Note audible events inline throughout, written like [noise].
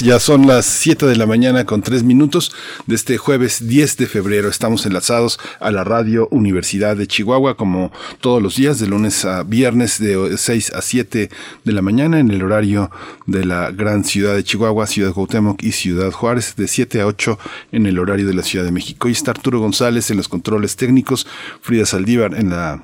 Ya son las 7 de la mañana con 3 minutos de este jueves 10 de febrero. Estamos enlazados a la radio Universidad de Chihuahua como todos los días, de lunes a viernes, de 6 a 7 de la mañana en el horario de la gran ciudad de Chihuahua, Ciudad Cuauhtémoc y Ciudad Juárez, de 7 a 8 en el horario de la Ciudad de México. Y está Arturo González en los controles técnicos, Frida Saldívar en la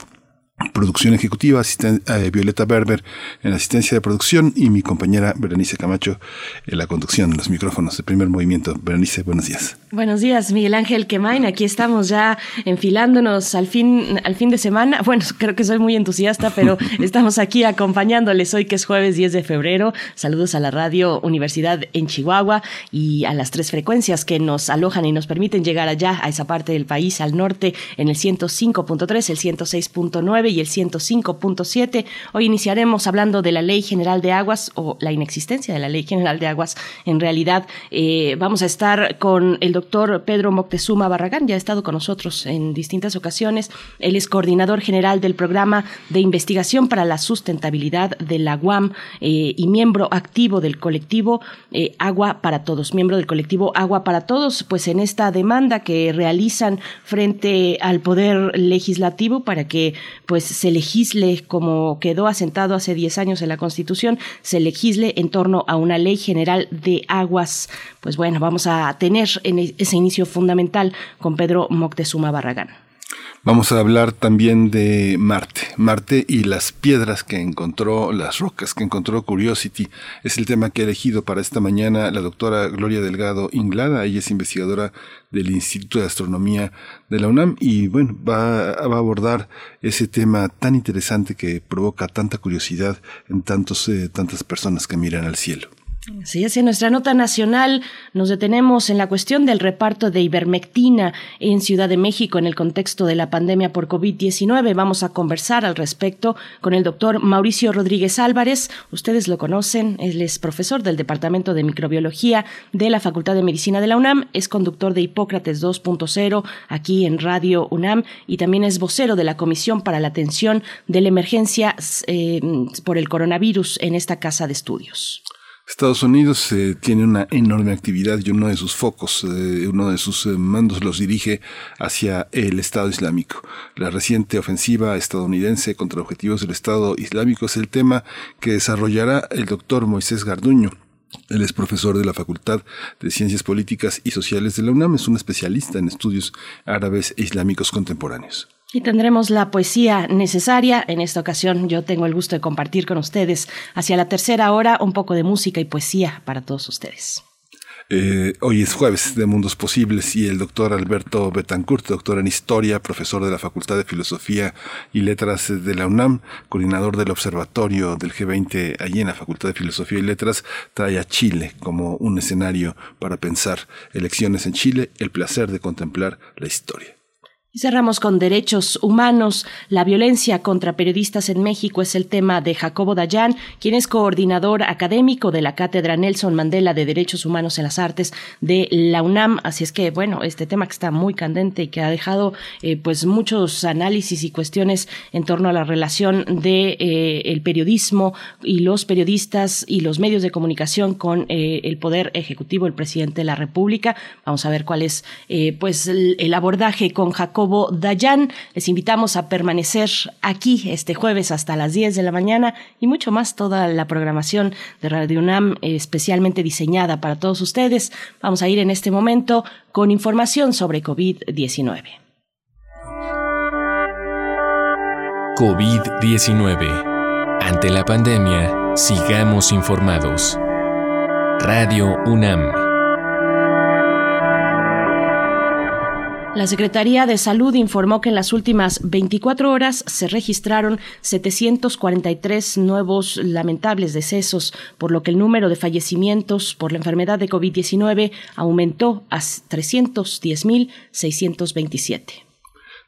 producción ejecutiva, eh, Violeta Berber en asistencia de producción y mi compañera Berenice Camacho en la conducción de los micrófonos de primer movimiento. Berenice, buenos días. Buenos días, Miguel Ángel Quemain. Aquí estamos ya enfilándonos al fin, al fin de semana. [laughs] Bueno, creo que soy muy entusiasta, pero [laughs] estamos aquí acompañándoles hoy que es jueves 10 de febrero. Saludos a la radio Universidad en Chihuahua y a las tres frecuencias que nos alojan y nos permiten llegar allá, a esa parte del país, al norte, en el 105.3, el 106.9 y el 105.7. Hoy iniciaremos hablando de la Ley General de Aguas o la inexistencia de la Ley General de Aguas. En realidad, eh, vamos a estar con el doctor Pedro Moctezuma Barragán, ya ha estado con nosotros en distintas ocasiones. Él es coordinador general del programa de investigación para la sustentabilidad de la UAM eh, y miembro activo del colectivo eh, Agua para Todos, miembro del colectivo Agua para Todos, pues en esta demanda que realizan frente al Poder Legislativo para que pues se legisle como quedó asentado hace 10 años en la Constitución, se legisle en torno a una ley general de aguas. Pues bueno, vamos a tener e, ese inicio fundamental con Pedro Moctezuma Barragán. Vamos a hablar también de Marte. Marte y las piedras que encontró, las rocas que encontró Curiosity. Es el tema que ha elegido para esta mañana la doctora Gloria Delgado Inglada. Ella es investigadora del Instituto de Astronomía de la UNAM y bueno, va, a abordar ese tema tan interesante que provoca tanta curiosidad en tantos, eh, tantas personas que miran al cielo. Sí, en nuestra nota nacional nos detenemos en la cuestión del reparto de ivermectina en Ciudad de México en el contexto de la pandemia por COVID-19. Vamos a conversar al respecto con el doctor Mauricio Rodríguez Álvarez. Ustedes lo conocen, él es profesor del Departamento de Microbiología de la Facultad de Medicina de la UNAM, es conductor de Hipócrates 2.0 aquí en Radio UNAM y también es vocero de la Comisión para la Atención de la Emergencia eh, por el Coronavirus en esta casa de estudios. Estados Unidos eh, tiene una enorme actividad y uno de sus focos, eh, uno de sus eh, mandos los dirige hacia el Estado Islámico. La reciente ofensiva estadounidense contra objetivos del Estado Islámico es el tema que desarrollará el doctor Moisés Garduño. Él es profesor de la Facultad de Ciencias Políticas y Sociales de la UNAM, es un especialista en estudios árabes e islámicos contemporáneos. Y tendremos la poesía necesaria. En esta ocasión yo tengo el gusto de compartir con ustedes hacia la tercera hora un poco de música y poesía para todos ustedes. Eh, hoy es jueves de Mundos Posibles y el doctor Alberto Betancourt, doctor en Historia, profesor de la Facultad de Filosofía y Letras de la UNAM, coordinador del Observatorio del G20 allí en la Facultad de Filosofía y Letras, trae a Chile como un escenario para pensar elecciones en Chile, el placer de contemplar la historia. Cerramos con derechos humanos. La violencia contra periodistas en México es el tema de Jacobo Dayan, quien es coordinador académico de la Cátedra Nelson Mandela de Derechos Humanos en las Artes de la UNAM. Así es que, bueno, este tema que está muy candente y que ha dejado eh, pues muchos análisis y cuestiones en torno a la relación de eh, el periodismo y los periodistas y los medios de comunicación con eh, el poder ejecutivo, el presidente de la República. Vamos a ver cuál es pues el, el abordaje con Jacobo Dayan. Les invitamos a permanecer aquí este jueves hasta las 10 de la mañana y mucho más toda la programación de Radio UNAM especialmente diseñada para todos ustedes. Vamos a ir en este momento con información sobre COVID-19. COVID-19. Ante la pandemia, sigamos informados. Radio UNAM. La Secretaría de Salud informó que en las últimas 24 horas se registraron 743 nuevos lamentables decesos, por lo que el número de fallecimientos por la enfermedad de COVID-19 aumentó a 310.627.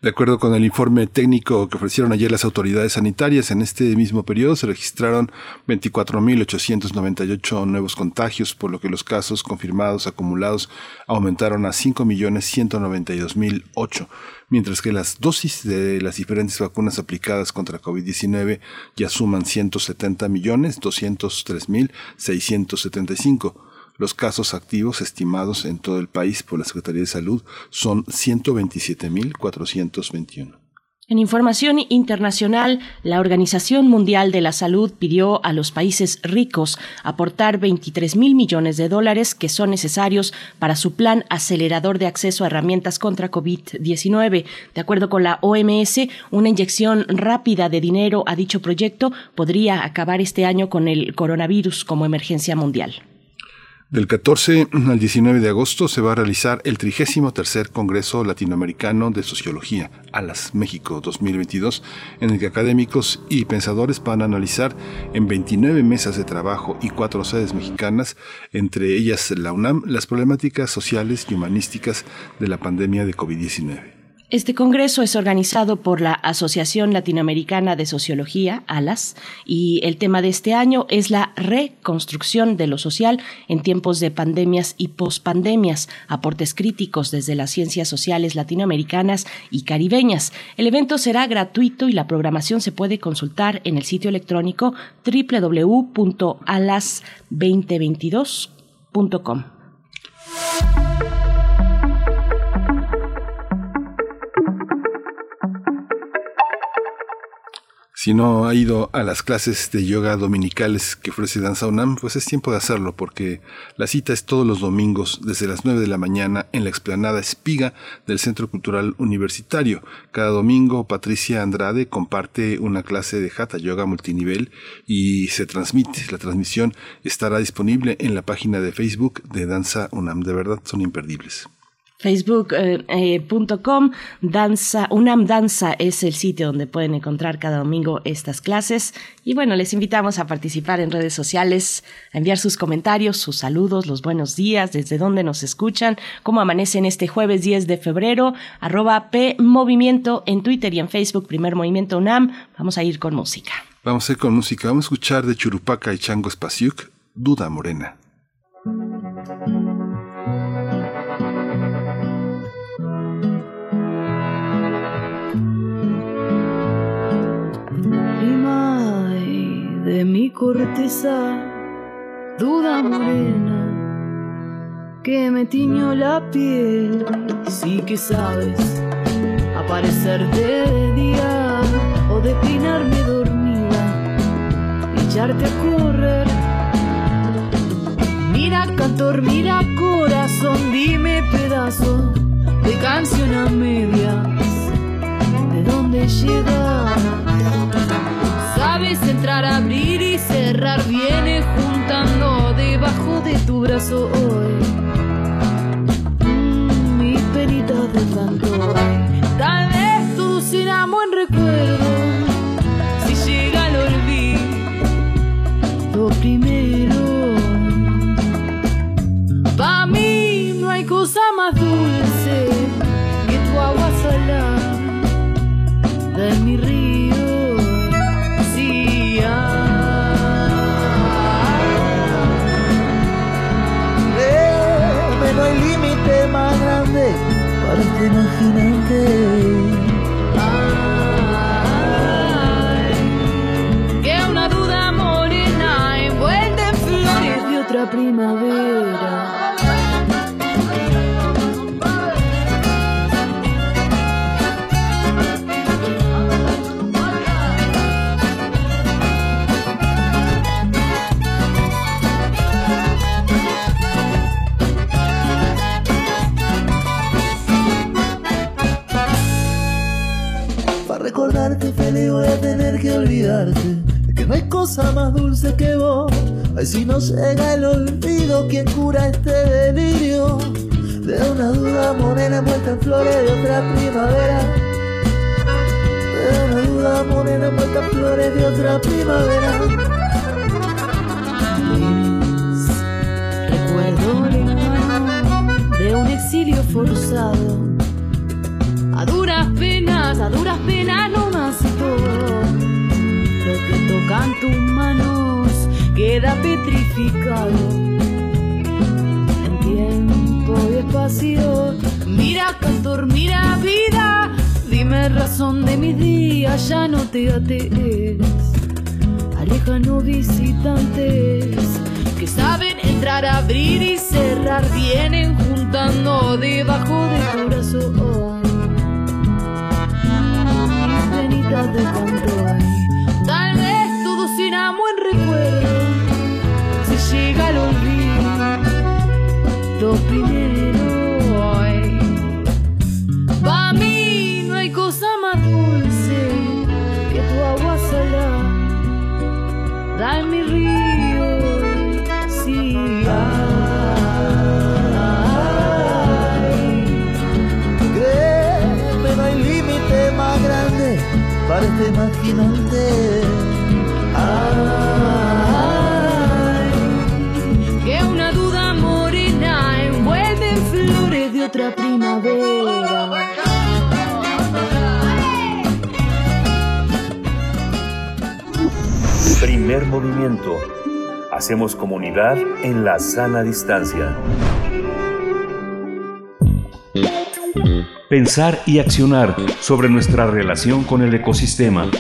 De acuerdo con el informe técnico que ofrecieron ayer las autoridades sanitarias, en este mismo periodo se registraron 24.898 nuevos contagios, por lo que los casos confirmados acumulados aumentaron a 5.192.008, mientras que las dosis de las diferentes vacunas aplicadas contra COVID-19 ya suman 170.203.675. Los casos activos estimados en todo el país por la Secretaría de Salud son 127.421. En información internacional, la Organización Mundial de la Salud pidió a los países ricos aportar 23 mil millones de dólares que son necesarios para su plan acelerador de acceso a herramientas contra COVID-19. De acuerdo con la OMS, una inyección rápida de dinero a dicho proyecto podría acabar este año con el coronavirus como emergencia mundial. Del 14 al 19 de agosto se va a realizar el 33 Congreso Latinoamericano de Sociología, ALAS México 2022, en el que académicos y pensadores van a analizar en 29 mesas de trabajo y cuatro sedes mexicanas, entre ellas la UNAM, las problemáticas sociales y humanísticas de la pandemia de COVID-19. Este congreso es organizado por la Asociación Latinoamericana de Sociología, ALAS, y el tema de este año es la reconstrucción de lo social en tiempos de pandemias y pospandemias, aportes críticos desde las ciencias sociales latinoamericanas y caribeñas. El evento será gratuito y la programación se puede consultar en el sitio electrónico www.alas2022.com. Si no ha ido a las clases de yoga dominicales que ofrece Danza UNAM, pues es tiempo de hacerlo porque la cita es todos los domingos desde las 9 de la mañana en la explanada Espiga del Centro Cultural Universitario. Cada domingo Patricia Andrade comparte una clase de Hatha Yoga multinivel y se transmite. La transmisión estará disponible en la página de Facebook de Danza UNAM. De verdad son imperdibles facebook.com danza unam danza es el sitio donde pueden encontrar cada domingo estas clases. Y bueno les invitamos a participar en redes sociales a enviar sus comentarios sus saludos los buenos días desde dónde nos escuchan cómo amanecen este jueves 10 de febrero. Arroba p movimiento en twitter y en facebook primer movimiento unam. Vamos a ir con música. Vamos a ir con música. Vamos a escuchar de Churupaca y Chango Spasiuk Duda Morena de mi corteza, duda morena, que me tiñó la piel. Sí que sabes aparecerte de día o declinarme dormida, echarte a correr. Mira, cantor, mira, corazón, dime pedazo de canción a medias, ¿de dónde llega? Sabes entrar, abrir y cerrar, viene juntando debajo de tu brazo hoy. Mm, mi perita de tanto Tal vez todo será buen recuerdo si llega el olvido primero. Para mí no hay cosa más dulce que tu agua salada de mi. Para este voy tener que olvidarte. De que no hay cosa más dulce que vos. Ay, si no llega el olvido, ¿quién cura este delirio? de una duda morena envuelta en flores de otra primavera. De una duda morena envuelta en flores de otra primavera. Recuerdo lejano de un exilio forzado. A duras penas, a duras penas no Lo que tocan tus manos queda petrificado. En tiempo y espacio, mira cantor, mira vida. Dime razón de mis días, ya no te atees. Alejano visitantes que saben entrar, abrir y cerrar, vienen juntando debajo del corazón. De cantor, tal vez todo será buen recuerdo. Si llega el olvido, lo primero este imaginante. Ay, que una duda morena envuelve en flores de otra primavera. Primer movimiento. Hacemos comunidad en la sana distancia. Pensar y accionar sobre nuestra relación con el ecosistema.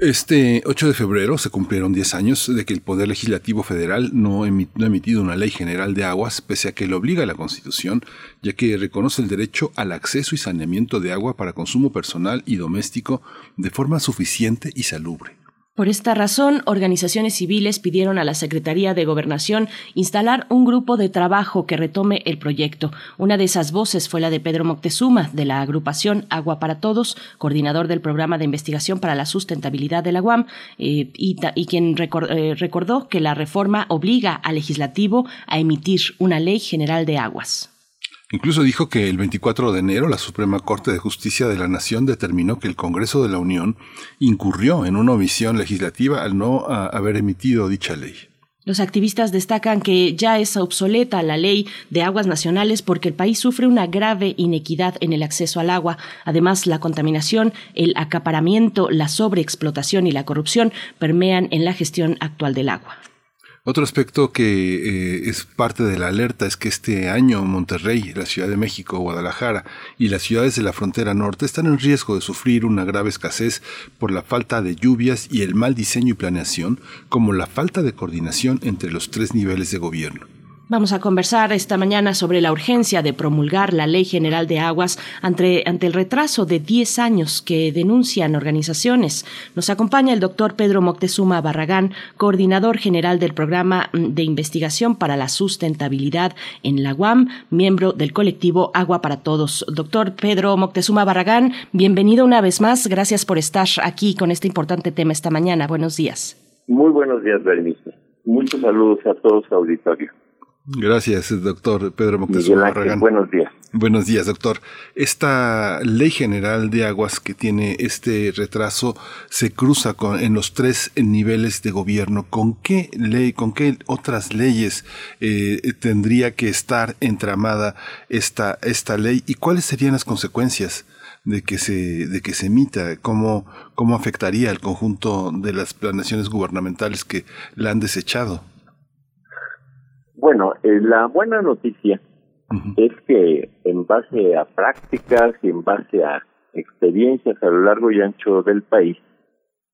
Este 8 de febrero se cumplieron 10 años de que el Poder Legislativo Federal no, ha emitido una ley general de aguas, pese a que lo obliga a la Constitución, ya que reconoce el derecho al acceso y saneamiento de agua para consumo personal y doméstico de forma suficiente y salubre. Por esta razón, organizaciones civiles pidieron a la Secretaría de Gobernación instalar un grupo de trabajo que retome el proyecto. Una de esas voces fue la de Pedro Moctezuma, de la agrupación Agua para Todos, coordinador del programa de investigación para la sustentabilidad de la UAM, eh, y, y quien eh, recordó que la reforma obliga al legislativo a emitir una ley general de aguas. Incluso dijo que el 24 de enero la Suprema Corte de Justicia de la Nación determinó que el Congreso de la Unión incurrió en una omisión legislativa al no ah, haber emitido dicha ley. Los activistas destacan que ya es obsoleta la ley de aguas nacionales porque el país sufre una grave inequidad en el acceso al agua. Además, la contaminación, el acaparamiento, la sobreexplotación y la corrupción permean en la gestión actual del agua. Otro aspecto que eh, es parte de la alerta es que este año Monterrey, la Ciudad de México, Guadalajara y las ciudades de la frontera norte están en riesgo de sufrir una grave escasez por la falta de lluvias y el mal diseño y planeación, como la falta de coordinación entre los tres niveles de gobierno. Vamos a conversar esta mañana sobre la urgencia de promulgar la Ley General de Aguas ante, el retraso de 10 años que denuncian organizaciones. Nos acompaña el doctor Pedro Moctezuma Barragán, coordinador general del Programa de Investigación para la Sustentabilidad en la UAM, miembro del colectivo Agua para Todos. Doctor Pedro Moctezuma Barragán, bienvenido una vez más. Gracias por estar aquí con este importante tema esta mañana. Buenos días. Muy buenos días, Berenice. Muchos saludos a todos auditorio. Gracias, doctor Pedro Moctezuma Barragán. buenos días. Buenos días, doctor. Esta ley general de aguas que tiene este retraso se cruza con, en los tres niveles de gobierno. ¿Con qué ley, con qué otras leyes eh, tendría que estar entramada esta, esta ley y cuáles serían las consecuencias de que se, de que se emita? ¿Cómo, cómo afectaría al conjunto de las planeaciones gubernamentales que la han desechado? Bueno, eh, la buena noticia es que en base a prácticas y en base a experiencias a lo largo y ancho del país,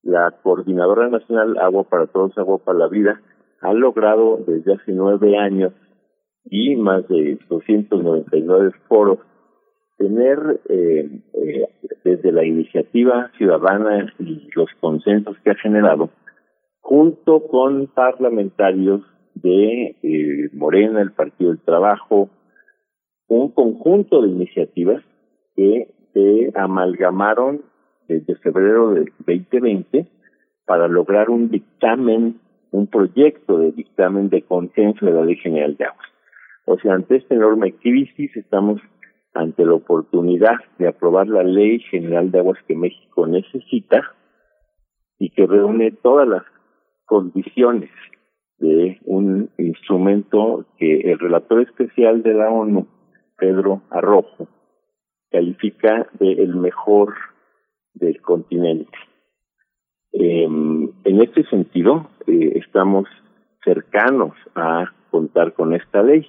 la Coordinadora Nacional Agua para Todos, Agua para la Vida ha logrado desde hace nueve años y más de 299 foros tener eh, eh, desde la iniciativa ciudadana y los consensos que ha generado, junto con parlamentarios de eh, Morena, el Partido del Trabajo, un conjunto de iniciativas que se amalgamaron desde febrero del 2020 para lograr un dictamen un proyecto de dictamen de consenso de la Ley General de Aguas. O sea, ante esta enorme crisis estamos ante la oportunidad de aprobar la Ley General de Aguas que México necesita y que reúne todas las condiciones de un instrumento que el relator especial de la ONU, Pedro Arrojo, califica de el mejor del continente. Eh, en este sentido, eh, estamos cercanos a contar con esta ley.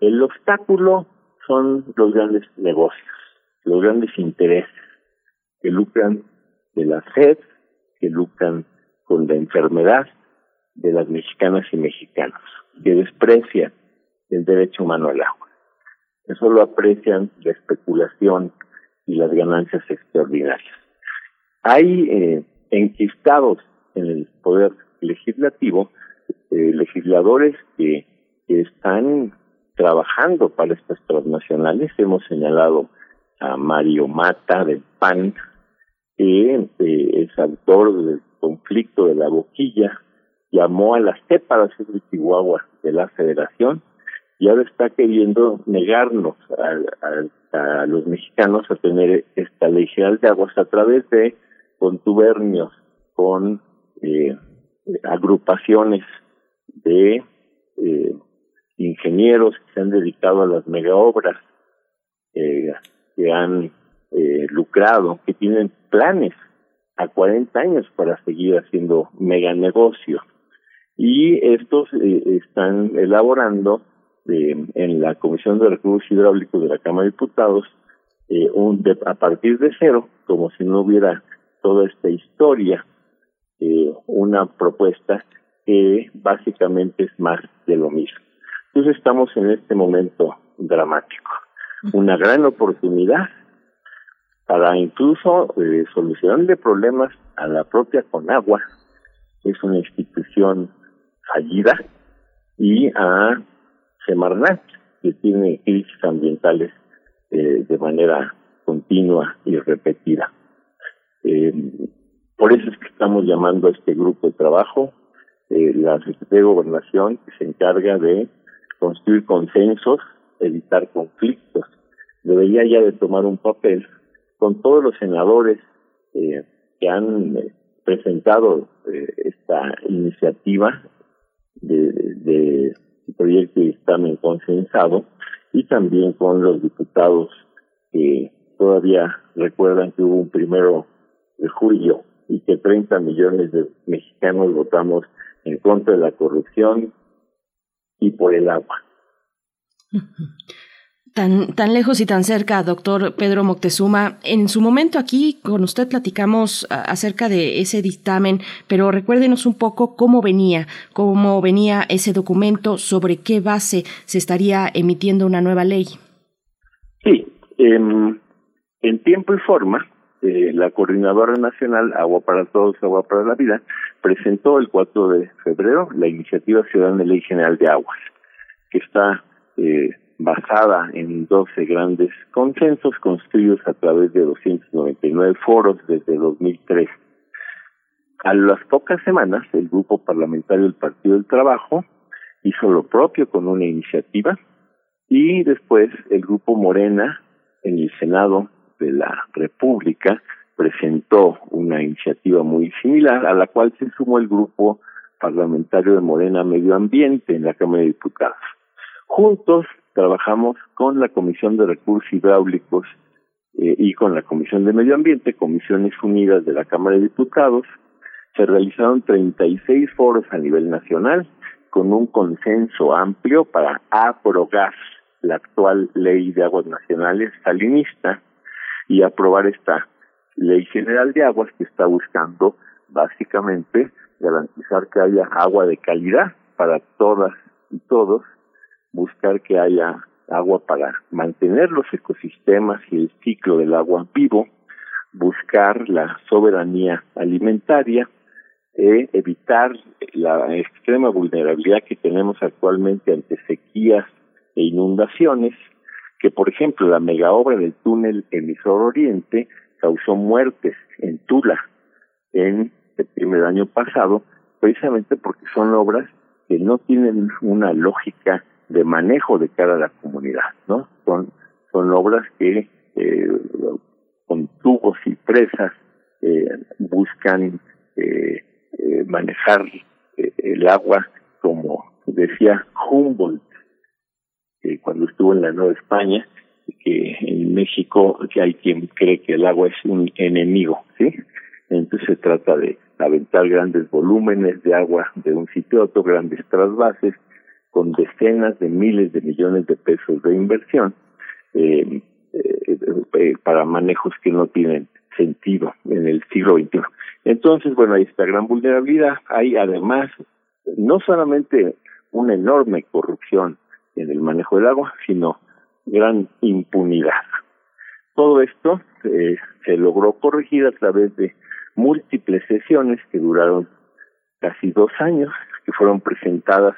El obstáculo son los grandes negocios, los grandes intereses que lucran de la sed, que lucran con la enfermedad de las mexicanas y mexicanos, que desprecian el derecho humano al agua, que solo aprecian la especulación y las ganancias extraordinarias. Hay eh, enquistados en el poder legislativo eh, legisladores que, están trabajando para estas transnacionales. Hemos señalado a Mario Mata del PAN, que eh, es autor del conflicto de la boquilla, llamó a las cepas de Chihuahua de la Federación y ahora está queriendo negarnos a, los mexicanos a tener esta ley general de aguas a través de contubernios con eh, agrupaciones de eh, ingenieros que se han dedicado a las megaobras, eh, que han eh, lucrado, que tienen planes a 40 años para seguir haciendo mega negocio. Y estos eh, están elaborando eh, en la Comisión de Recursos Hidráulicos de la Cámara de Diputados eh, un a partir de cero, como si no hubiera toda esta historia, eh, una propuesta que básicamente es más de lo mismo. Entonces estamos en este momento dramático, una gran oportunidad para incluso eh, solucionarle problemas a la propia Conagua, es una institución fallida, y a Semarnat, que tiene crisis ambientales eh, de manera continua y repetida. Eh, por eso es que estamos llamando a este grupo de trabajo, eh, la Secretaría de Gobernación, que se encarga de construir consensos, evitar conflictos. Debería ya de tomar un papel con todos los senadores eh, que han presentado esta iniciativa de, de, proyecto de dictamen consensado y también con los diputados que todavía recuerdan que hubo un primero de julio y que 30 millones de mexicanos votamos en contra de la corrupción y por el agua. Tan, tan lejos y tan cerca, doctor Pedro Moctezuma. En su momento aquí con usted platicamos acerca de ese dictamen, pero recuérdenos un poco cómo venía, cómo venía ese documento, sobre qué base se estaría emitiendo una nueva ley. Sí, eh, en tiempo y forma, eh, la Coordinadora Nacional Agua para Todos, Agua para la Vida, presentó el 4 de febrero la Iniciativa Ciudadana de Ley General de Aguas, que está eh, basada en 12 grandes consensos construidos a través de 299 foros desde 2003. A las pocas semanas, el grupo parlamentario del Partido del Trabajo hizo lo propio con una iniciativa y después el grupo Morena en el Senado de la República presentó una iniciativa muy similar a la cual se sumó el grupo parlamentario de Morena Medio Ambiente en la Cámara de Diputados. Juntos trabajamos con la Comisión de Recursos Hidráulicos eh, y con la Comisión de Medio Ambiente, Comisiones Unidas de la Cámara de Diputados. Se realizaron 36 foros a nivel nacional con un consenso amplio para aprobar la actual ley de aguas nacionales salinista y aprobar esta ley general de aguas que está buscando básicamente garantizar que haya agua de calidad para todas y todos, buscar que haya agua para mantener los ecosistemas y el ciclo del agua vivo, buscar la soberanía alimentaria, e evitar la extrema vulnerabilidad que tenemos actualmente ante sequías e inundaciones, que por ejemplo la mega obra del túnel emisor oriente causó muertes en Tula en septiembre del año pasado precisamente porque son obras que no tienen una lógica de manejo de cara a la comunidad, ¿no? Son, son obras que eh, con tubos y presas eh, buscan eh, eh manejar eh, el agua como decía Humboldt cuando estuvo en la Nueva España, que en México que hay quien cree que el agua es un enemigo, ¿sí? Entonces se trata de aventar grandes volúmenes de agua de un sitio a otro, grandes trasvases, con decenas de miles de millones de pesos de inversión eh, eh, eh, para manejos que no tienen sentido en el siglo XXI. Entonces, bueno, hay esta gran vulnerabilidad. Hay además no solamente una enorme corrupción en el manejo del agua, sino gran impunidad. Todo esto eh, se logró corregir a través de múltiples sesiones que duraron casi dos años, que fueron presentadas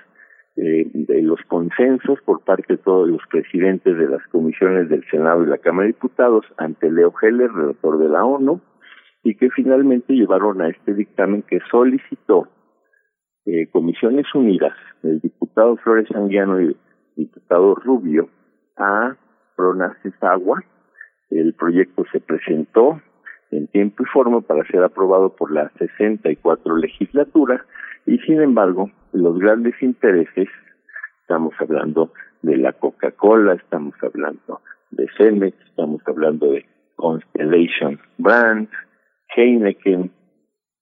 eh, de los consensos por parte de todos los presidentes de las comisiones del Senado y la Cámara de Diputados ante Leo Heller, redactor de la ONU, y que finalmente llevaron a este dictamen que solicitó eh, Comisiones Unidas, el diputado Flores Anguiano y el diputado Rubio, a Pronaces Agua. El proyecto se presentó en tiempo y forma para ser aprobado por la 64 legislatura y sin embargo los grandes intereses, estamos hablando de la Coca-Cola, estamos hablando de Cemex, estamos hablando de Constellation Brands, Heineken,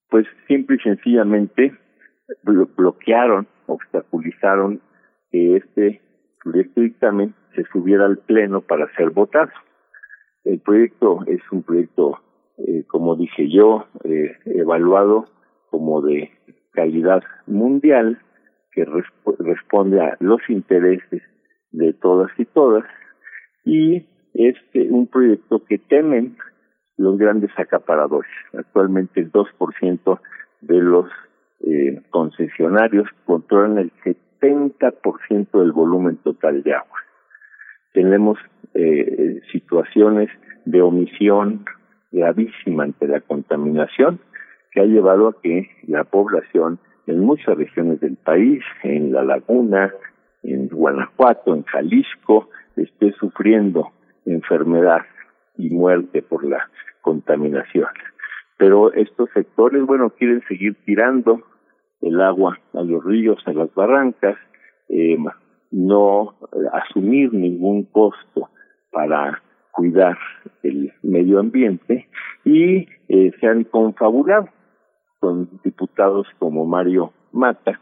pues simple y sencillamente bloquearon, obstaculizaron que este proyecto de dictamen se subiera al Pleno para ser votado. El proyecto es un proyecto, eh, como dije yo, eh, evaluado como de calidad mundial, que responde a los intereses de todas y todas, y es un proyecto que temen los grandes acaparadores. Actualmente el 2% de los eh, concesionarios controlan el 70% del volumen total de agua tenemos eh, situaciones de omisión gravísima ante la contaminación que ha llevado a que la población en muchas regiones del país, en la laguna, en Guanajuato, en Jalisco, esté sufriendo enfermedad y muerte por la contaminación. Pero estos sectores, bueno, quieren seguir tirando el agua a los ríos, a las barrancas, eh, no asumir ningún costo para cuidar el medio ambiente y eh, se han confabulado con diputados como Mario Mata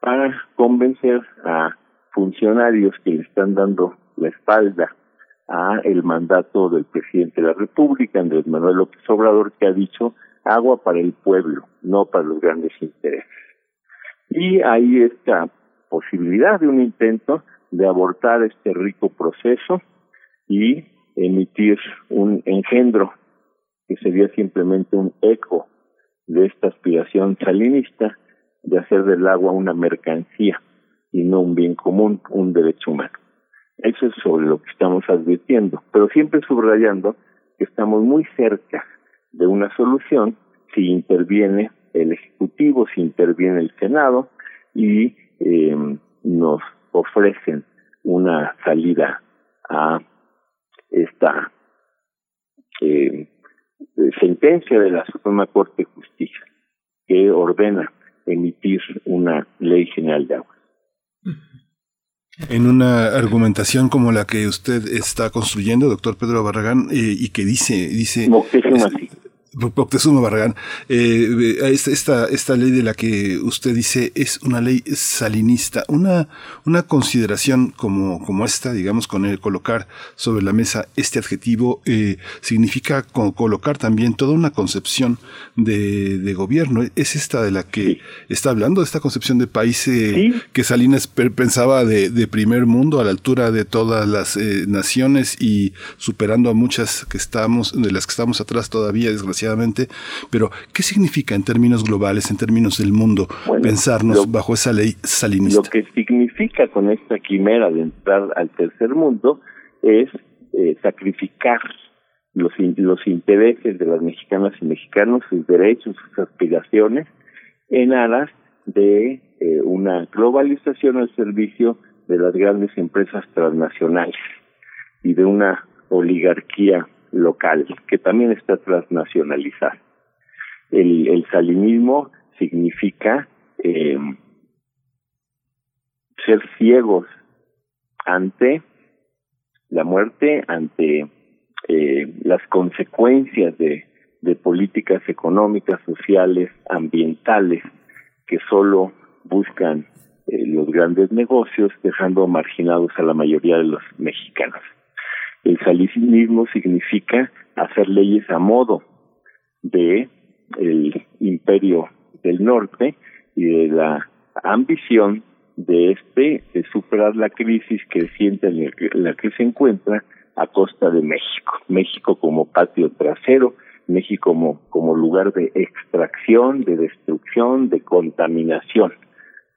para convencer a funcionarios que le están dando la espalda a el mandato del presidente de la República, Andrés Manuel López Obrador, que ha dicho agua para el pueblo, no para los grandes intereses. Y ahí está posibilidad de un intento de abortar este rico proceso y emitir un engendro que sería simplemente un eco de esta aspiración salinista de hacer del agua una mercancía y no un bien común, un derecho humano. Eso es sobre lo que estamos advirtiendo, pero siempre subrayando que estamos muy cerca de una solución si interviene el Ejecutivo, si interviene el Senado y eh, nos ofrecen una salida a esta eh, sentencia de la Suprema Corte de Justicia que ordena emitir una ley general de agua. En una argumentación como la que usted está construyendo, doctor Pedro Barragán, eh, y que dice, dice, Moctezuma Barragán, eh, esta, esta ley de la que usted dice es una ley salinista, una, una consideración como, como esta, digamos, con el colocar sobre la mesa este adjetivo, eh, significa colocar también toda una concepción de, de, gobierno. Es esta de la que está hablando, esta concepción de país eh, que Salinas pensaba de, de, primer mundo a la altura de todas las naciones y superando a muchas que estamos, de las que estamos atrás todavía, desgraciadamente pero ¿qué significa en términos globales, en términos del mundo, pensarnos bajo esa ley salinista? Lo que significa con esta quimera de entrar al tercer mundo es eh, sacrificar los, los intereses de las mexicanas y mexicanos, sus derechos, sus aspiraciones, en aras de eh, una globalización al servicio de las grandes empresas transnacionales y de una oligarquía local que también está transnacionalizada. El, el salinismo significa eh, ser ciegos ante la muerte, ante eh, las consecuencias de, políticas económicas, sociales, ambientales, que solo buscan eh, los grandes negocios, dejando marginados a la mayoría de los mexicanos. El salinismo significa hacer leyes a modo de el imperio del norte y de la ambición de este de superar la crisis creciente en la que se encuentra a costa de México. México como patio trasero, México como, como lugar de extracción, de destrucción, de contaminación,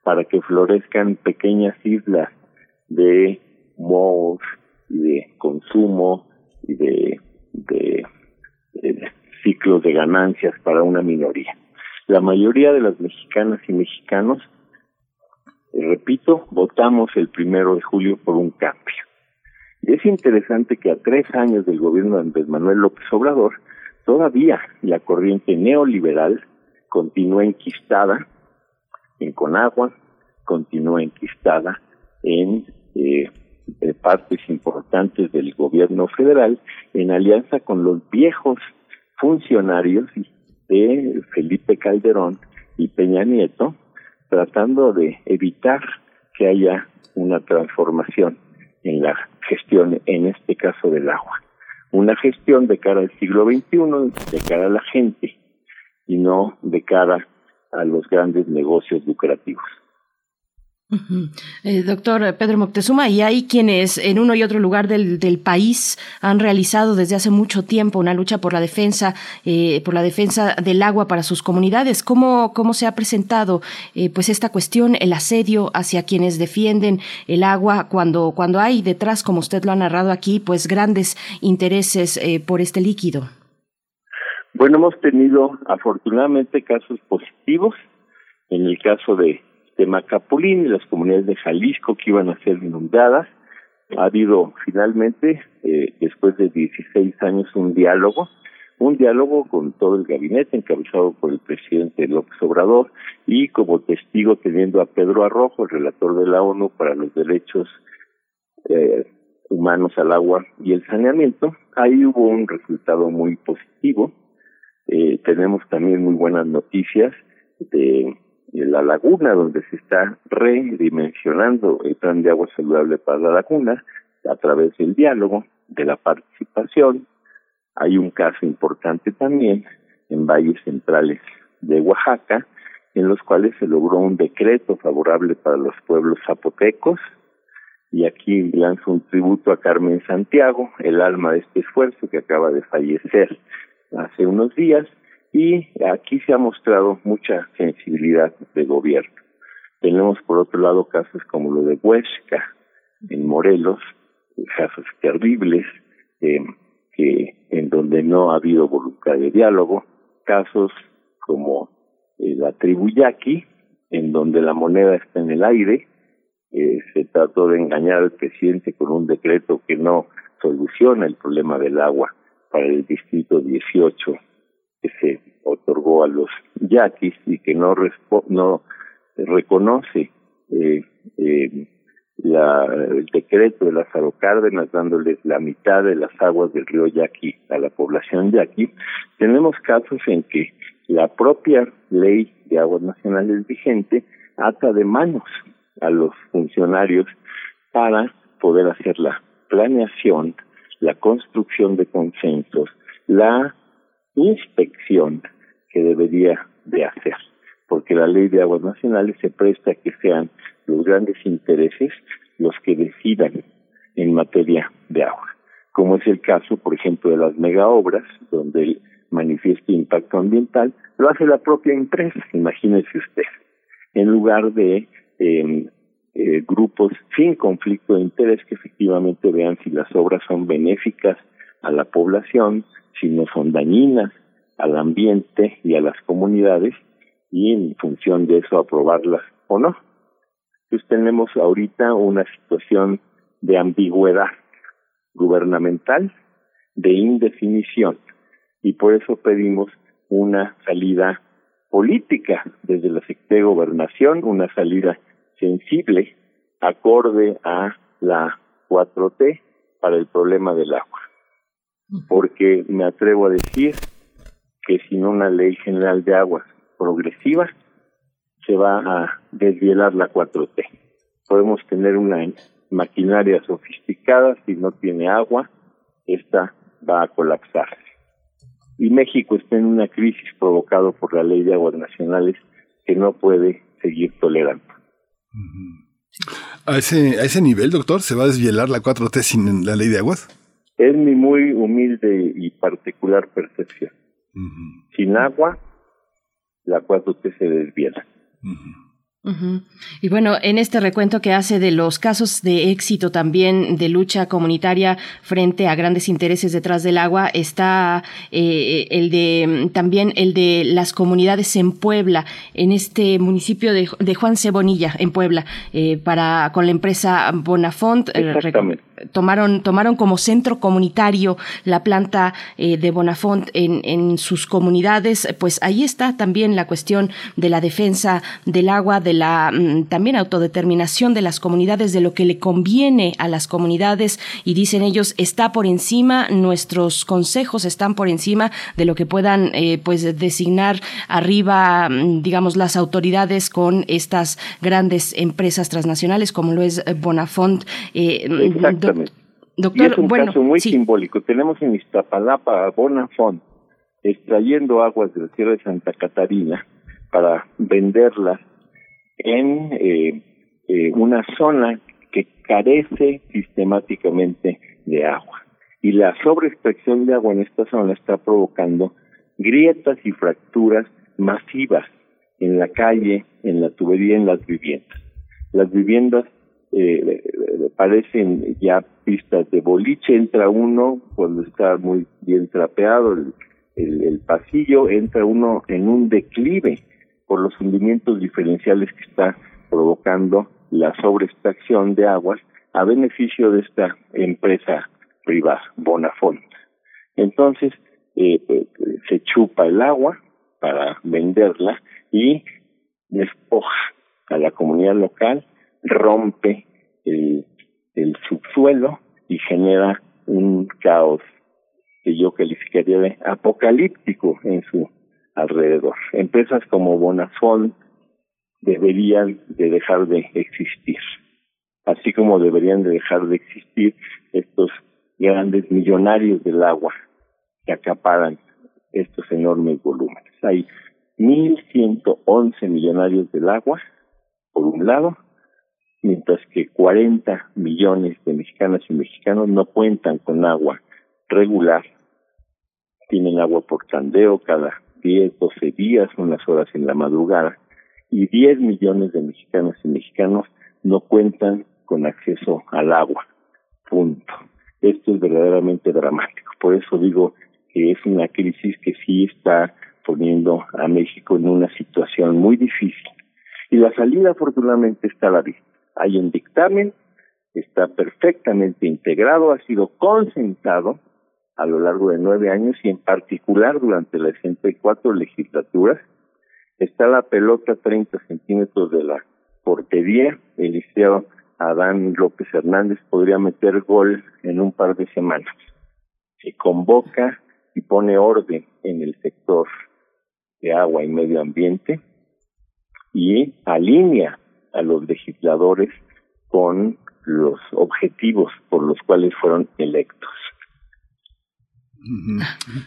para que florezcan pequeñas islas de malls y de consumo y de, de, de ciclos de ganancias para una minoría. La mayoría de las mexicanas y mexicanos, repito, votamos el primero de julio por un cambio. Y es interesante que a tres años del gobierno de Andrés Manuel López Obrador, todavía la corriente neoliberal continúa enquistada en Conagua, continúa enquistada en eh, partes importantes del gobierno federal, en alianza con los viejos funcionarios de Felipe Calderón y Peña Nieto, tratando de evitar que haya una transformación en la gestión, en este caso del agua. Una gestión de cara al siglo XXI, de cara a la gente, y no de cara a los grandes negocios lucrativos. Eh, doctor Pedro Moctezuma, y hay quienes en uno y otro lugar del, del, país han realizado desde hace mucho tiempo una lucha por la defensa, eh, por la defensa del agua para sus comunidades. ¿Cómo, cómo se ha presentado eh, pues esta cuestión, el asedio hacia quienes defienden el agua cuando, cuando hay detrás, como usted lo ha narrado aquí, pues grandes intereses eh, por este líquido? Bueno, hemos tenido afortunadamente casos positivos. En el caso de de Macapulín y las comunidades de Jalisco que iban a ser inundadas. Ha habido finalmente, eh, después de 16 años, un diálogo, un diálogo con todo el gabinete encabezado por el presidente López Obrador y como testigo teniendo a Pedro Arrojo, el relator de la ONU para los derechos eh, humanos al agua y el saneamiento. Ahí hubo un resultado muy positivo. Eh, tenemos también muy buenas noticias de la laguna, donde se está redimensionando el plan de agua saludable para la laguna a través del diálogo, de la participación. Hay un caso importante también en valles centrales de Oaxaca, en los cuales se logró un decreto favorable para los pueblos zapotecos. Y aquí lanzo un tributo a Carmen Santiago, el alma de este esfuerzo que acaba de fallecer hace unos días y aquí se ha mostrado mucha sensibilidad de gobierno. Tenemos por otro lado casos como lo de Huesca, en Morelos, casos terribles, eh, que en donde no ha habido voluntad de diálogo, casos como la tribu Yaqui, en donde la moneda está en el aire, eh, se trató de engañar al presidente con un decreto que no soluciona el problema del agua para el distrito 18 que se otorgó a los yaquis y que no, no reconoce eh, eh, el decreto de Lázaro Cárdenas dándoles la mitad de las aguas del río Yaqui a la población yaqui, tenemos casos en que la propia ley de aguas nacionales vigente ata de manos a los funcionarios para poder hacer la planeación, la construcción de consensos, la inspección que debería de hacer, porque la ley de aguas nacionales se presta a que sean los grandes intereses los que decidan en materia de agua, como es el caso, por ejemplo, de las megaobras, donde el manifiesto impacto ambiental lo hace la propia empresa, imagínese usted, en lugar de eh, eh, grupos sin conflicto de interés que efectivamente vean si las obras son benéficas a la población, si no son dañinas al ambiente y a las comunidades y en función de eso aprobarlas o no. Entonces tenemos ahorita una situación de ambigüedad gubernamental, de indefinición, y por eso pedimos una salida política desde la Secretaría de Gobernación, una salida sensible, acorde a la 4T para el problema del agua. Porque me atrevo a decir que sin una ley general de aguas progresiva se va a desvielar la 4T. Podemos tener una maquinaria sofisticada, si no tiene agua, esta va a colapsarse. Y México está en una crisis provocada por la ley de aguas nacionales que no puede seguir tolerando. ¿A ese, ¿A ese nivel, doctor, se va a desvielar la 4T sin la ley de aguas? Es mi muy humilde y particular percepción. Sin agua, la 4T se desviela. Y bueno, en este recuento que hace de los casos de éxito también de lucha comunitaria frente a grandes intereses detrás del agua está eh, el de también el de las comunidades en Puebla, en este municipio de, Juan Cebonilla, en Puebla, eh, para con la empresa Bonafont. Eh, Exactamente. tomaron, tomaron como centro comunitario la planta eh, de Bonafont en, en sus comunidades, pues ahí está también la cuestión de la defensa del agua, de la mm, también autodeterminación de las comunidades, de lo que le conviene a las comunidades y dicen ellos está por encima, nuestros consejos están por encima de lo que puedan eh, pues designar arriba, mm, digamos, las autoridades con estas grandes empresas transnacionales como lo es Bonafont. Eh, Doctor, es un caso muy simbólico. Tenemos en Iztapalapa a Bonafont extrayendo aguas de la Sierra de Santa Catarina para venderlas en eh, eh, una zona que carece sistemáticamente de agua. Y la sobreextracción de agua en esta zona está provocando grietas y fracturas masivas en la calle, en la tubería, en las viviendas. Las viviendas eh, parecen ya pistas de boliche, entra uno cuando está muy bien trapeado el, el, pasillo, entra uno en un declive por los hundimientos diferenciales que está provocando la sobreextracción de aguas a beneficio de esta empresa privada, Bonafont. Entonces, eh, eh, se chupa el agua para venderla y despoja a la comunidad local rompe el, el subsuelo y genera un caos que yo calificaría de apocalíptico en su alrededor. Empresas como Bonafont deberían de dejar de existir, así como deberían de dejar de existir estos grandes millonarios del agua que acaparan estos enormes volúmenes. Hay 1.111 millonarios del agua, por un lado, mientras que 40 millones de mexicanas y mexicanos no cuentan con agua regular, tienen agua por tandeo cada 10, 12 días, unas horas en la madrugada, y 10 millones de mexicanas y mexicanos no cuentan con acceso al agua. Punto. Esto es verdaderamente dramático. Por eso digo que es una crisis que sí está poniendo a México en una situación muy difícil. Y la salida afortunadamente está a la vista hay un dictamen, está perfectamente integrado, ha sido concentrado a lo largo de nueve años y en particular durante las 64 legislaturas. Está la pelota 30 centímetros de la portería. El liceo Adán López Hernández podría meter gol en un par de semanas. Se convoca y pone orden en el sector de agua y medio ambiente y alinea a los legisladores con los objetivos por los cuales fueron electos.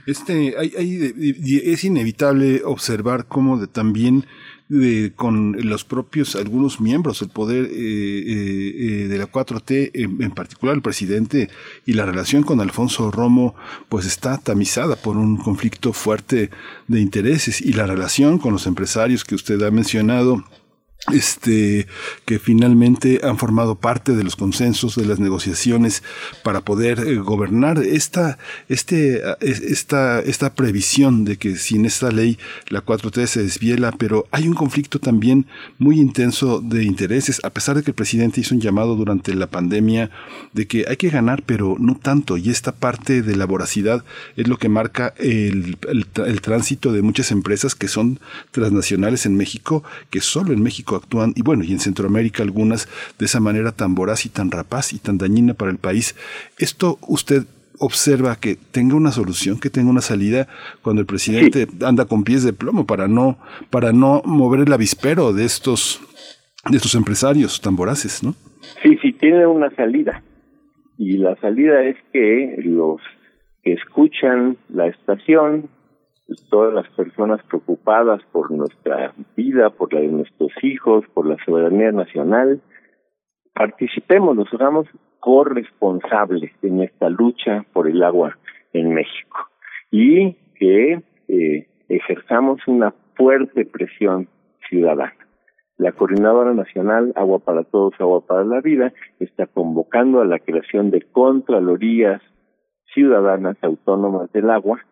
Este, hay, es inevitable observar cómo de, también con los propios algunos miembros del poder eh, eh, eh, de la 4T, en, particular el presidente y la relación con Alfonso Romo, pues está tamizada por un conflicto fuerte de intereses y la relación con los empresarios que usted ha mencionado este, que finalmente han formado parte de los consensos, de las negociaciones para poder eh, gobernar esta, este, esta, esta previsión de que sin esta ley la 4T se desviela, pero hay un conflicto también muy intenso de intereses, a pesar de que el presidente hizo un llamado durante la pandemia de que hay que ganar, pero no tanto, y esta parte de la voracidad es lo que marca el, el tránsito de muchas empresas que son transnacionales en México, que solo en México actúan, y bueno, y en Centroamérica algunas, de esa manera tan voraz y tan rapaz y tan dañina para el país. Esto usted observa que tenga una solución, que tenga una salida cuando el presidente anda con pies de plomo para no, para no mover el avispero de estos, de estos empresarios tan voraces, ¿no? Sí, sí, tiene una salida. Y la salida es que los que escuchan la estación todas las personas preocupadas por nuestra vida, por la de nuestros hijos, por la soberanía nacional, participemos, nos hagamos corresponsables en esta lucha por el agua en México y que eh, ejerzamos una fuerte presión ciudadana. La Coordinadora Nacional Agua para Todos, Agua para la Vida está convocando a la creación de contralorías ciudadanas autónomas del agua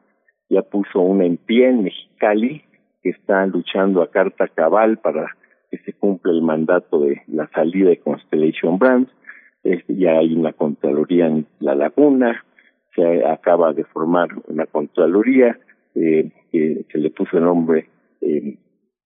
ya puso una en pie en Mexicali, que está luchando a carta cabal para que se cumpla el mandato de la salida de Constellation Brands. ya hay una Contraloría en La Laguna, se acaba de formar una Contraloría eh, que se le puso el nombre eh,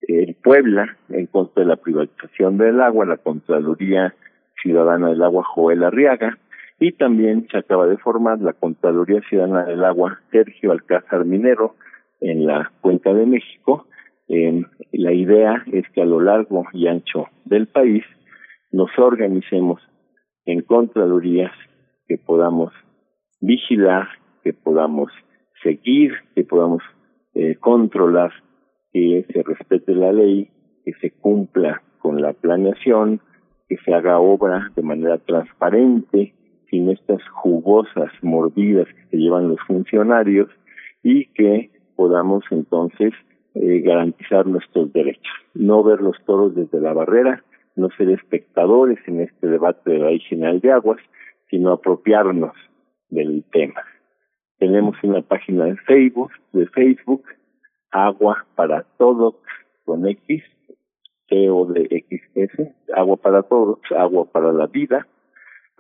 en Puebla en contra de la privatización del agua, la Contraloría Ciudadana del Agua Joel Arriaga, y también se acaba de formar la Contraloría Ciudadana del Agua Sergio Alcázar Minero en la Cuenca de México. Eh, la idea es que a lo largo y ancho del país nos organicemos en Contralorías que podamos vigilar, que podamos seguir, que podamos eh, controlar que se respete la ley, que se cumpla con la planeación, que se haga obra de manera transparente, sin estas jugosas mordidas que se llevan los funcionarios y que podamos entonces eh, garantizar nuestros derechos. No ver los toros desde la barrera, no ser espectadores en este debate de la general de aguas, sino apropiarnos del tema. Tenemos una página de Facebook, de Facebook, Agua para Todos con X, T O D X S, Agua para Todos, Agua para la Vida,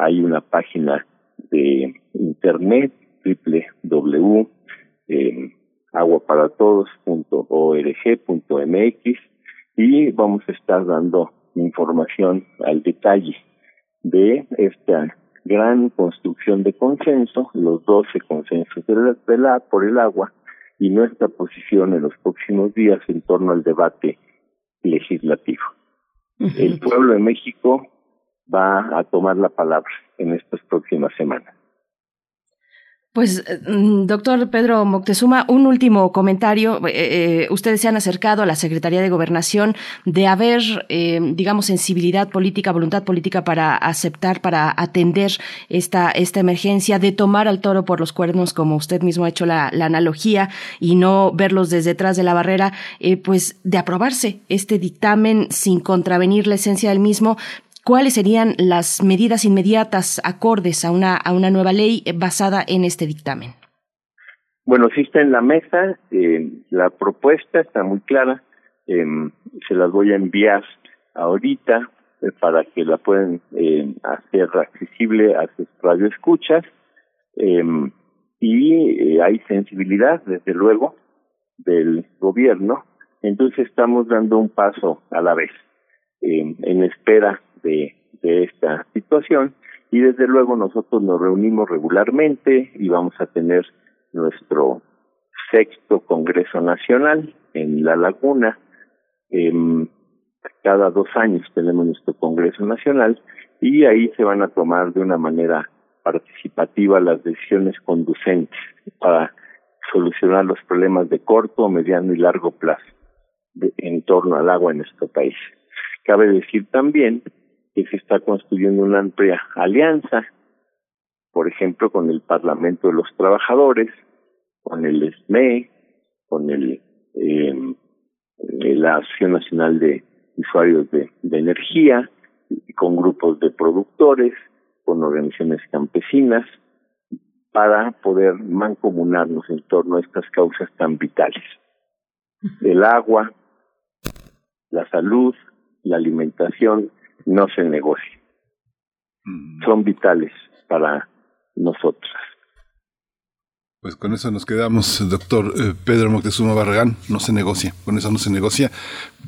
hay una página de internet www.aguaparatodos.org.mx y vamos a estar dando información al detalle de esta gran construcción de consenso, los 12 consensos de la, por el agua y nuestra posición en los próximos días en torno al debate legislativo. El pueblo de México va a tomar la palabra en estas próximas semanas. Pues, eh, mm, doctor Pedro Moctezuma, un último comentario. Eh, eh, ustedes se han acercado a la Secretaría de Gobernación de haber, digamos, sensibilidad política, voluntad política para aceptar, para atender esta, esta emergencia, de tomar al toro por los cuernos, como usted mismo ha hecho la, la analogía, y no verlos desde detrás de la barrera, pues de aprobarse este dictamen sin contravenir la esencia del mismo, ¿Cuáles serían las medidas inmediatas acordes a una, a una nueva ley basada en este dictamen? Bueno, sí está en la mesa, eh, la propuesta está muy clara, eh, se las voy a enviar ahorita eh, para que la puedan eh, hacer accesible a sus radioescuchas y hay sensibilidad, desde luego, del gobierno, entonces estamos dando un paso a la vez en espera de, de esta situación y desde luego nosotros nos reunimos regularmente y vamos a tener nuestro sexto Congreso Nacional en La Laguna. Eh, cada dos años tenemos nuestro Congreso Nacional y ahí se van a tomar de una manera participativa las decisiones conducentes para solucionar los problemas de corto, mediano y largo plazo en torno al agua en nuestro país. Cabe decir también que se está construyendo una amplia alianza, por ejemplo, con el Parlamento de los Trabajadores, con el SME, con el eh, la Asociación Nacional de usuarios de, de energía, con grupos de productores, con organizaciones campesinas, para poder mancomunarnos en torno a estas causas tan vitales. El agua, la salud, la alimentación no se negocian. Mm. Son vitales para nosotros. Pues con eso nos quedamos, [laughs] doctor eh, Pedro Moctezuma Barragán. No se negocia, con eso no se negocia.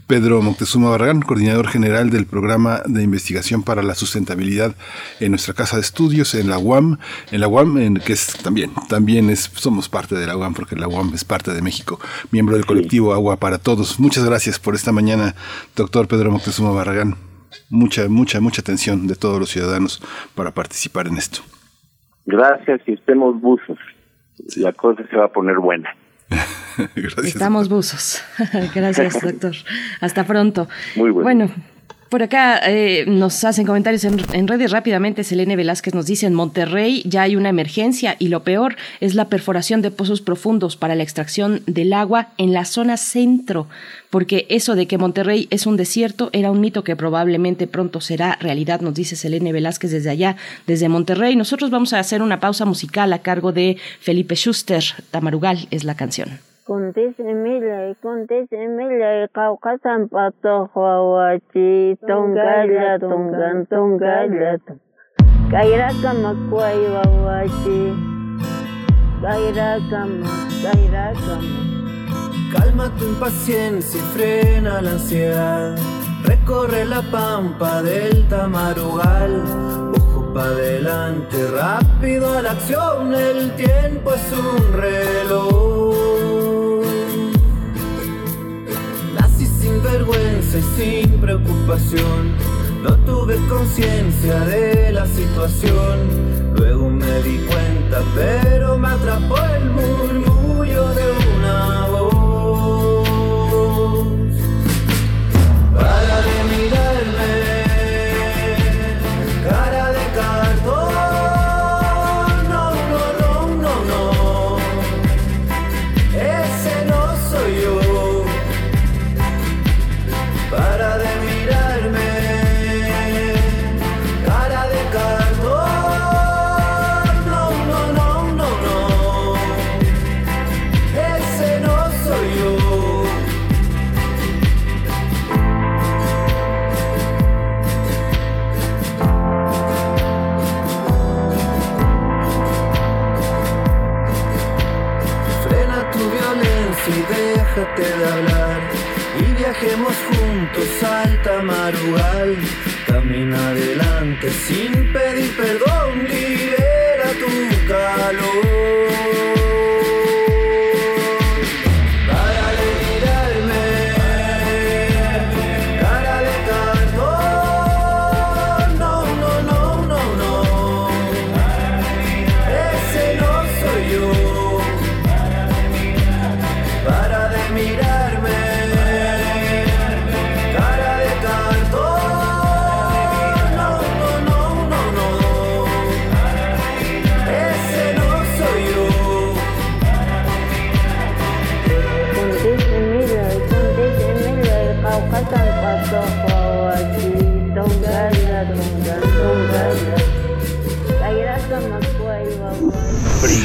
Pedro Moctezuma Barragán, coordinador general del programa de investigación para la sustentabilidad en nuestra casa de estudios, en la UAM, en la UAM, en, que es también, también es, somos parte de la UAM, porque la UAM es parte de México, miembro del colectivo Agua para Todos. Muchas gracias por esta mañana, doctor Pedro Moctezuma Barragán. Mucha, mucha, mucha atención de todos los ciudadanos para participar en esto. Gracias y estemos buzos la cosa se va a poner buena. [laughs] Gracias. Estamos buzos. [laughs] Gracias, doctor. Hasta pronto. Muy bueno. Bueno, por acá eh, nos hacen comentarios en, en, redes rápidamente. Selene Velázquez nos dice, en Monterrey ya hay una emergencia y lo peor es la perforación de pozos profundos para la extracción del agua en la zona centro, porque eso de que Monterrey es un desierto era un mito que probablemente pronto será realidad, nos dice Selene Velázquez desde allá, desde Monterrey. Nosotros vamos a hacer una pausa musical a cargo de Felipe Schuster. Tamarugal es la canción. Kuntismilay, qawqasan patoq wawachi, tongalla, tongan, tongalla, kayraka makway wawachi, kayraka mak, kayraka Calma tu impaciencia y frena la ansiedad. Recorre la pampa del tamarugal. Ojo pa' adelante, rápido a la acción. El tiempo es un reloj. Sin vergüenza y sin preocupación. No tuve conciencia de la situación. Luego me di cuenta, pero me atrapó el murmullo de una déjate de hablar. Y viajemos juntos al Tamarugal. Camina adelante sin pedir perdón.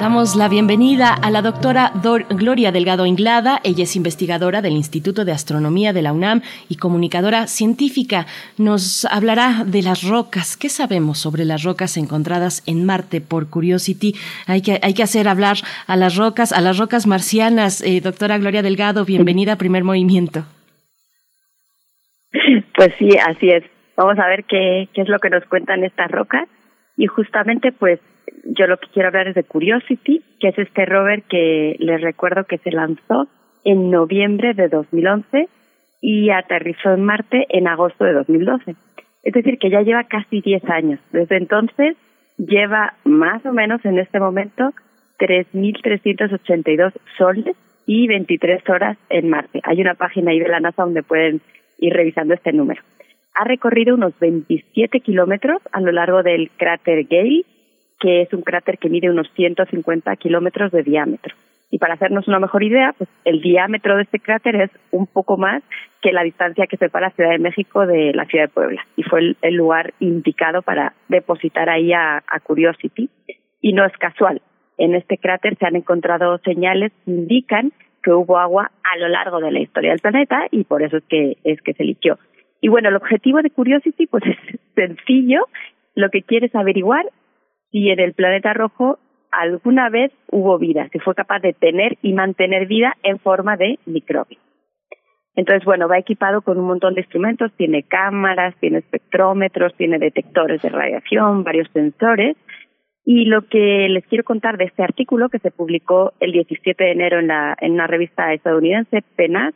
Damos la bienvenida a la doctora Dor- Gloria Delgado Inglada. Ella es investigadora del Instituto de Astronomía de la UNAM y comunicadora científica. Nos hablará de las rocas. ¿Qué sabemos sobre las rocas encontradas en Marte por Curiosity? Hay que, hacer hablar a las rocas, a las rocas marcianas. Eh, doctora Gloria Delgado, bienvenida a Primer Movimiento. Pues sí, así es. Vamos a ver qué es lo que nos cuentan estas rocas. Y justamente, pues, yo lo que quiero hablar es de Curiosity, que es este rover que les recuerdo que se lanzó en noviembre de 2011 y aterrizó en Marte en agosto de 2012. Es decir, que ya lleva casi 10 años. Desde entonces lleva más o menos en este momento 3.382 soles y 23 horas en Marte. Hay una página ahí de la NASA donde pueden ir revisando este número. Ha recorrido unos 27 kilómetros a lo largo del cráter Gale, que es un cráter que mide unos 150 kilómetros de diámetro. Y para hacernos una mejor idea, pues el diámetro de este cráter es un poco más que la distancia que separa Ciudad de México de la ciudad de Puebla. Y fue el, lugar indicado para depositar ahí a, a Curiosity. Y no es casual. En este cráter se han encontrado señales que indican que hubo agua a lo largo de la historia del planeta y por eso es que es que se liquió. Y bueno, el objetivo de Curiosity pues es sencillo. Lo que quiere es averiguar si en el planeta rojo alguna vez hubo vida, que fue capaz de tener y mantener vida en forma de microbios. Entonces, bueno, va equipado con un montón de instrumentos, tiene cámaras, tiene espectrómetros, tiene detectores de radiación, varios sensores. Y lo que les quiero contar de este artículo que se publicó el 17 de enero en, la, en una revista estadounidense, PENAS,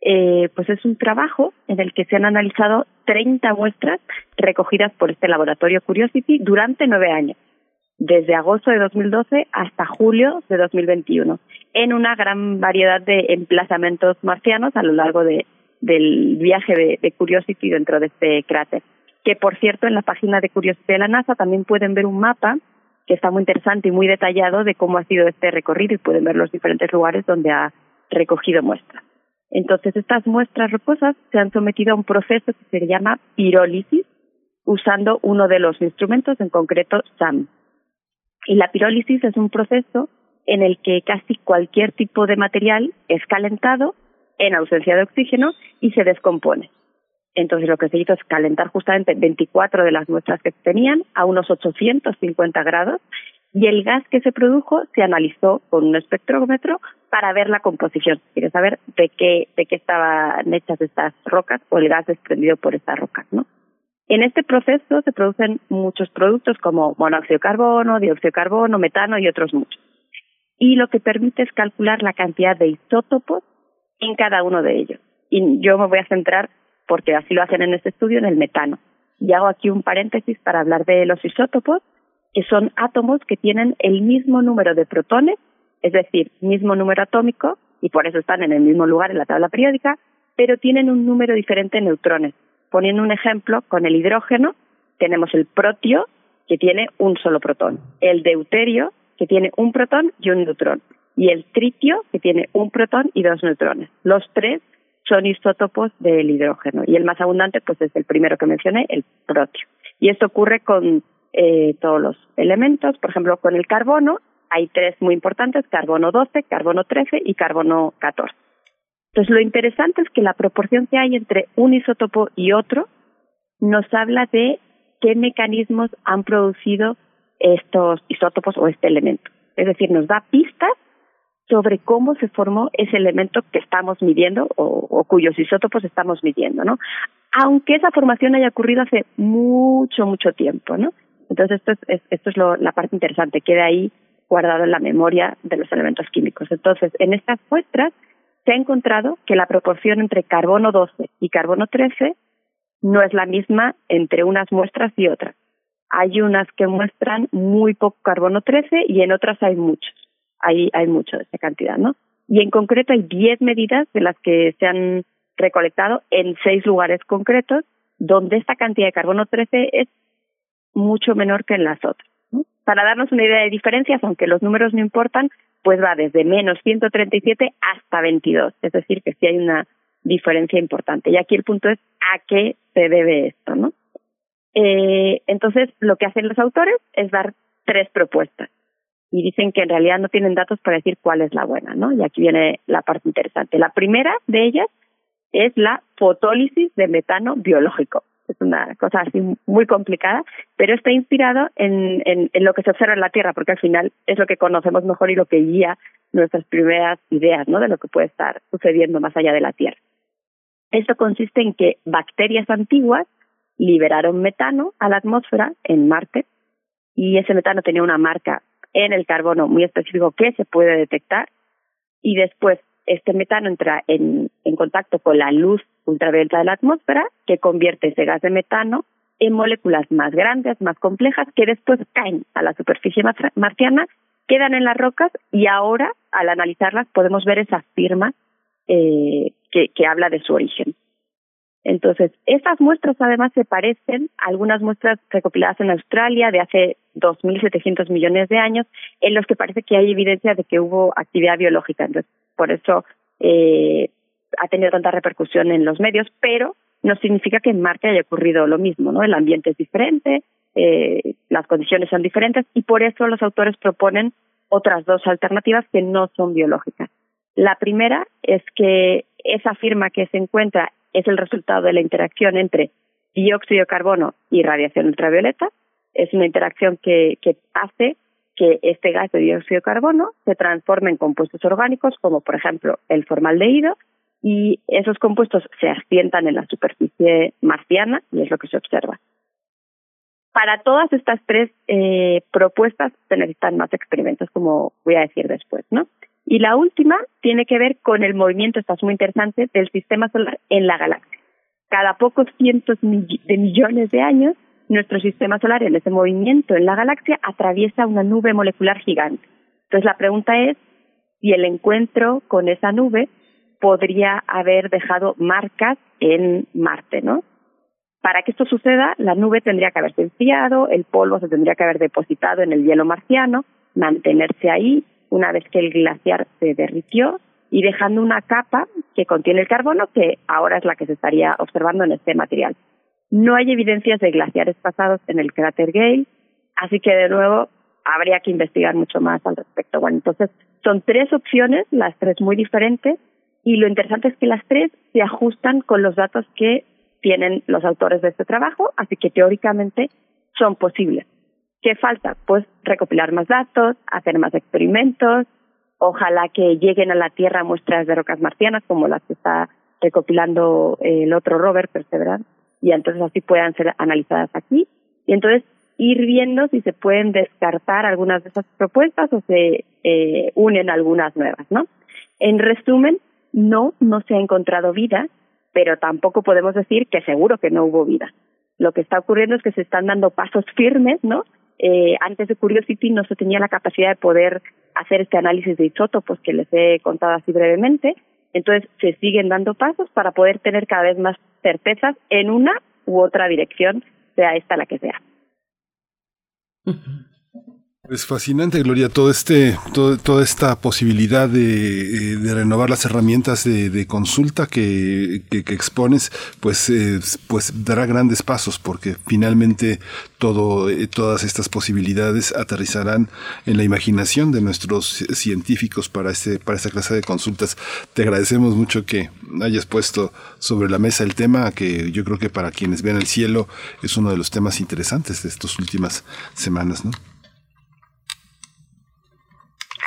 eh, pues es un trabajo en el que se han analizado 30 muestras recogidas por este laboratorio Curiosity durante nueve años desde agosto de 2012 hasta julio de 2021, en una gran variedad de emplazamientos marcianos a lo largo de, del viaje de, de Curiosity dentro de este cráter. Que, por cierto, en la página de Curiosity de la NASA también pueden ver un mapa que está muy interesante y muy detallado de cómo ha sido este recorrido y pueden ver los diferentes lugares donde ha recogido muestras. Entonces, estas muestras rocosas se han sometido a un proceso que se llama pirólisis, usando uno de los instrumentos, en concreto SAM. Y la pirólisis es un proceso en el que casi cualquier tipo de material es calentado en ausencia de oxígeno y se descompone. Entonces lo que se hizo es calentar justamente 24 de las muestras que tenían a unos 850 grados y el gas que se produjo se analizó con un espectrómetro para ver la composición, quiere saber de qué, de qué estaban hechas estas rocas o el gas desprendido por estas rocas, ¿no? En este proceso se producen muchos productos como monóxido de carbono, dióxido de carbono, metano y otros muchos. Y lo que permite es calcular la cantidad de isótopos en cada uno de ellos. Y yo me voy a centrar, porque así lo hacen en este estudio, en el metano. Y hago aquí un paréntesis para hablar de los isótopos, que son átomos que tienen el mismo número de protones, es decir, mismo número atómico, y por eso están en el mismo lugar en la tabla periódica, pero tienen un número diferente de neutrones, Poniendo un ejemplo, con el hidrógeno tenemos el protio, que tiene un solo protón, el deuterio, que tiene un protón y un neutrón, y el tritio, que tiene un protón y dos neutrones. Los tres son isótopos del hidrógeno, y el más abundante pues es el primero que mencioné, el protio. Y esto ocurre con eh, todos los elementos, por ejemplo, con el carbono, hay tres muy importantes, carbono 12, carbono 13 y carbono 14. Entonces, lo interesante es que la proporción que hay entre un isótopo y otro nos habla de qué mecanismos han producido estos isótopos o este elemento. Es decir, nos da pistas sobre cómo se formó ese elemento que estamos midiendo o, cuyos isótopos estamos midiendo, ¿no? Aunque esa formación haya ocurrido hace mucho, mucho tiempo, ¿no? Entonces, esto es, esto es lo, la parte interesante, queda ahí guardado en la memoria de los elementos químicos. Entonces, en estas muestras se ha encontrado que la proporción entre carbono 12 y carbono 13 no es la misma entre unas muestras y otras. Hay unas que muestran muy poco carbono 13 y en otras hay muchos. Hay, hay mucho de esa cantidad, ¿no? Y en concreto hay 10 medidas de las que se han recolectado en seis lugares concretos donde esta cantidad de carbono 13 es mucho menor que en las otras. Para darnos una idea de diferencias, aunque los números no importan, pues va desde menos 137 hasta 22, es decir, que sí hay una diferencia importante. Y aquí el punto es a qué se debe esto, ¿no? Eh, entonces, lo que hacen los autores es dar tres propuestas y dicen que en realidad no tienen datos para decir cuál es la buena, ¿no? Y aquí viene la parte interesante. La primera de ellas es la fotólisis de metano biológico es una cosa así muy complicada, pero está inspirado en, en, en, lo que se observa en la Tierra, porque al final es lo que conocemos mejor y lo que guía nuestras primeras ideas ¿no? de lo que puede estar sucediendo más allá de la Tierra. Esto consiste en que bacterias antiguas liberaron metano a la atmósfera en Marte y ese metano tenía una marca en el carbono muy específico que se puede detectar y después este metano entra en, en contacto con la luz ultravioleta de la atmósfera, que convierte ese gas de metano en moléculas más grandes, más complejas, que después caen a la superficie marciana, quedan en las rocas y ahora, al analizarlas, podemos ver esa firma eh, que, habla de su origen. Entonces, estas muestras además se parecen a algunas muestras recopiladas en Australia de hace 2.700 millones de años, en los que parece que hay evidencia de que hubo actividad biológica. Entonces, por eso eh, ha tenido tanta repercusión en los medios, pero no significa que en Marte haya ocurrido lo mismo, ¿no? El ambiente es diferente, eh, las condiciones son diferentes y por eso los autores proponen otras dos alternativas que no son biológicas. La primera es que esa firma que se encuentra es el resultado de la interacción entre dióxido de carbono y radiación ultravioleta. Es una interacción que, que hace que este gas de dióxido de carbono se transforme en compuestos orgánicos, como por ejemplo el formaldehído, y esos compuestos se asientan en la superficie marciana y es lo que se observa. Para todas estas tres eh, propuestas se necesitan más experimentos, como voy a decir después, ¿no? Y la última tiene que ver con el movimiento, esto es muy interesante, del sistema solar en la galaxia. Cada pocos cientos de millones de años, nuestro sistema solar en ese movimiento en la galaxia atraviesa una nube molecular gigante. Entonces la pregunta es si el encuentro con esa nube podría haber dejado marcas en Marte, ¿no? Para que esto suceda, la nube tendría que haberse enfriado, el polvo se tendría que haber depositado en el hielo marciano, mantenerse ahí una vez que el glaciar se derritió y dejando una capa que contiene el carbono que ahora es la que se estaría observando en este material. No hay evidencias de glaciares pasados en el cráter Gale, así que de nuevo habría que investigar mucho más al respecto. Bueno, entonces son tres opciones, las tres muy diferentes, y lo interesante es que las tres se ajustan con los datos que tienen los autores de este trabajo, así que teóricamente son posibles. ¿Qué falta? Pues recopilar más datos, hacer más experimentos, ojalá que lleguen a la Tierra muestras de rocas marcianas como las que está recopilando el otro rover Perseverance y entonces así puedan ser analizadas aquí y entonces ir viendo si se pueden descartar algunas de esas propuestas o se eh, unen algunas nuevas, ¿no? En resumen, no, no se ha encontrado vida, pero tampoco podemos decir que seguro que no hubo vida. Lo que está ocurriendo es que se están dando pasos firmes, ¿no? Eh, antes de Curiosity no se tenía la capacidad de poder hacer este análisis de isótopos que les he contado así brevemente. Entonces se siguen dando pasos para poder tener cada vez más certezas en una u otra dirección, sea esta la que sea. Es fascinante, Gloria, todo este, toda esta posibilidad de, eh, renovar las herramientas de, consulta que, expones, pues, pues dará grandes pasos, porque finalmente todo, eh, todas estas posibilidades aterrizarán en la imaginación de nuestros científicos para este, para esta clase de consultas. Te agradecemos mucho que hayas puesto sobre la mesa el tema, que yo creo que para quienes ven el cielo es uno de los temas interesantes de estas últimas semanas, ¿no?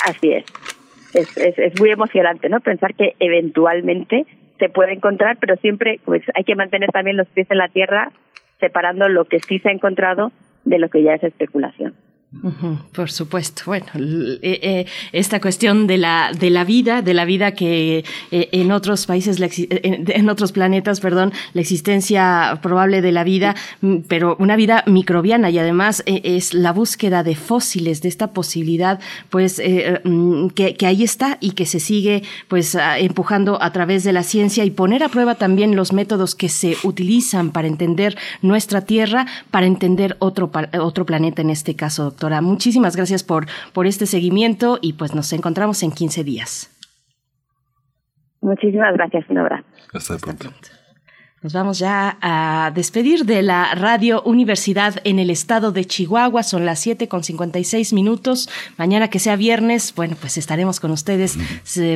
Así es. Es, es. muy emocionante, ¿no? Pensar que eventualmente se puede encontrar, pero siempre pues hay que mantener también los pies en la tierra, separando lo que sí se ha encontrado de lo que ya es especulación por supuesto. Bueno, eh, eh, esta cuestión de la de la vida, de la vida que eh, en otros países, en, otros planetas, perdón, la existencia probable de la vida, mm, pero una vida microbiana y además es la búsqueda de fósiles, de esta posibilidad, pues mm, que, que, ahí está y que se sigue, pues empujando a través de la ciencia y poner a prueba también los métodos que se utilizan para entender nuestra Tierra, para entender otro otro planeta en este caso. Muchísimas gracias por, por este seguimiento y pues nos encontramos en 15 días. Muchísimas gracias, un abrazo. Hasta pronto. Nos vamos ya a despedir de la Radio Universidad en el estado de Chihuahua. Son las 7 con 56 minutos. Mañana que sea viernes, bueno, pues estaremos con ustedes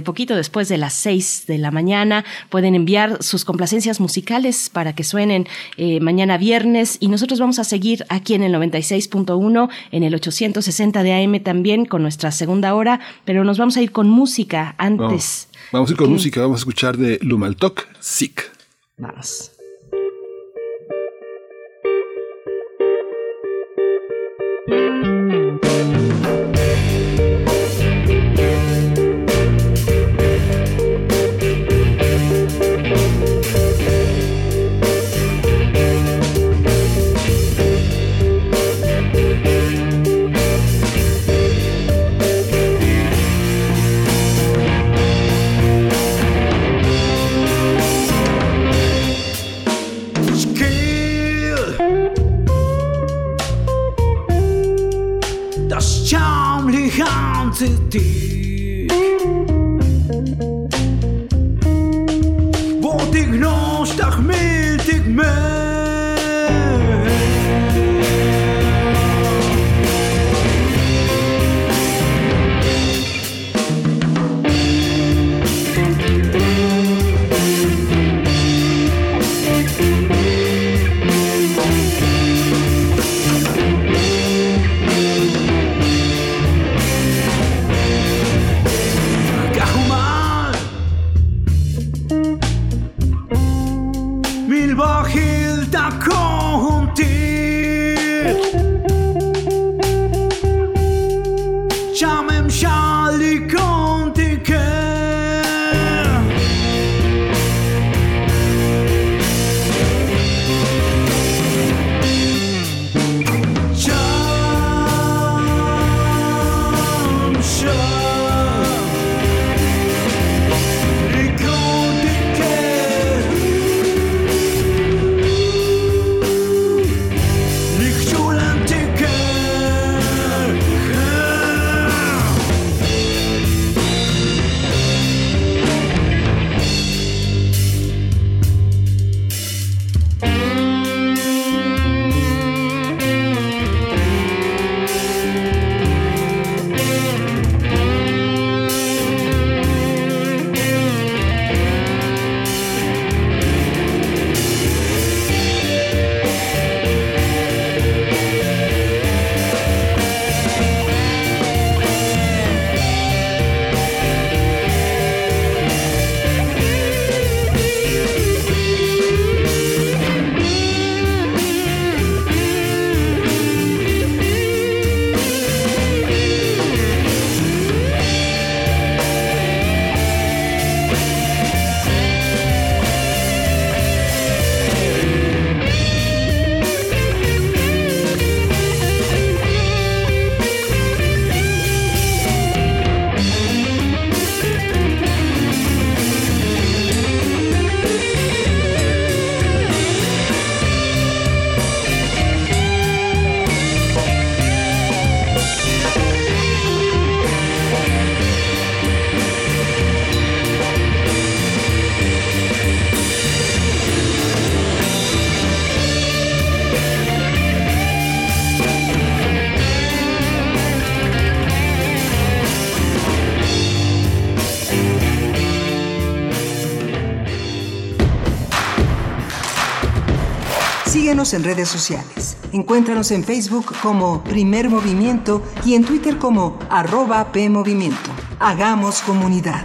poquito después de las 6 de la mañana. Pueden enviar sus complacencias musicales para que suenen eh, mañana viernes. Y nosotros vamos a seguir aquí en el 96.1, en el 860 de AM también con nuestra segunda hora. Pero nos vamos a ir con música antes. Vamos, a ir con música. Vamos a escuchar de Lumaltok, Sick. Vamos. En redes sociales. Encuéntranos en Facebook como Primer Movimiento y en Twitter como arroba PMovimiento. Hagamos comunidad.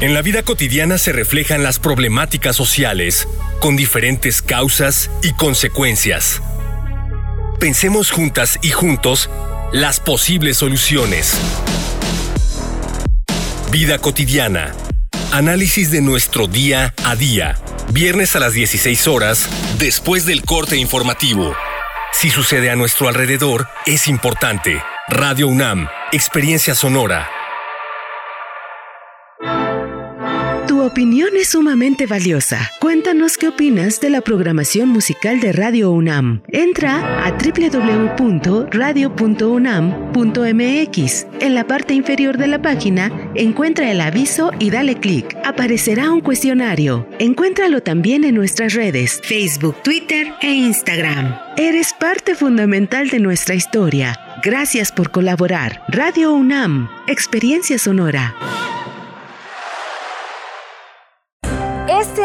En la vida cotidiana se reflejan las problemáticas sociales, con diferentes causas y consecuencias. Pensemos juntas y juntos las posibles soluciones. Vida cotidiana. Análisis de nuestro día a día. Viernes a las 16 horas, después del corte informativo. Si sucede a nuestro alrededor, es importante. Radio UNAM, Experiencia Sonora. Tu opinión es sumamente valiosa. Cuéntanos qué opinas de la programación musical de Radio UNAM. Entra a www.radio.unam.mx. En la parte inferior de la página, encuentra el aviso y dale clic. Aparecerá un cuestionario. Encuéntralo también en nuestras redes, Facebook, Twitter e Instagram. Eres parte fundamental de nuestra historia. Gracias por colaborar. Radio UNAM, Experiencia Sonora.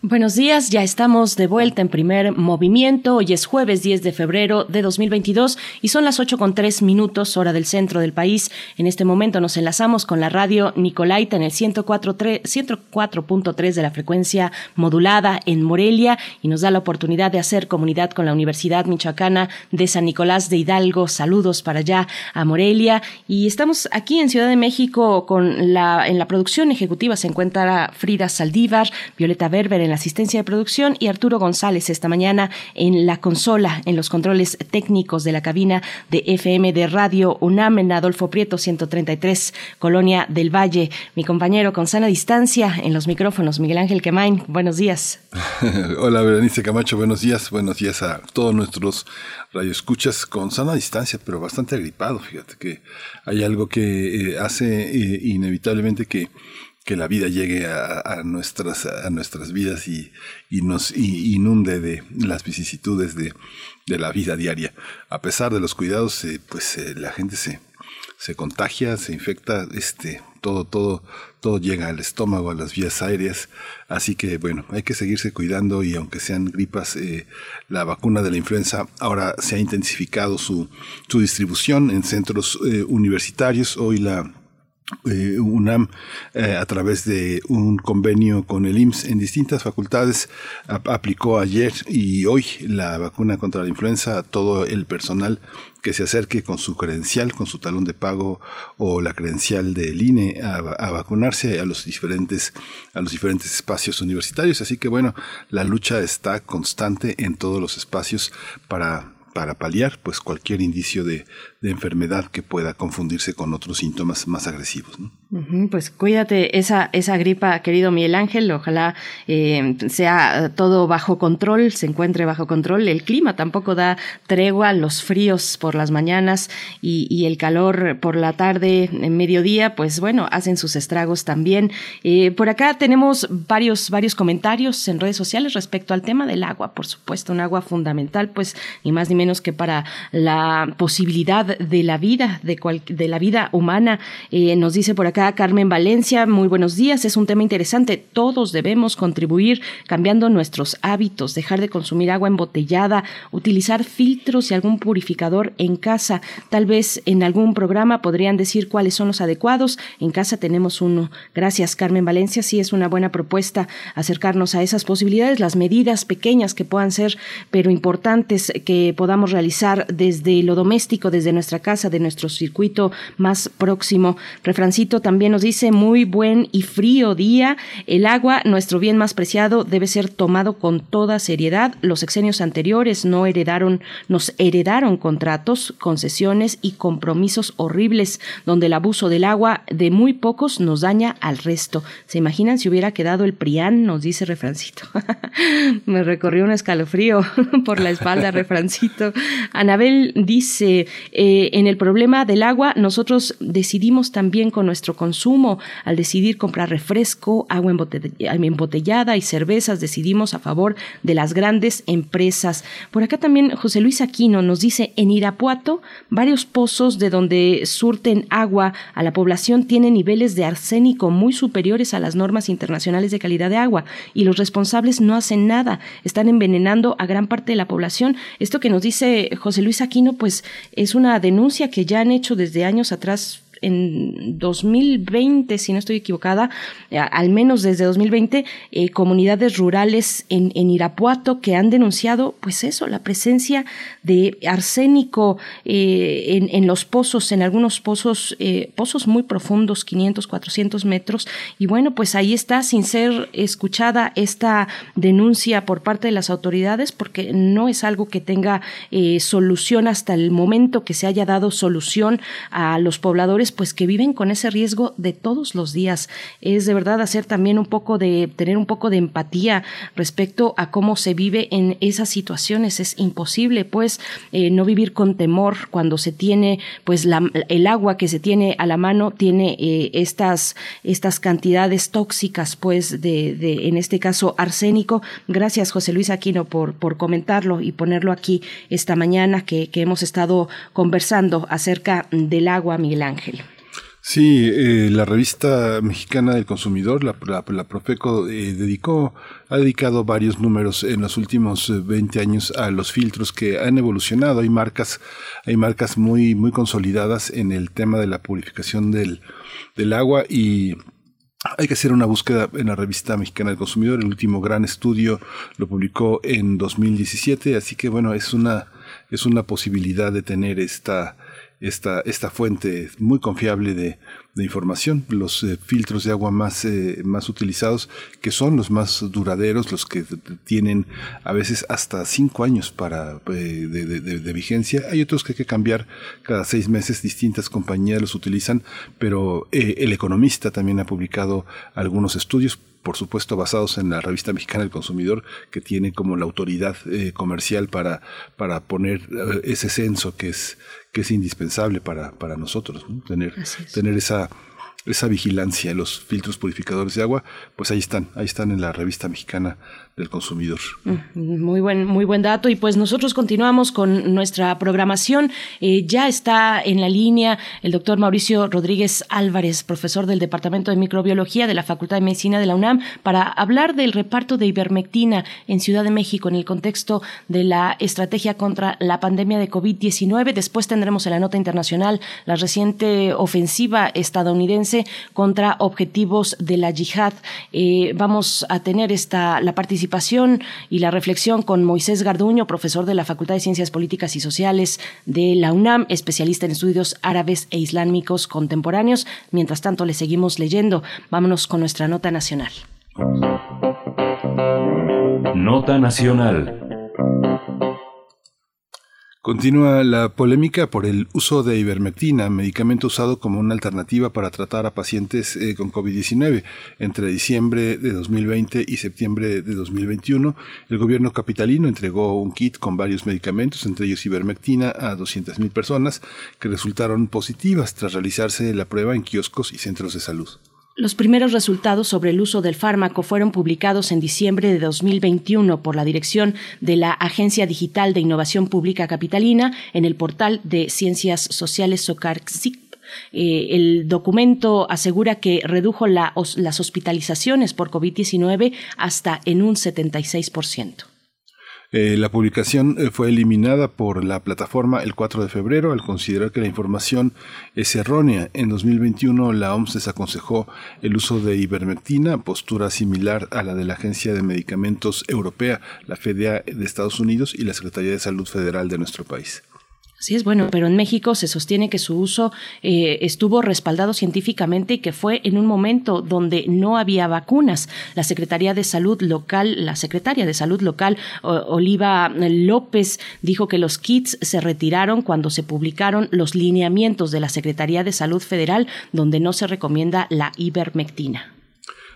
Buenos días, ya estamos de vuelta en primer movimiento. Hoy es jueves 10 de febrero de 2022 y son las 8 con 3 minutos, hora del centro del país. En este momento nos enlazamos con la radio Nicolaita en el 104.3 de la frecuencia modulada en Morelia y nos da la oportunidad de hacer comunidad con la Universidad Michoacana de San Nicolás de Hidalgo. Saludos para allá a Morelia. Y estamos aquí en Ciudad de México con la, en la producción ejecutiva se encuentra Frida Saldívar, Violeta Berber la asistencia de producción y Arturo González esta mañana en la consola, en los controles técnicos de la cabina de FM de Radio UNAM en Adolfo Prieto 133, Colonia del Valle. Mi compañero con sana distancia en los micrófonos, Miguel Ángel Quemain. Buenos días. [laughs] Hola, Berenice Camacho. Buenos días. Buenos días a todos nuestros radioescuchas con sana distancia, pero bastante agripado. Fíjate que hay algo que eh, hace eh, inevitablemente que que la vida llegue a, nuestras, a nuestras vidas y, y nos inunde de las vicisitudes de, de, la vida diaria. A pesar de los cuidados, eh, pues eh, la gente se, se contagia, se infecta, este, todo, todo, todo llega al estómago, a las vías aéreas. Así que bueno, hay que seguirse cuidando y aunque sean gripas, eh, la vacuna de la influenza ahora se ha intensificado su, su distribución en centros universitarios. Hoy la eh, UNAM eh, a través de un convenio con el IMSS en distintas facultades aplicó ayer y hoy la vacuna contra la influenza a todo el personal que se acerque con su credencial, con su talón de pago o la credencial del INE a, a, vacunarse a los diferentes a los diferentes espacios universitarios. Así que bueno, la lucha está constante en todos los espacios para para paliar pues cualquier indicio de, de enfermedad que pueda confundirse con otros síntomas más agresivos. Pues cuídate esa, esa gripa, querido Miguel Ángel. Ojalá eh, sea todo bajo control, se encuentre bajo control. El clima tampoco da tregua, los fríos por las mañanas y, y el calor por la tarde, en mediodía, pues bueno, hacen sus estragos también. Eh, por acá tenemos varios, varios comentarios en redes sociales respecto al tema del agua, por supuesto, un agua fundamental, pues ni más ni menos que para la posibilidad de la vida, de, cual, de la vida humana. Eh, nos dice por acá Carmen Valencia, muy buenos días. Es un tema interesante. Todos debemos contribuir cambiando nuestros hábitos, dejar de consumir agua embotellada, utilizar filtros y algún purificador en casa. Tal vez en algún programa podrían decir cuáles son los adecuados. En casa tenemos uno. Gracias, Carmen Valencia. Sí, es una buena propuesta acercarnos a esas posibilidades, las medidas pequeñas que puedan ser, pero importantes que podamos realizar desde lo doméstico, desde nuestra casa, de nuestro circuito más próximo. Refrancito también nos dice muy buen y frío día. El agua, nuestro bien más preciado, debe ser tomado con toda seriedad. Los exenios anteriores no heredaron, nos heredaron contratos, concesiones y compromisos horribles, donde el abuso del agua de muy pocos nos daña al resto. ¿Se imaginan si hubiera quedado el PRIAN? Nos dice Refrancito. [laughs] Me recorrió un escalofrío [laughs] por la espalda, Refrancito. Anabel dice, eh, en el problema del agua, nosotros decidimos también con nuestro consumo. Al decidir comprar refresco, agua embotellada y cervezas, decidimos a favor de las grandes empresas. Por acá también José Luis Aquino nos dice, en Irapuato, varios pozos de donde surten agua a la población tienen niveles de arsénico muy superiores a las normas internacionales de calidad de agua y los responsables no hacen nada, están envenenando a gran parte de la población. Esto que nos dice José Luis Aquino, pues es una denuncia que ya han hecho desde años atrás en 2020, si no estoy equivocada, al menos desde 2020, comunidades rurales en, en, Irapuato que han denunciado, pues eso, la presencia de arsénico en, en, los pozos, en algunos pozos, pozos muy profundos, 500, 400 metros. Y bueno, pues ahí está, sin ser escuchada esta denuncia por parte de las autoridades, porque no es algo que tenga solución hasta el momento que se haya dado solución a los pobladores, pues que viven con ese riesgo de todos los días. Es de verdad hacer también un poco de, tener un poco de empatía respecto a cómo se vive en esas situaciones. Es imposible, pues, eh, no vivir con temor cuando se tiene, pues, el agua que se tiene a la mano tiene eh, estas, estas cantidades tóxicas, pues, de, en este caso, arsénico. Gracias, José Luis Aquino, por, por comentarlo y ponerlo aquí esta mañana que hemos estado conversando acerca del agua, Miguel Ángel. Sí, eh, la revista mexicana del consumidor, la, Profeco, eh, dedicó, ha dedicado varios números en los últimos 20 eh, años a los filtros que han evolucionado. Hay marcas, hay marcas muy, muy consolidadas en el tema de la purificación del, del agua y hay que hacer una búsqueda en la revista mexicana del consumidor. El último gran estudio lo publicó en 2017, así que bueno, es una, es una posibilidad de tener esta, esta, esta fuente muy confiable de, de información, los eh, filtros de agua más, eh, más utilizados, que son los más duraderos, los que tienen a veces hasta cinco años para, eh, de, vigencia. Hay otros que hay que cambiar cada seis meses, distintas compañías los utilizan, pero el economista también ha publicado algunos estudios por supuesto basados en la revista mexicana del consumidor, que tiene como la autoridad comercial para, para poner ese censo que es, que es indispensable para, para nosotros, tener, tener esa, esa vigilancia, los filtros purificadores de agua, pues ahí están, ahí están en la revista mexicana del consumidor. Mm, muy buen, muy buen dato. Y pues nosotros continuamos con nuestra programación. Eh, ya está en la línea el doctor Mauricio Rodríguez Álvarez, profesor del Departamento de Microbiología de la Facultad de Medicina de la UNAM, para hablar del reparto de ivermectina en Ciudad de México en el contexto de la estrategia contra la pandemia de COVID-19. Después tendremos en la nota internacional la reciente ofensiva estadounidense contra objetivos de la yihad. Eh, vamos a tener esta la participación y la reflexión con Moisés Garduño, profesor de la Facultad de Ciencias Políticas y Sociales de la UNAM, especialista en estudios árabes e islámicos contemporáneos. Mientras tanto, le seguimos leyendo. Vámonos con nuestra nota nacional. Nota nacional. Continúa la polémica por el uso de ivermectina, medicamento usado como una alternativa para tratar a pacientes eh, con COVID-19. Entre diciembre de 2020 y septiembre de 2021, el gobierno capitalino entregó un kit con varios medicamentos, entre ellos ivermectina, a 200.000 personas que resultaron positivas tras realizarse la prueba en kioscos y centros de salud. Los primeros resultados sobre el uso del fármaco fueron publicados en diciembre de 2021 por la dirección de la Agencia Digital de Innovación Pública Capitalina en el portal de Ciencias Sociales SOCARCIP. Eh, el documento asegura que redujo las hospitalizaciones por COVID-19 hasta en un 76%. Eh, la publicación eh, fue eliminada por la plataforma el 4 de febrero al considerar que la información es errónea. En 2021 la OMS desaconsejó el uso de ivermectina, postura similar a la de la Agencia de Medicamentos Europea, la FDA de Estados Unidos y la Secretaría de Salud Federal de nuestro país. Sí, es bueno, pero en México se sostiene que su uso eh, estuvo respaldado científicamente y que fue en un momento donde no había vacunas. La Secretaría de Salud local, la secretaria de Salud local, Oliva López, dijo que los kits se retiraron cuando se publicaron los lineamientos de la Secretaría de Salud Federal, donde no se recomienda la ivermectina.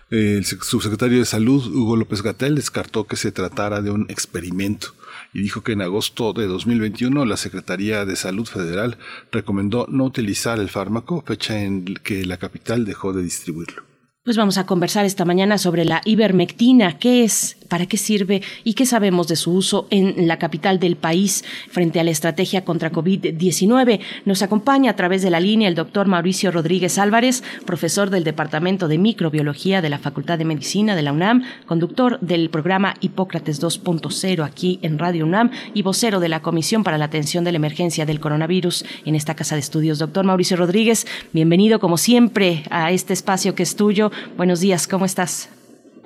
El subsecretario de Salud, Hugo López Gatel, descartó que se tratara de un experimento y dijo que en agosto de 2021 la Secretaría de Salud Federal recomendó no utilizar el fármaco, fecha en que la capital dejó de distribuirlo. Pues vamos a conversar esta mañana sobre la ivermectina, qué es, para qué sirve y qué sabemos de su uso en la capital del país frente a la estrategia contra COVID-19. Nos acompaña a través de la línea el doctor Mauricio Rodríguez Álvarez, profesor del Departamento de Microbiología de la Facultad de Medicina de la UNAM, conductor del programa Hipócrates 2.0 aquí en Radio UNAM y vocero de la Comisión para la Atención de la Emergencia del Coronavirus en esta casa de estudios. Doctor Mauricio Rodríguez, bienvenido como siempre a este espacio que es tuyo Buenos días, ¿cómo estás?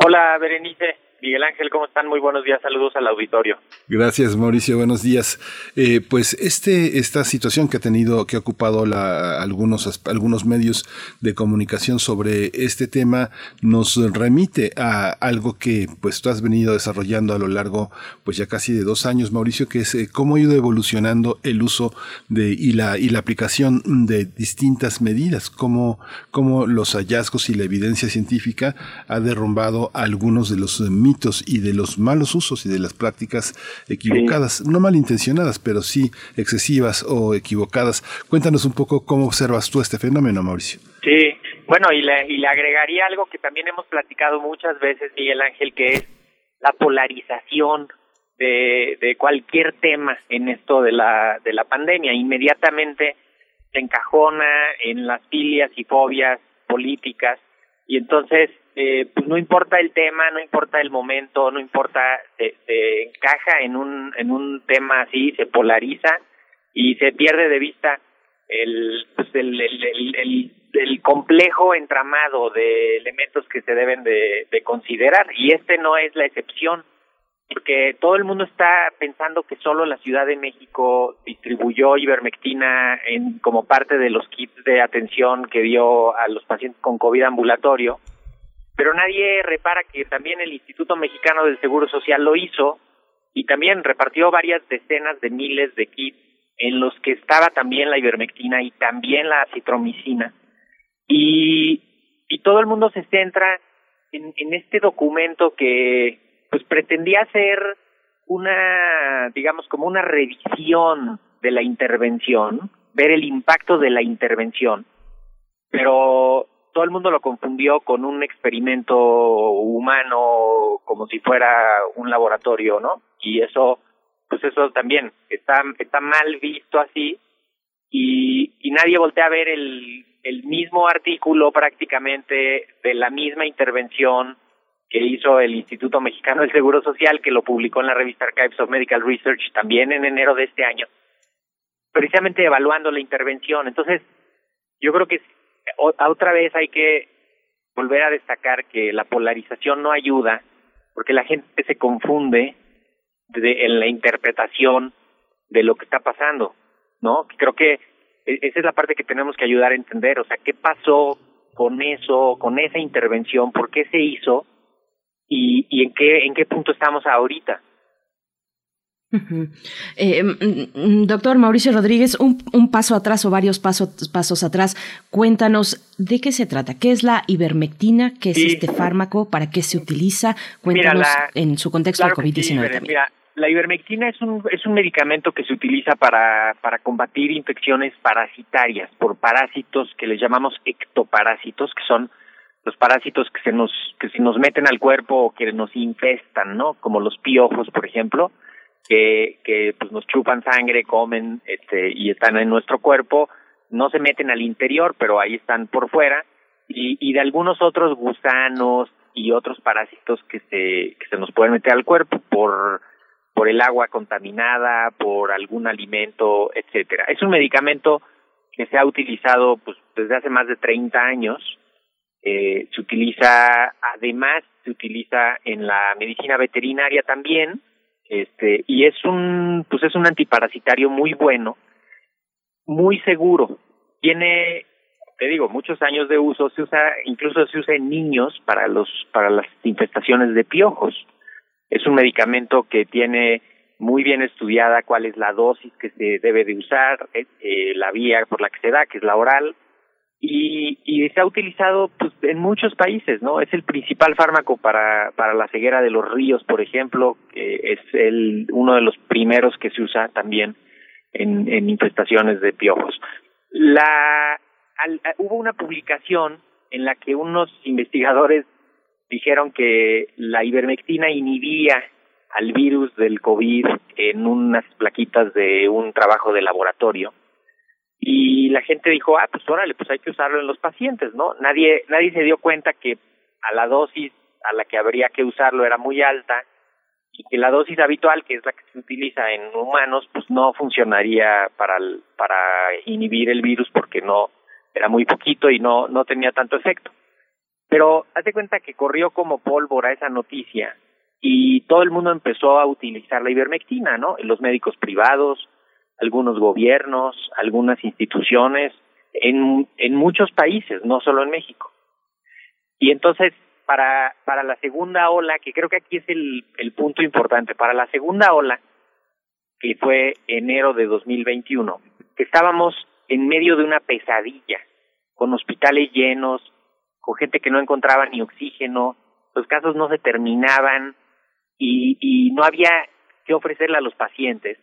Hola, Berenice. Miguel Ángel, ¿cómo están? Muy buenos días, saludos al auditorio. Gracias, Mauricio, buenos días. Eh, pues este, esta situación que ha tenido, que ha ocupado algunos, algunos medios de comunicación sobre este tema, nos remite a algo que pues tú has venido desarrollando a lo largo pues ya casi de dos años, Mauricio, que es eh, cómo ha ido evolucionando el uso de, y, la, y la aplicación de distintas medidas, cómo, cómo los hallazgos y la evidencia científica ha derrumbado algunos de los mitos y de los malos usos y de las prácticas equivocadas, no malintencionadas, pero sí excesivas o equivocadas. Cuéntanos un poco cómo observas tú este fenómeno, Mauricio. Sí, bueno, y le, y le agregaría algo que también hemos platicado muchas veces, Miguel Ángel, que es la polarización de, de cualquier tema en esto de la, de la pandemia. Inmediatamente se encajona en las filias y fobias políticas y entonces eh, pues no importa el tema, no importa el momento, no importa, se, encaja en un, en un tema así, se polariza y se pierde de vista el, pues el, el, el, el, complejo entramado de elementos que se deben de, de considerar. Y este no es la excepción porque todo el mundo está pensando que solo la Ciudad de México distribuyó ivermectina en, como parte de los kits de atención que dio a los pacientes con COVID ambulatorio pero nadie repara que también el Instituto Mexicano del Seguro Social lo hizo y también repartió varias decenas de miles de kits en los que estaba también la ivermectina y también la citromicina. Y, y todo el mundo se centra en, en este documento que pues pretendía ser una, digamos, como una revisión de la intervención, ver el impacto de la intervención, pero todo el mundo lo confundió con un experimento humano como si fuera un laboratorio, ¿no? Y eso, pues eso también está, está mal visto así y, y nadie voltea a ver el, el mismo artículo prácticamente de la misma intervención que hizo el Instituto Mexicano del Seguro Social, que lo publicó en la revista Archives of Medical Research también en enero de este año, precisamente evaluando la intervención. Entonces, yo creo que otra vez hay que volver a destacar que la polarización no ayuda porque la gente se confunde de, en la interpretación de lo que está pasando, ¿no? Creo que e, esa es la parte que tenemos que ayudar a entender, o sea, qué pasó con eso, con esa intervención, por qué se hizo y, y en qué en qué punto estamos ahorita. Eh, mm, mm, doctor Mauricio Rodríguez, un, un, paso atrás o varios pasos, pasos atrás, cuéntanos de qué se trata, qué es la ivermectina, qué es este fármaco, para qué se utiliza, cuéntanos en su contexto claro de COVID-19 sí, también. Mira, la ivermectina es un, es un medicamento que se utiliza para, para combatir infecciones parasitarias por parásitos que les llamamos ectoparásitos, que son los parásitos que se nos que se nos meten al cuerpo o que nos infestan, ¿no? Como los piojos, por ejemplo que, pues nos chupan sangre, comen este, y están en nuestro cuerpo, no se meten al interior, pero ahí están por fuera, y, y de algunos otros gusanos y otros parásitos que se, que se nos pueden meter al cuerpo por, por el agua contaminada, por algún alimento, etcétera. Es un medicamento que se ha utilizado pues desde hace más de 30 años. Eh, se utiliza, además, se utiliza en la medicina veterinaria también, este y es un pues es un antiparasitario muy bueno muy seguro. Tiene te digo muchos años de uso se usa incluso se usa en niños para los para las infestaciones de piojos. Es un medicamento que tiene muy bien estudiada cuál es la dosis que se debe de usar eh, la vía por la que se da que es la oral y, y se ha utilizado pues, en muchos países, ¿no? Es el principal fármaco para, para la ceguera de los ríos, por ejemplo, que es el, uno de los primeros que se usa también en, en infestaciones de piojos. La, al, hubo una publicación en la que unos investigadores dijeron que la ivermectina inhibía al virus del COVID en unas plaquitas de un trabajo de laboratorio. Y la gente dijo, ah, pues órale, pues hay que usarlo en los pacientes, ¿no? Nadie, nadie se dio cuenta que a la dosis a la que habría que usarlo era muy alta y que la dosis habitual, que es la que se utiliza en humanos, pues no funcionaría para, para inhibir el virus porque no era muy poquito y no, no tenía tanto efecto. Pero hazte cuenta que corrió como pólvora esa noticia y todo el mundo empezó a utilizar la ivermectina, ¿no? Los médicos privados, algunos gobiernos, algunas instituciones, en, en muchos países, no solo en México. Y entonces, para, para la segunda ola, que creo que aquí es el, el punto importante, para la segunda ola, que fue enero de 2021, que estábamos en medio de una pesadilla, con hospitales llenos, con gente que no encontraba ni oxígeno, los casos no se terminaban y, y no había que ofrecerle a los pacientes.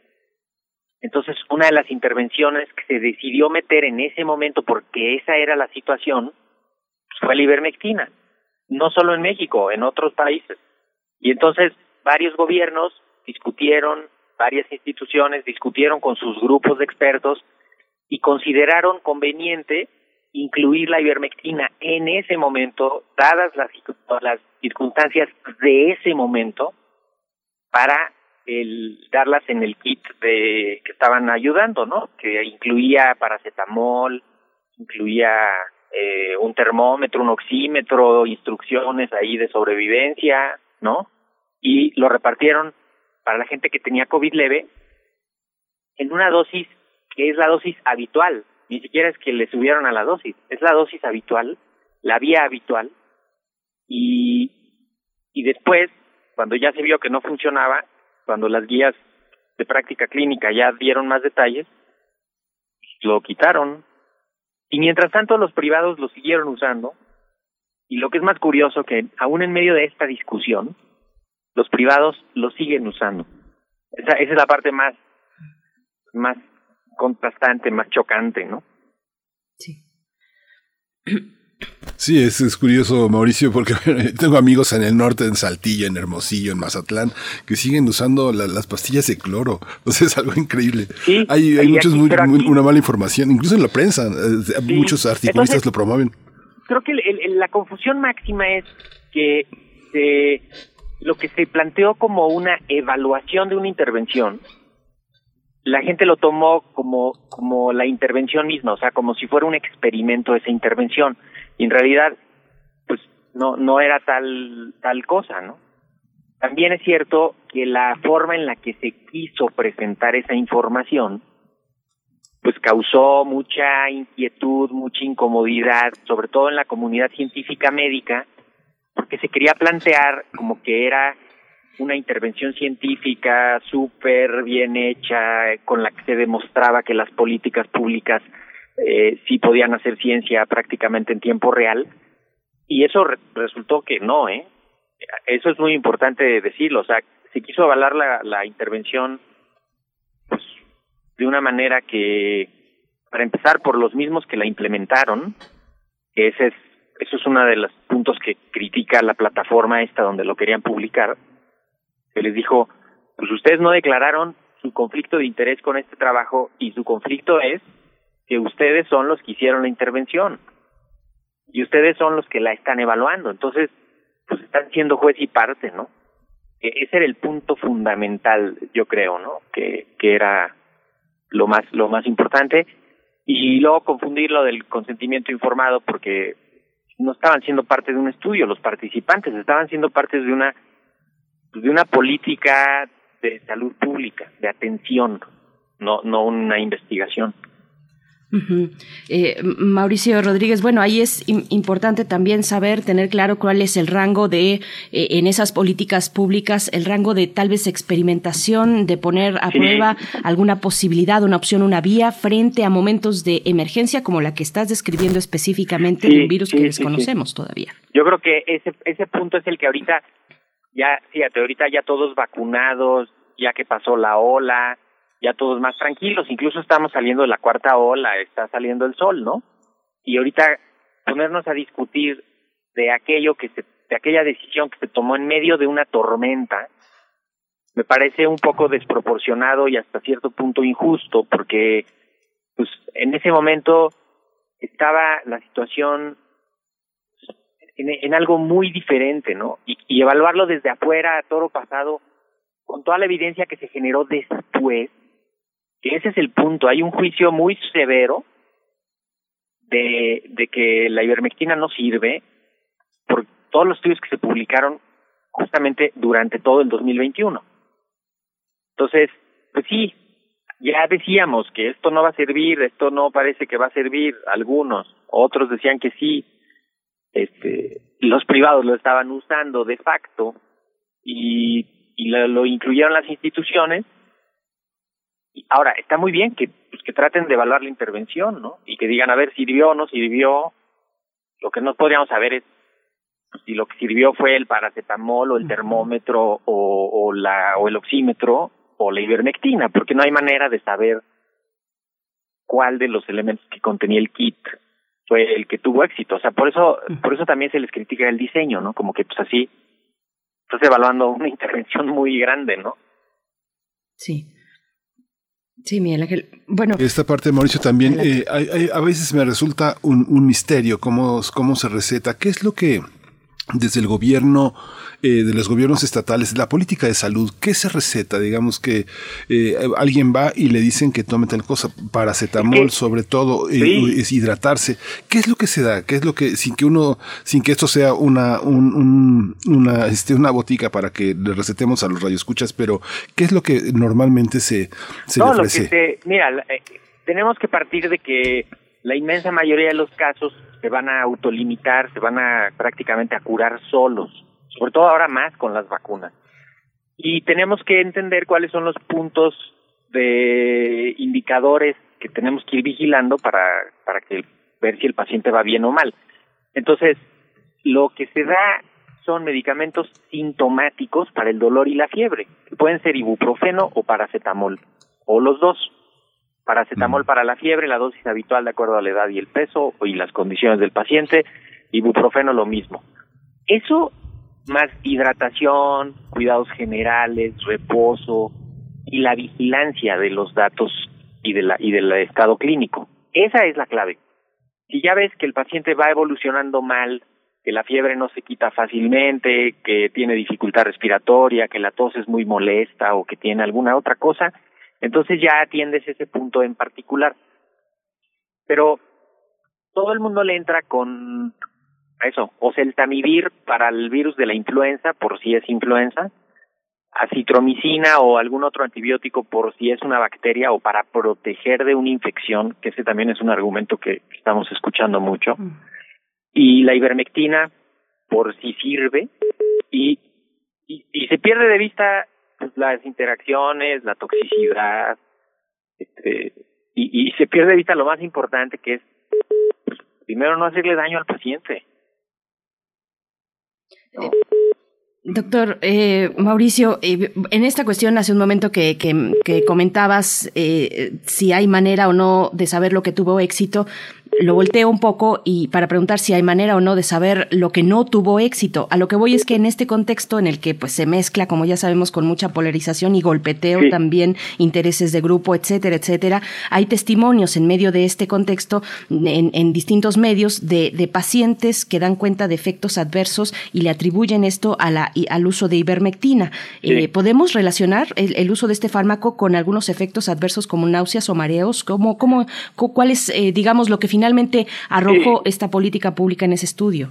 Entonces, una de las intervenciones que se decidió meter en ese momento, porque esa era la situación, fue la ivermectina. No solo en México, en otros países. Y entonces, varios gobiernos discutieron, varias instituciones discutieron con sus grupos de expertos y consideraron conveniente incluir la ivermectina en ese momento, dadas las, las circunstancias de ese momento, para el darlas en el kit de que estaban ayudando, ¿no? Que incluía paracetamol, incluía eh, un termómetro, un oxímetro, instrucciones ahí de sobrevivencia, ¿no? Y lo repartieron para la gente que tenía COVID leve en una dosis que es la dosis habitual, ni siquiera es que le subieron a la dosis, es la dosis habitual, la vía habitual, y, y después, cuando ya se vio que no funcionaba, cuando las guías de práctica clínica ya dieron más detalles, lo quitaron. Y mientras tanto los privados lo siguieron usando. Y lo que es más curioso que aún en medio de esta discusión, los privados lo siguen usando. Esa, esa es la parte más, más contrastante, más chocante, ¿no? Sí. Sí, es, es, curioso, Mauricio, porque [laughs] tengo amigos en el norte, en Saltillo, en Hermosillo, en Mazatlán, que siguen usando las pastillas de cloro. [laughs] O sea, es algo increíble. Sí, hay hay muchos, muy, una mala información, incluso en la prensa, eh, muchos articulistas lo promueven. Creo que el, la confusión máxima es que se, lo que se planteó como una evaluación de una intervención, la gente lo tomó como, como la intervención misma, o sea, como si fuera un experimento esa intervención. Y en realidad, pues no, no era tal, tal cosa, ¿no? También es cierto que la forma en la que se quiso presentar esa información, pues causó mucha inquietud, mucha incomodidad, sobre todo en la comunidad científica médica, porque se quería plantear como que era una intervención científica súper bien hecha, con la que se demostraba que las políticas públicas eh, sí podían hacer ciencia prácticamente en tiempo real, y eso resultó que no, ¿eh? Eso es muy importante decirlo, o sea, se quiso avalar la, la intervención pues, de una manera que, para empezar, por los mismos que la implementaron, que ese es, eso es uno de los puntos que critica la plataforma esta donde lo querían publicar, que les dijo, pues ustedes no declararon su conflicto de interés con este trabajo y su conflicto es que ustedes son los que hicieron la intervención y ustedes son los que la están evaluando. Entonces, pues están siendo juez y parte, ¿no? E-, ese era el punto fundamental, yo creo, ¿no? Que, que era lo más, lo más importante. Y luego confundir lo del consentimiento informado porque no estaban siendo parte de un estudio los participantes, estaban siendo parte de una de una política de salud pública, de atención, no, no una investigación. Eh, Mauricio Rodríguez, bueno, ahí es importante también saber, tener claro cuál es el rango de, eh, en esas políticas públicas, el rango de tal vez experimentación, de poner a prueba alguna posibilidad, una opción, una vía frente a momentos de emergencia como la que estás describiendo específicamente de un virus que desconocemos todavía. Yo creo que ese, ese punto es el que ahorita ya, fíjate, ahorita ya todos vacunados, ya que pasó la ola, ya todos más tranquilos, incluso estamos saliendo de la cuarta ola, está saliendo el sol, ¿no? Y ahorita ponernos a discutir de aquello que se, de aquella decisión que se tomó en medio de una tormenta, me parece un poco desproporcionado y hasta cierto punto injusto, porque pues en ese momento estaba la situación en, en algo muy diferente, ¿no? Y, y evaluarlo desde afuera, a toro pasado, con toda la evidencia que se generó después, ese es el punto. Hay un juicio muy severo de, de que la ivermectina no sirve por todos los estudios que se publicaron justamente durante todo el 2021. Entonces, pues sí, ya decíamos que esto no va a servir, esto no parece que va a servir, algunos, otros decían que sí, este, los privados lo estaban usando de facto y, y lo, lo incluyeron las instituciones. Y ahora, está muy bien que, pues, que traten de evaluar la intervención, ¿no? Y que digan, a ver, sirvió o no sirvió. Lo que no podríamos saber es si lo que sirvió fue el paracetamol o el termómetro o, o la o el oxímetro o la ivermectina, porque no hay manera de saber cuál de los elementos que contenía el kit fue el que tuvo éxito. O sea, por eso por eso también se les critica el diseño, ¿no? Como que pues así estás evaluando una [laughs] intervención muy grande, ¿no? Sí. Sí, Miguel Ángel. Bueno. Esta parte, Mauricio, también eh, hay, hay, a veces me resulta un, un misterio cómo, cómo se receta. ¿Qué es lo que desde el gobierno, eh, de los gobiernos estatales, la política de salud, ¿qué se receta? Digamos que eh, alguien va y le dicen que tome tal cosa, paracetamol sobre todo, eh, es hidratarse. ¿Qué es lo que se da? ¿Qué es lo que, sin que uno, sin que esto sea una, un, un, una, este, una botica para que le recetemos a los radioescuchas, pero ¿qué es lo que normalmente se, se no, le ofrece? Lo que se, mira, eh, tenemos que partir de que la inmensa mayoría de los casos se van a autolimitar, se van a prácticamente a curar solos, sobre todo ahora más con las vacunas. Y tenemos que entender cuáles son los puntos de indicadores que tenemos que ir vigilando para, para que ver si el paciente va bien o mal. Entonces, lo que se da son medicamentos sintomáticos para el dolor y la fiebre. Pueden ser ibuprofeno o paracetamol, o los dos. Paracetamol para la fiebre, la dosis habitual de acuerdo a la edad y el peso y las condiciones del paciente, ibuprofeno lo mismo. Eso más hidratación, cuidados generales, reposo y la vigilancia de los datos y de la y del estado clínico. Esa es la clave. Si ya ves que el paciente va evolucionando mal, que la fiebre no se quita fácilmente, que tiene dificultad respiratoria, que la tos es muy molesta o que tiene alguna otra cosa, entonces ya atiendes ese punto en particular. Pero todo el mundo le entra con eso, o celtamivir para el virus de la influenza, por si es influenza, acitromicina o algún otro antibiótico por si es una bacteria o para proteger de una infección, que ese también es un argumento que estamos escuchando mucho, y la ivermectina por si sirve, y, y, y se pierde de vista pues, las interacciones, la toxicidad, este, y, se pierde de vista lo más importante que es, pues, primero, no hacerle daño al paciente. ¿no? Doctor eh, Mauricio, eh, en esta cuestión hace un momento que, que, que comentabas eh, si hay manera o no de saber lo que tuvo éxito, lo volteo un poco y para preguntar si hay manera o no de saber lo que no tuvo éxito. A lo que voy es que en este contexto en el que pues se mezcla, como ya sabemos, con mucha polarización y golpeteo Sí. también, intereses de grupo, etcétera, etcétera, hay testimonios en medio de este contexto en, en distintos medios de, de pacientes que dan cuenta de efectos adversos y le atribuyen esto a la, al uso de ivermectina. Eh, ¿Podemos relacionar el, el uso de este fármaco con algunos efectos adversos como náuseas o mareos? ¿Cómo, cómo, cu- ¿Cuál es, eh, digamos, lo que finalmente arrojó esta política pública en ese estudio?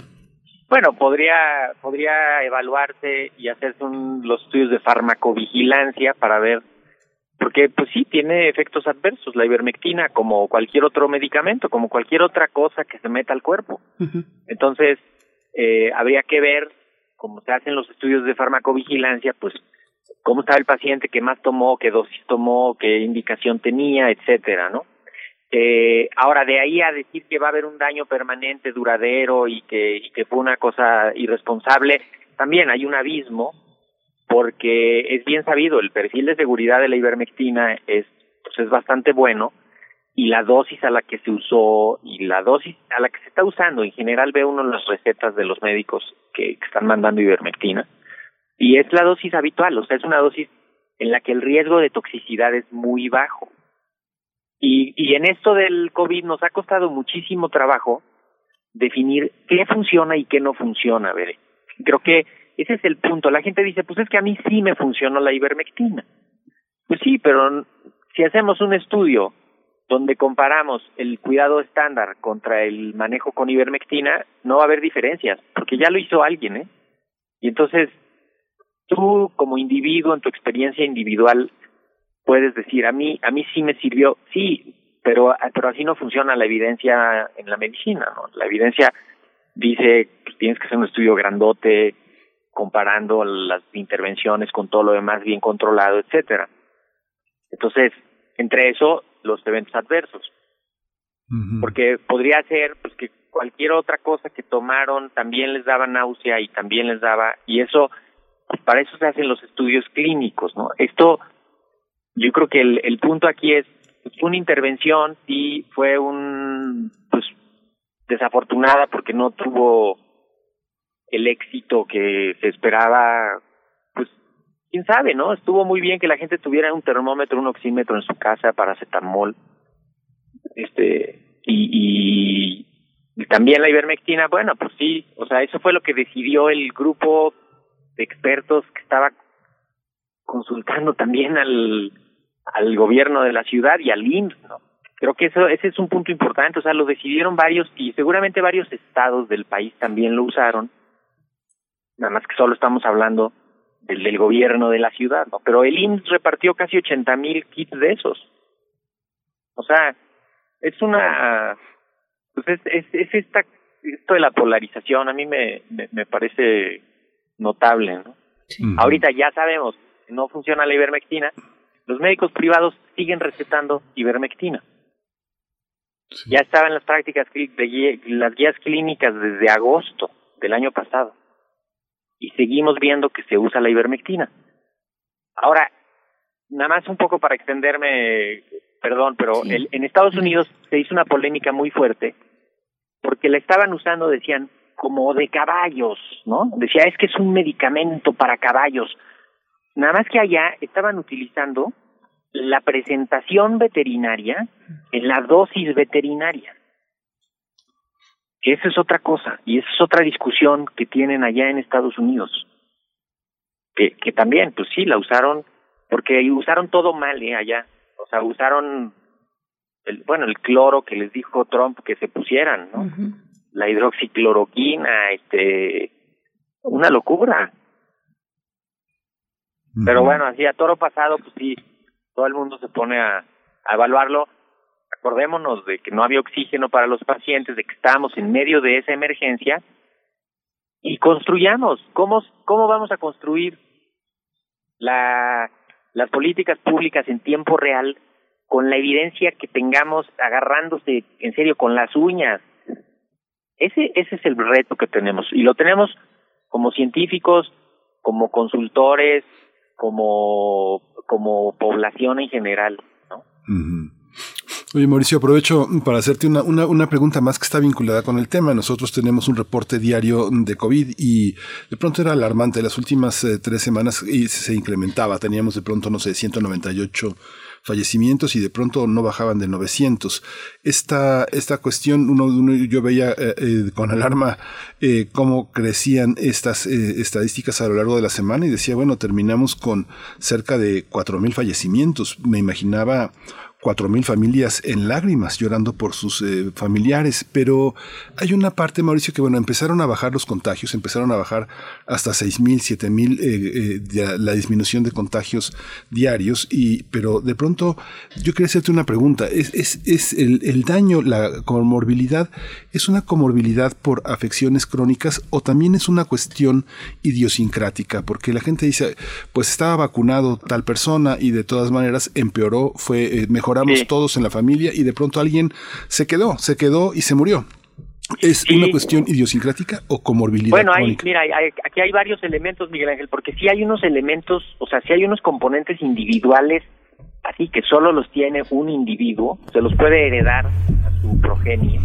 Bueno, podría podría evaluarse y hacerse un, los estudios de farmacovigilancia para ver, porque pues sí tiene efectos adversos la ivermectina como cualquier otro medicamento, como cualquier otra cosa que se meta al cuerpo. Entonces eh, habría que ver cómo se hacen los estudios de farmacovigilancia, pues cómo estaba el paciente, qué más tomó, qué dosis tomó, qué indicación tenía, etcétera, ¿no? Eh, ahora, de ahí a decir que va a haber un daño permanente, duradero y que, fue una cosa irresponsable, también hay un abismo, porque es bien sabido, el perfil de seguridad de la ivermectina es, pues es bastante bueno, y la dosis a la que se usó y la dosis a la que se está usando. En general ve uno en las recetas de los médicos que están mandando ivermectina y es la dosis habitual, o sea, es una dosis en la que el riesgo de toxicidad es muy bajo. Y, y en esto del COVID nos ha costado muchísimo trabajo definir qué funciona y qué no funciona. A ver, creo que ese es el punto. La gente dice, pues es que a mí sí me funcionó la ivermectina. Pues sí, pero si hacemos un estudio donde comparamos el cuidado estándar contra el manejo con ivermectina, no va a haber diferencias, porque ya lo hizo alguien, ¿eh? Y entonces, tú como individuo, en tu experiencia individual, puedes decir, a mí, a mí sí me sirvió, sí, pero, pero así no funciona la evidencia en la medicina, ¿no? La evidencia dice que tienes que hacer un estudio grandote, comparando las intervenciones con todo lo demás bien controlado, etcétera. Entonces, entre eso, los eventos adversos. Porque podría ser pues que cualquier otra cosa que tomaron también les daba náusea y también les daba y eso pues para eso se hacen los estudios clínicos, ¿no? Esto yo creo que el, el punto aquí es una intervención y fue un pues desafortunada porque no tuvo el éxito que se esperaba pues quién sabe, ¿no? Estuvo muy bien que la gente tuviera un termómetro, un oxímetro en su casa para acetamol. Este, y, y, también la ivermectina, bueno, pues sí, o sea, eso fue lo que decidió el grupo de expertos que estaba consultando también al, al gobierno de la ciudad y al IMSS, ¿no? Creo que eso, ese es un punto importante, o sea, lo decidieron varios y seguramente varios estados del país también lo usaron, nada más que solo estamos hablando del, del gobierno de la ciudad, ¿no? Pero el IMSS repartió casi 80 mil kits de esos. O sea, es una, pues es, es, es esta, esto de la polarización, a mí me, me, me parece notable, ¿no? Ahorita ya sabemos, no funciona la ivermectina, los médicos privados siguen recetando ivermectina. Ya estaban las prácticas, de, las guías clínicas desde agosto del año pasado y seguimos viendo que se usa la ivermectina. Ahora, nada más un poco para extenderme, perdón, pero el, en Estados Unidos se hizo una polémica muy fuerte porque la estaban usando, decían, como de caballos, ¿no? Decía, es que es un medicamento para caballos. Nada más que allá estaban utilizando la presentación veterinaria en la dosis veterinaria. Esa es otra cosa y esa es otra discusión que tienen allá en Estados Unidos. Que, que también, pues sí, la usaron, porque usaron todo mal ¿eh? allá. O sea, usaron, el, bueno, el cloro que les dijo Trump que se pusieran, ¿no? La hidroxicloroquina, este, una locura. Pero bueno, así a toro pasado, pues sí, todo el mundo se pone a, a evaluarlo acordémonos de que no había oxígeno para los pacientes, de que estábamos en medio de esa emergencia y construyamos. ¿Cómo, cómo vamos a construir la, las políticas públicas en tiempo real con la evidencia que tengamos agarrándose en serio con las uñas? Ese, ese es el reto que tenemos y lo tenemos como científicos, como consultores, como, como población en general. ¿no? Oye, Mauricio, aprovecho para hacerte una, una, una, pregunta más que está vinculada con el tema. Nosotros tenemos un reporte diario de COVID y de pronto era alarmante. Las últimas eh, tres semanas y se incrementaba. Teníamos de pronto, no sé, 198 fallecimientos y de pronto no bajaban de 900. Esta, esta cuestión, uno, yo veía eh, eh, con alarma eh, cómo crecían estas eh, estadísticas a lo largo de la semana y decía, bueno, terminamos con cerca de 4.000 fallecimientos. Me imaginaba cuatro mil familias en lágrimas llorando por sus eh, familiares, pero hay una parte, Mauricio, que bueno, empezaron a bajar los contagios, empezaron a bajar hasta seis mil, siete mil eh, eh, la disminución de contagios diarios, y, pero de pronto yo quería hacerte una pregunta, ¿es, es, el daño, la comorbilidad, es una comorbilidad por afecciones crónicas o también es una cuestión idiosincrática? Porque la gente dice, pues estaba vacunado tal persona y de todas maneras empeoró, fue eh, mejor mejoramos todos en la familia y de pronto alguien se quedó, se quedó y se murió. ¿Es una cuestión idiosincrática o comorbilidad? Bueno, hay, mira, hay, aquí hay varios elementos, Miguel Ángel, porque sí hay unos elementos, o sea, sí hay unos componentes individuales así que solo los tiene un individuo, se los puede heredar a su progenie,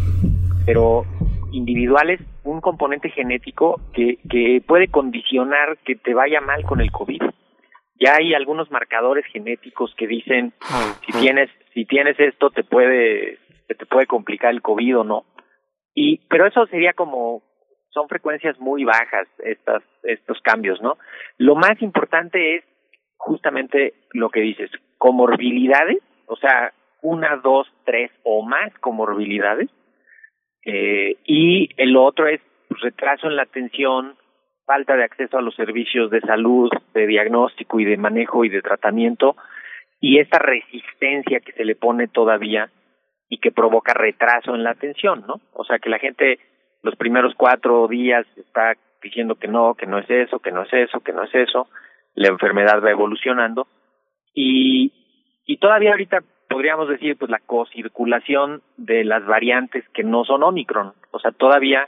pero individuales, un componente genético que, que puede condicionar que te vaya mal con el COVID. Ya hay algunos marcadores genéticos que dicen si tienes si tienes esto te puede te puede complicar el COVID o no. Y pero eso sería como son frecuencias muy bajas estas estos cambios, ¿no? Lo más importante es justamente lo que dices, comorbilidades, o sea, una, dos, tres o más comorbilidades. Eh, y el otro es retraso en la atención, falta de acceso a los servicios de salud, de diagnóstico y de manejo y de tratamiento, y esta resistencia que se le pone todavía y que provoca retraso en la atención, ¿no? O sea, que la gente los primeros cuatro días está diciendo que no, que no es eso, que no es eso, que no es eso, la enfermedad va evolucionando y, y todavía ahorita podríamos decir pues la cocirculación de las variantes que no son Omicron, o sea, todavía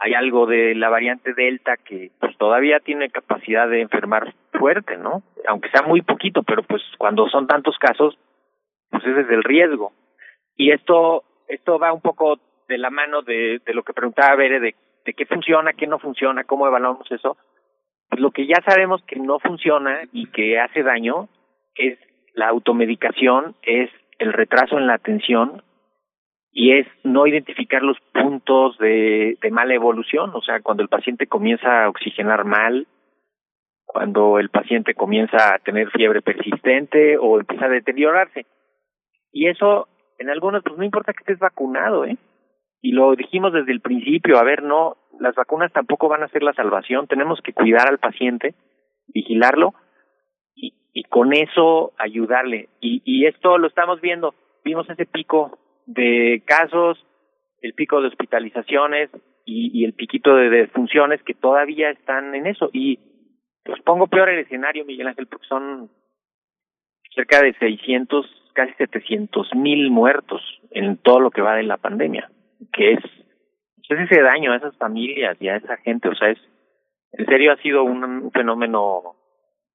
hay algo de la variante Delta que pues todavía tiene capacidad de enfermar fuerte, ¿no? Aunque sea muy poquito, pero pues cuando son tantos casos, pues ese es el riesgo. Y esto esto va un poco de la mano de, lo que preguntaba Bere de, de qué funciona, qué no funciona, cómo evaluamos eso. Pues lo que ya sabemos que no funciona y que hace daño es la automedicación, es el retraso en la atención y es no identificar los puntos de, de mala evolución, o sea, cuando el paciente comienza a oxigenar mal, cuando el paciente comienza a tener fiebre persistente o empieza a deteriorarse. Y eso, en algunos, pues no importa que estés vacunado, ¿eh? Y lo dijimos desde el principio, a ver, no, las vacunas tampoco van a ser la salvación, tenemos que cuidar al paciente, vigilarlo y, y con eso ayudarle. Y, y esto lo estamos viendo, vimos ese pico de casos, el pico de hospitalizaciones y, el piquito de defunciones que todavía están en eso. Y pues pongo peor el escenario, Miguel Ángel, porque son cerca de 600, casi 700 mil muertos en todo lo que va de la pandemia, que es, es ese daño a esas familias y a esa gente, o sea, es, en serio ha sido un, fenómeno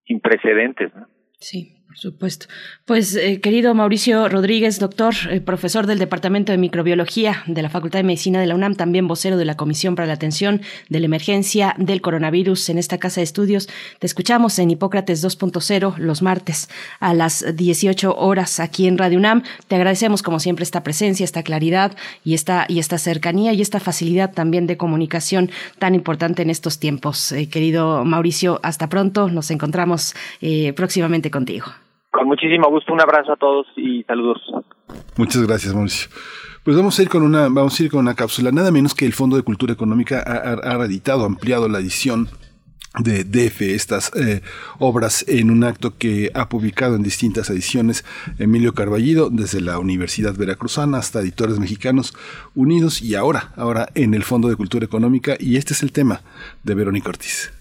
sin precedentes. Sí. Por supuesto. Pues, eh, querido Mauricio Rodríguez, doctor, eh, profesor del Departamento de Microbiología de la Facultad de Medicina de la UNAM, también vocero de la Comisión para la Atención de la Emergencia del Coronavirus en esta casa de estudios. Te escuchamos en Hipócrates 2.0 los martes a las 18 horas aquí en Radio UNAM. Te agradecemos, como siempre, esta presencia, esta claridad y esta, y esta cercanía y esta facilidad también de comunicación tan importante en estos tiempos. Eh, querido Mauricio, hasta pronto. Nos encontramos próximamente contigo. Con muchísimo gusto, un abrazo a todos y saludos. Muchas gracias, Mauricio. Pues vamos a ir con una, vamos a ir con una cápsula, nada menos que el Fondo de Cultura Económica ha, ha, ha editado, ampliado la edición de DF, estas eh, obras en un acto que ha publicado en distintas ediciones Emilio Carballido, desde la Universidad Veracruzana hasta Editores Mexicanos Unidos y ahora, ahora en el Fondo de Cultura Económica y este es el tema de Verónica Ortiz.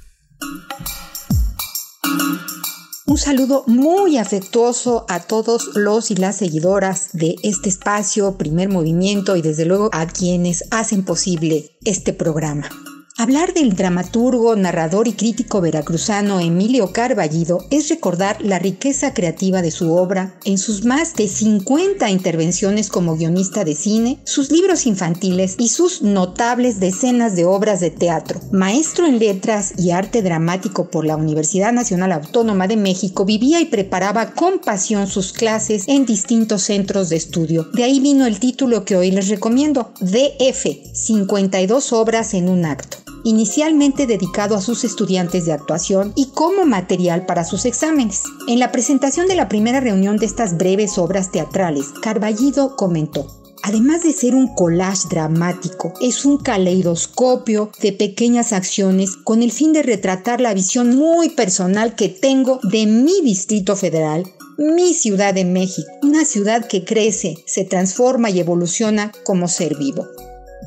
Un saludo muy afectuoso a todos los y las seguidoras de este espacio, primer movimiento y desde luego a quienes hacen posible este programa. Hablar del dramaturgo, narrador y crítico veracruzano Emilio Carballido es recordar la riqueza creativa de su obra en sus más de 50 intervenciones como guionista de cine, sus libros infantiles y sus notables decenas de obras de teatro. Maestro en letras y arte dramático por la Universidad Nacional Autónoma de México, vivía y preparaba con pasión sus clases en distintos centros de estudio. De ahí vino el título que hoy les recomiendo, DF, 52 obras en un acto inicialmente dedicado a sus estudiantes de actuación y como material para sus exámenes. En la presentación de la primera reunión de estas breves obras teatrales, Carballido comentó, Además de ser un collage dramático, es un caleidoscopio de pequeñas acciones con el fin de retratar la visión muy personal que tengo de mi Distrito Federal, mi Ciudad de México, una ciudad que crece, se transforma y evoluciona como ser vivo.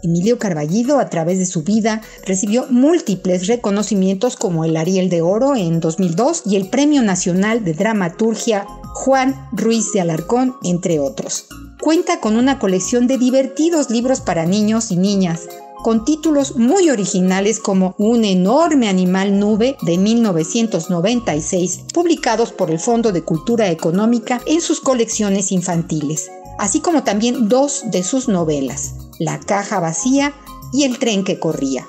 Emilio Carballido, a través de su vida, recibió múltiples reconocimientos como el Ariel de Oro en 2002 y el Premio Nacional de Dramaturgia Juan Ruiz de Alarcón, entre otros. Cuenta con una colección de divertidos libros para niños y niñas, con títulos muy originales como Un enorme animal nube de 1996, publicados por el Fondo de Cultura Económica en sus colecciones infantiles, así como también dos de sus novelas, La caja vacía y El tren que corría.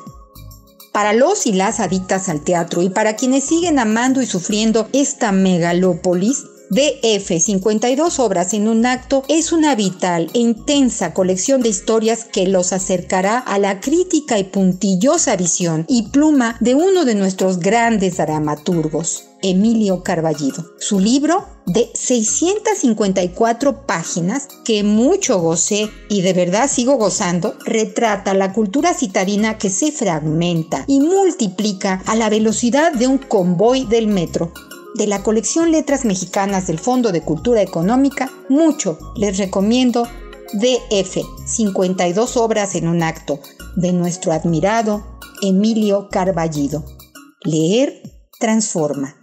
Para los y las adictas al teatro y para quienes siguen amando y sufriendo esta megalópolis, DF 52 obras en un acto es una vital e intensa colección de historias que los acercará a la crítica y puntillosa visión y pluma de uno de nuestros grandes dramaturgos, Emilio Carballido. Su libro de 654 páginas que mucho gocé y de verdad sigo gozando, retrata la cultura citadina que se fragmenta y multiplica a la velocidad de un convoy del metro de la colección Letras Mexicanas del Fondo de Cultura Económica, mucho les recomiendo DF, 52 obras en un acto, de nuestro admirado Emilio Carballido. Leer transforma.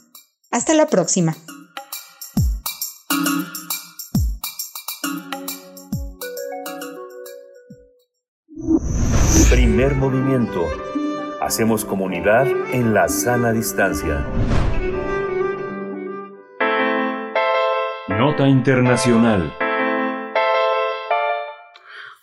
Hasta la próxima. Primer movimiento. Hacemos comunidad en la sana distancia. Nota Internacional.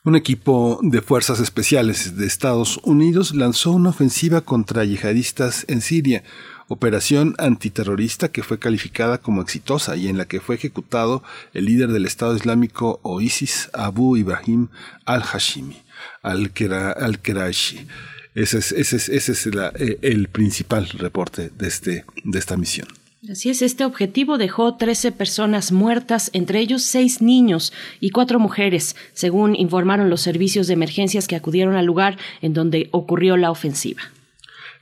Un equipo de fuerzas especiales de Estados Unidos lanzó una ofensiva contra yihadistas en Siria, operación antiterrorista que fue calificada como exitosa y en la que fue ejecutado el líder del Estado Islámico o ISIS, Abu Ibrahim al-Hashimi, al-Karashi. Ese es, ese es, ese es eh, el principal reporte de, este, de esta misión. Así es, este objetivo dejó 13 personas muertas, entre ellos seis niños y cuatro mujeres, según informaron los servicios de emergencias que acudieron al lugar en donde ocurrió la ofensiva.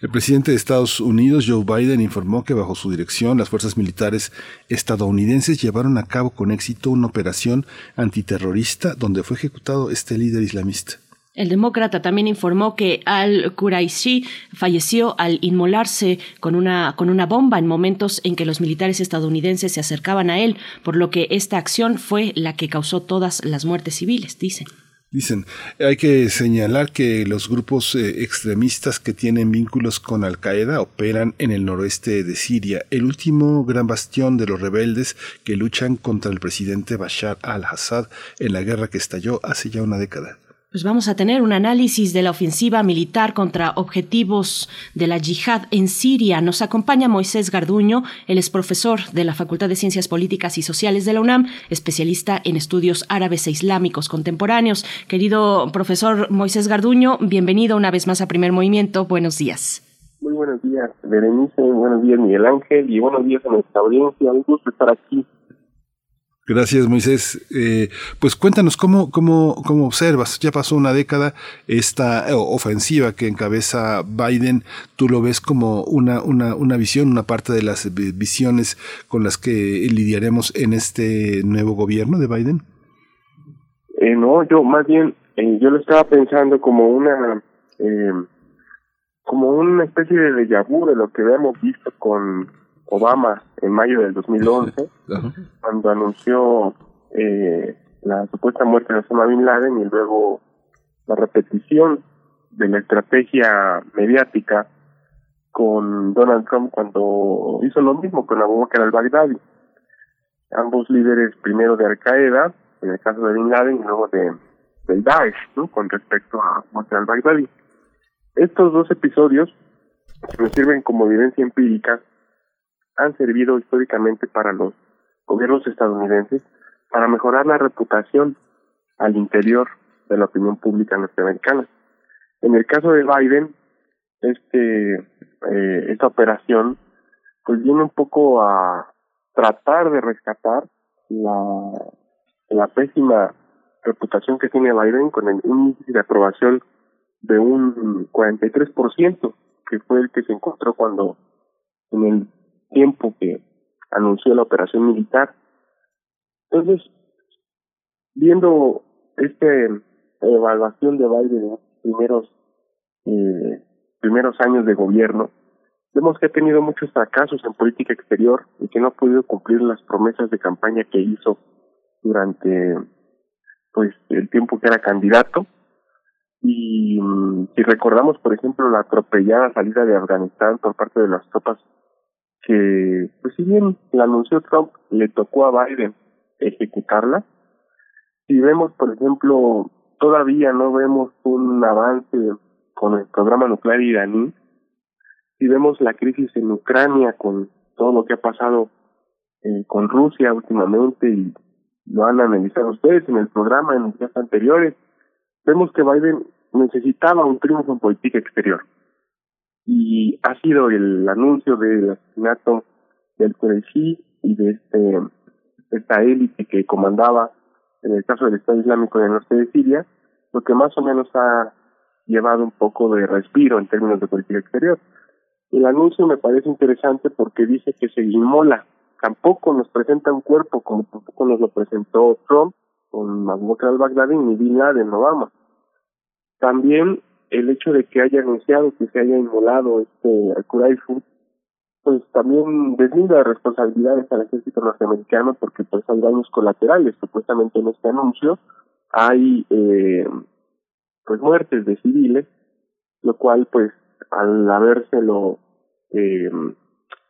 El presidente de Estados Unidos, Joe Biden, informó que bajo su dirección las fuerzas militares estadounidenses llevaron a cabo con éxito una operación antiterrorista donde fue ejecutado este líder islamista. El demócrata también informó que al-Quraishi falleció al inmolarse con una, con una bomba en momentos en que los militares estadounidenses se acercaban a él, por lo que esta acción fue la que causó todas las muertes civiles, dicen. Dicen, hay que señalar que los grupos eh, extremistas que tienen vínculos con Al-Qaeda operan en el noroeste de Siria, el último gran bastión de los rebeldes que luchan contra el presidente Bashar al-Assad en la guerra que estalló hace ya una década. Pues vamos a tener un análisis de la ofensiva militar contra objetivos de la yihad en Siria. Nos acompaña Moisés Garduño, él es profesor de la Facultad de Ciencias Políticas y Sociales de la UNAM, especialista en estudios árabes e islámicos contemporáneos. Querido profesor Moisés Garduño, bienvenido una vez más a Primer Movimiento. Buenos días. Muy buenos días, Berenice. Buenos días, Miguel Ángel. Y buenos días a nuestra audiencia. Un gusto estar aquí Gracias, Moisés. Eh, pues cuéntanos cómo, cómo, cómo observas. Ya pasó una década esta eh, ofensiva que encabeza Biden. ¿Tú lo ves como una, una, una visión, una parte de las visiones con las que lidiaremos en este nuevo gobierno de Biden? Eh, no, yo más bien, eh, yo lo estaba pensando como una, eh, como una especie de déjà vu de lo que habíamos visto con Obama en mayo del 2011, [laughs] cuando anunció eh, la supuesta muerte de Osama Bin Laden y luego la repetición de la estrategia mediática con Donald Trump cuando hizo lo mismo con Abu Bakr al-Baghdadi. Ambos líderes, primero de Al-Qaeda, en el caso de Bin Laden, y luego de, del Daesh, ¿no? con respecto a Abu Bakr al-Baghdadi. Estos dos episodios nos sirven como evidencia empírica han servido históricamente para los gobiernos estadounidenses para mejorar la reputación al interior de la opinión pública norteamericana. En el caso de Biden, este eh, esta operación pues viene un poco a tratar de rescatar la, la pésima reputación que tiene Biden con el índice de aprobación de un 43%, que fue el que se encontró cuando en el tiempo que anunció la operación militar. Entonces, viendo esta evaluación de Biden en los primeros, eh, primeros años de gobierno, vemos que ha tenido muchos fracasos en política exterior y que no ha podido cumplir las promesas de campaña que hizo durante pues el tiempo que era candidato Y mm, si recordamos, por ejemplo, la atropellada salida de Afganistán por parte de las tropas que, pues si bien la anunció Trump, le tocó a Biden ejecutarla. Si vemos, por ejemplo, todavía no vemos un avance con el programa nuclear iraní, si vemos la crisis en Ucrania con todo lo que ha pasado eh, con Rusia últimamente y lo han analizado ustedes en el programa en días anteriores, vemos que Biden necesitaba un triunfo en política exterior. Y ha sido el anuncio del asesinato del Qureshi y de este esta élite que comandaba en el caso del Estado Islámico en el norte de Siria, lo que más o menos ha llevado un poco de respiro en términos de política exterior. El anuncio me parece interesante porque dice que se inmola. Tampoco nos presenta un cuerpo como tampoco nos lo presentó Trump con Abu al-Baghdadi ni Bin Laden Obama. También el hecho de que haya anunciado que se haya inmolado este al pues también deslinda responsabilidades al ejército norteamericano porque pues hay daños colaterales. Supuestamente en este anuncio hay eh, pues muertes de civiles, lo cual pues al habérselo eh,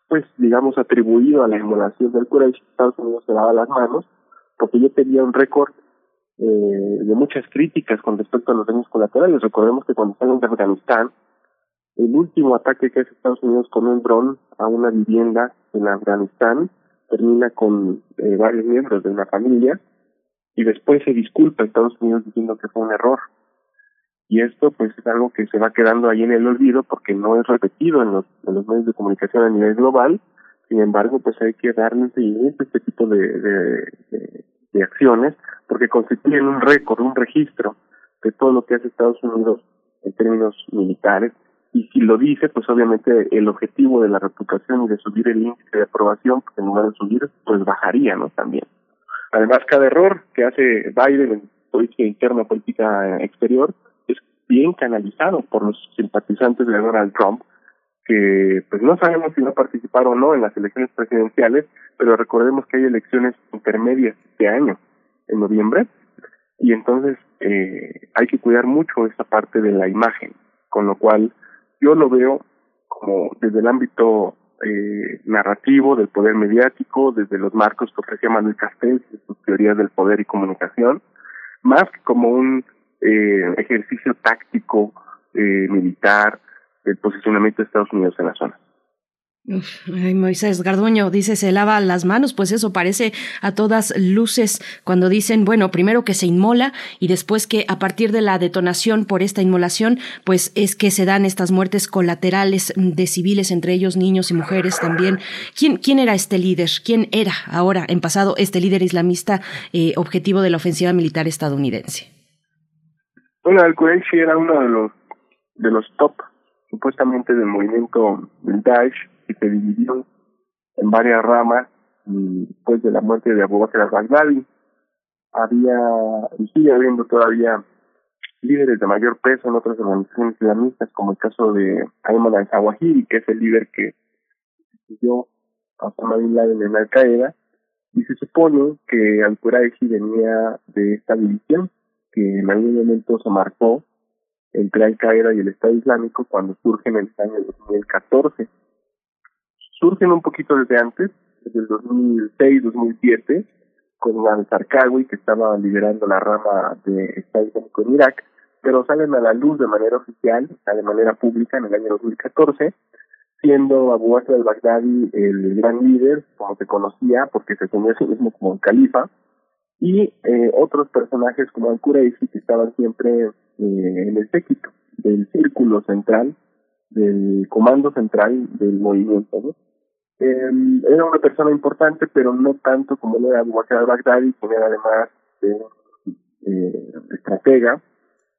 pues digamos atribuido a la inmolación del Quraysh, Estados Unidos se daba las manos porque yo tenía un récord eh, de muchas críticas con respecto a los daños colaterales. Recordemos que cuando están en Afganistán, el último ataque que hace Estados Unidos con un dron a una vivienda en Afganistán termina con eh, varios miembros de una familia y después se disculpa Estados Unidos diciendo que fue un error. Y esto pues es algo que se va quedando ahí en el olvido porque no es repetido en los, medios de comunicación a nivel global. Sin embargo, pues hay que darle a este tipo de, de, de acciones porque constituyen un récord, un registro de todo lo que hace Estados Unidos en términos militares y si lo dice, pues obviamente el objetivo de la reputación y de subir el índice de aprobación, pues en lugar de subir, pues bajaría, ¿no? También. Además, cada error que hace Biden en política interna, política exterior, es bien canalizado por los simpatizantes de Donald Trump, que pues no sabemos si va a participar o no en las elecciones presidenciales, pero recordemos que hay elecciones intermedias este año, en noviembre, y entonces eh, hay que cuidar mucho esa parte de la imagen, con lo cual yo lo veo como desde el ámbito eh, narrativo del poder mediático, desde los marcos que ofrecía Manuel Castells sus teorías del poder y comunicación, más que como un eh, ejercicio táctico eh, militar del posicionamiento de Estados Unidos en la zona. Ay, Moisés Garduño dice se lava las manos, pues eso parece a todas luces cuando dicen, bueno, primero que se inmola y después que a partir de la detonación por esta inmolación, pues es que se dan estas muertes colaterales de civiles, entre ellos niños y mujeres también. ¿Quién, quién era este líder? ¿Quién era ahora, en pasado, este líder islamista eh, objetivo de la ofensiva militar estadounidense? Bueno, Al-Quraishi era uno de los, de los top, supuestamente, del movimiento del Daesh que se dividió en varias ramas después de la muerte de Abu Bakr al-Baghdadi. Había y sigue habiendo todavía líderes de mayor peso en otras organizaciones islamistas como el caso de Ayman al-Zawahiri que es el líder que sucedió a Osama Bin Laden en Al-Qaeda. Y se supone que al-Quraishi venía de esta división que en algún momento se marcó entre Al-Qaeda y el Estado Islámico cuando surge en el año 2014 surgen un poquito desde antes, desde el 2006, 2007, con al-Zarqawi, que estaba liderando la rama de Estado Islámico en Irak, pero salen a la luz de manera oficial, de manera pública en el año 2014, siendo Abu Bakr al-Baghdadi el gran líder, como se conocía, porque se tenía a sí mismo como el califa, y eh, otros personajes como al-Qurayshi, que estaban siempre eh, el séquito del círculo central, del comando central del movimiento. ¿no? Eh, era una persona importante, pero no tanto como lo era Abu Bakr al-Baghdadi, quien era además de eh, estratega,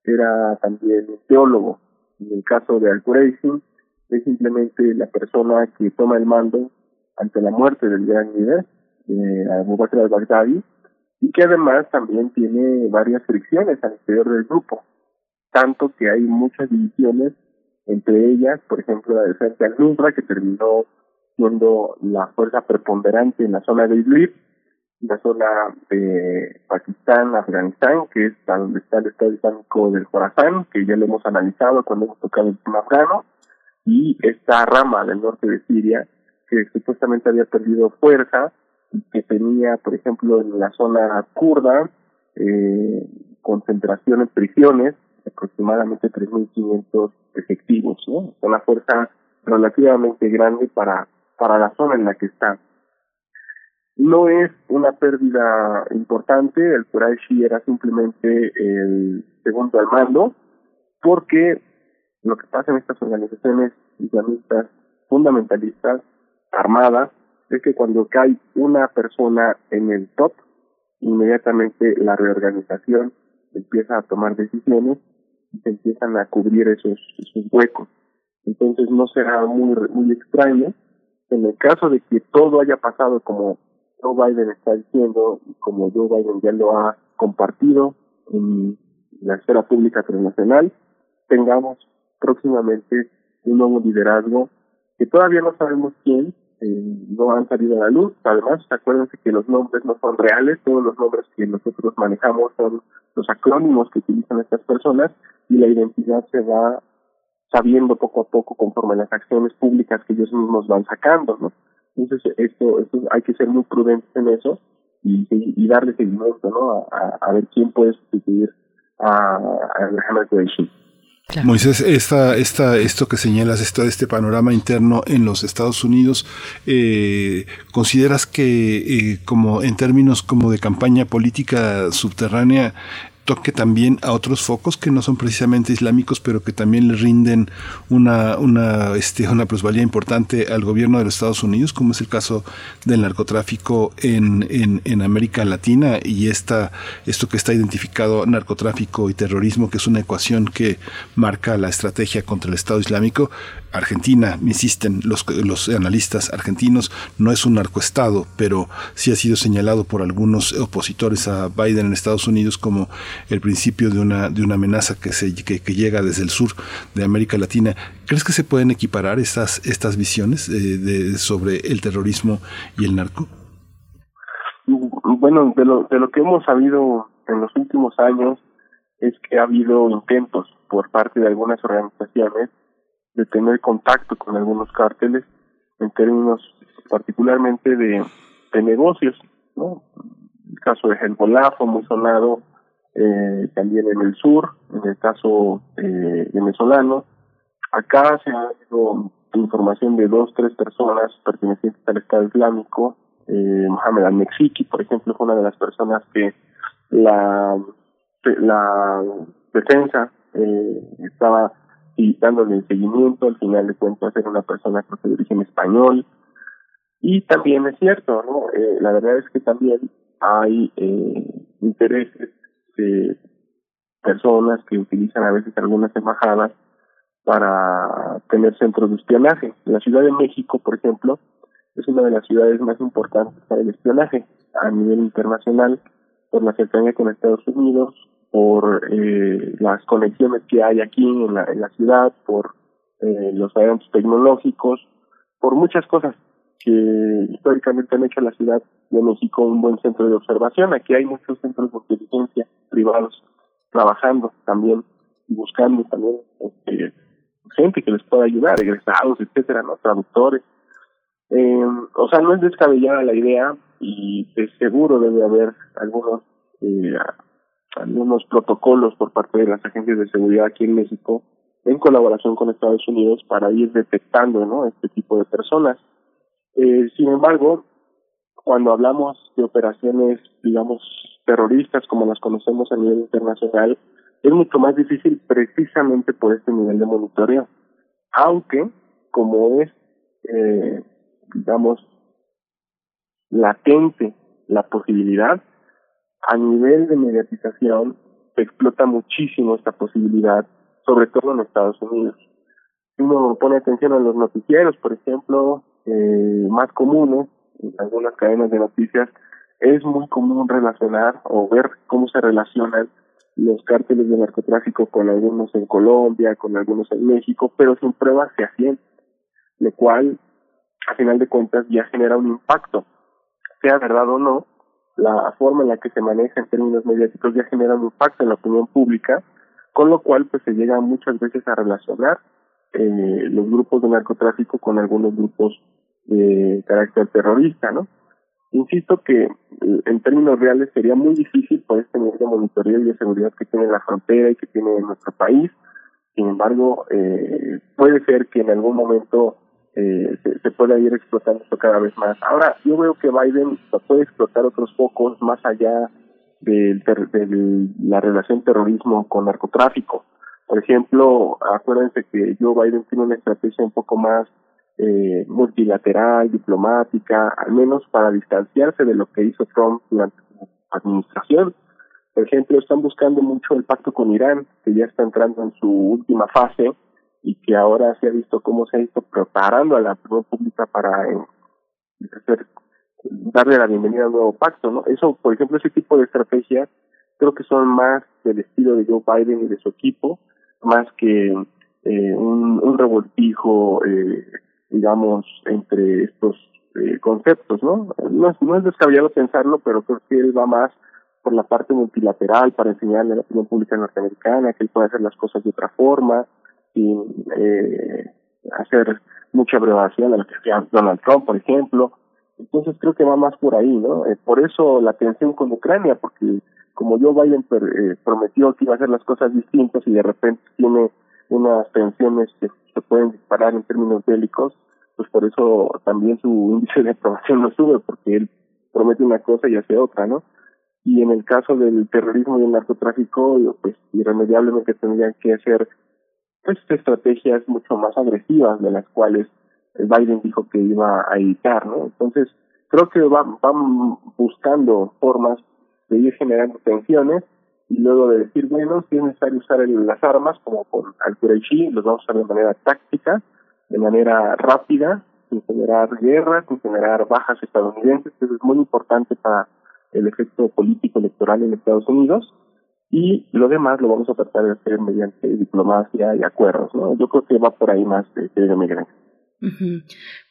era también teólogo. En el caso de Al-Quraishi, es simplemente la persona que toma el mando ante la muerte del gran líder, de Abu Bakr al-Baghdadi, y que además también tiene varias fricciones al interior del grupo, tanto que hay muchas divisiones entre ellas, por ejemplo, la defensa al-Nusra, que terminó siendo la fuerza preponderante en la zona de Idlib, la zona de Pakistán, Afganistán, que es donde está el Estado Islámico del Khorasan, que ya lo hemos analizado cuando hemos tocado el tema afgano, y esta rama del norte de Siria, que supuestamente había perdido fuerza, y que tenía, por ejemplo, en la zona kurda, eh, concentración en prisiones, aproximadamente 3.500 efectivos, ¿no? Una fuerza relativamente grande para, para la zona en la que está. No es una pérdida importante, el Quraishi era simplemente el segundo al mando, porque lo que pasa en estas organizaciones islamistas fundamentalistas, armadas, es que cuando cae una persona en el top, inmediatamente la reorganización empieza a tomar decisiones se empiezan a cubrir esos, huecos. Entonces no será muy, muy extraño en el caso de que todo haya pasado como Joe Biden está diciendo y como Joe Biden ya lo ha compartido en la esfera pública internacional, tengamos próximamente un nuevo liderazgo que todavía no sabemos quién, eh, no han salido a la luz. Además, acuérdense que los nombres no son reales, todos los nombres que nosotros manejamos son los acrónimos que utilizan estas personas y la identidad se va sabiendo poco a poco conforme las acciones públicas que ellos mismos van sacando, ¿no? Entonces, esto, esto hay que ser muy prudentes en eso y, darle seguimiento, ¿no? A, ver quién puede sustituir a, a Moisés, esta, esta, esto que señalas, esto, este panorama interno en los Estados Unidos, eh, ¿consideras que eh, como en términos como de campaña política subterránea toque también a otros focos que no son precisamente islámicos, pero que también le rinden una, una, este, una plusvalía importante al gobierno de los Estados Unidos, como es el caso del narcotráfico en, en, América Latina y esta, esto que está identificado narcotráfico y terrorismo, que es una ecuación que marca la estrategia contra el Estado Islámico, Argentina, insisten los, los analistas argentinos, no es un narcoestado, pero sí ha sido señalado por algunos opositores a Biden en Estados Unidos como el principio de una, de una amenaza que, se, que, llega desde el sur de América Latina. ¿Crees que se pueden equiparar estas, estas visiones eh, de, sobre el terrorismo y el narco? Bueno, de lo, de lo que hemos sabido en los últimos años es que ha habido intentos por parte de algunas organizaciones de tener contacto con algunos cárteles en términos particularmente de, de negocios, ¿no? El caso de Hezbollah fue muy sonado eh, también en el sur, en el caso eh, venezolano. Acá se ha dado información de dos, tres personas pertenecientes al Estado Islámico. Eh, Mohamed al-Mexiki, por ejemplo, fue una de las personas que la, la defensa eh, estaba dándole seguimiento, al final de cuentas era una persona de origen español. Y también es cierto, ¿no? Eh, la verdad es que también hay eh, intereses de personas que utilizan a veces algunas embajadas para tener centros de espionaje. La Ciudad de México, por ejemplo, es una de las ciudades más importantes para el espionaje a nivel internacional por la cercanía con Estados Unidos, por eh, las conexiones que hay aquí en la, ciudad, por eh, los adelantos tecnológicos, por muchas cosas que históricamente han hecho la ciudad de México un buen centro de observación. Aquí hay muchos centros de inteligencia privados trabajando también y buscando también este, gente que les pueda ayudar, egresados, etcétera, no traductores. Eh, o sea, no es descabellada la idea y de seguro debe haber algunos eh, algunos protocolos por parte de las agencias de seguridad aquí en México en colaboración con Estados Unidos para ir detectando ¿no? este tipo de personas. Eh, sin embargo, cuando hablamos de operaciones, digamos, terroristas como las conocemos a nivel internacional, es mucho más difícil precisamente por este nivel de monitoreo. Aunque, como es, eh, digamos, latente la posibilidad, a nivel de mediatización se explota muchísimo esta posibilidad, sobre todo en Estados Unidos. Si uno pone atención a los noticieros, por ejemplo, eh, más comunes, en algunas cadenas de noticias, es muy común relacionar o ver cómo se relacionan los cárteles de narcotráfico con algunos en Colombia, con algunos en México, pero sin pruebas se hacen, lo cual, a final de cuentas, ya genera un impacto, sea verdad o no, la forma en la que se maneja en términos mediáticos ya genera un impacto en la opinión pública, con lo cual pues se llega muchas veces a relacionar eh, los grupos de narcotráfico con algunos grupos de carácter terrorista, ¿no? Insisto que eh, en términos reales sería muy difícil por este nivel de monitoreo y de seguridad que tiene la frontera y que tiene nuestro país. Sin embargo, eh, puede ser que en algún momento eh, se, se, pueda ir explotando esto cada vez más. Ahora, yo veo que Biden puede explotar otros focos más allá de, de la relación terrorismo con narcotráfico. Por ejemplo, acuérdense que Joe Biden tiene una estrategia un poco más eh, multilateral, diplomática, al menos para distanciarse de lo que hizo Trump durante su administración. Por ejemplo, están buscando mucho el pacto con Irán, que ya está entrando en su última fase y que ahora se ha visto cómo se ha ido preparando a la opinión pública para eh, hacer, darle la bienvenida al nuevo pacto, ¿no? Eso, por ejemplo, ese tipo de estrategias creo que son más del estilo de Joe Biden y de su equipo, más que eh, un, un revoltijo eh, digamos, entre estos eh, conceptos, ¿no? ¿no? Es, no es descabellado pensarlo, pero creo que él va más por la parte multilateral para enseñarle a la opinión pública norteamericana que él puede hacer las cosas de otra forma, sin eh, hacer mucha abreviación a lo que hacía Donald Trump, por ejemplo. Entonces creo que va más por ahí, ¿no? Eh, por eso la tensión con Ucrania, porque como Joe Biden eh, prometió que iba a hacer las cosas distintas y de repente tiene unas tensiones que se pueden disparar en términos bélicos, pues por eso también su índice de aprobación no sube, porque él promete una cosa y hace otra, ¿no? Y en el caso del terrorismo y el narcotráfico, pues irremediablemente tendrían que hacer pues estrategias mucho más agresivas de las cuales Biden dijo que iba a evitar, ¿no? Entonces, creo que van, van buscando formas de ir generando tensiones y luego de decir, bueno, si es necesario usar las armas, como con Al-Quraishi, los vamos a usar de manera táctica, de manera rápida, sin generar guerra, sin generar bajas estadounidenses, eso es muy importante para el efecto político electoral en Estados Unidos, y lo demás lo vamos a tratar de hacer mediante diplomacia y acuerdos, ¿no? Yo creo que va por ahí más, de eh, Miguel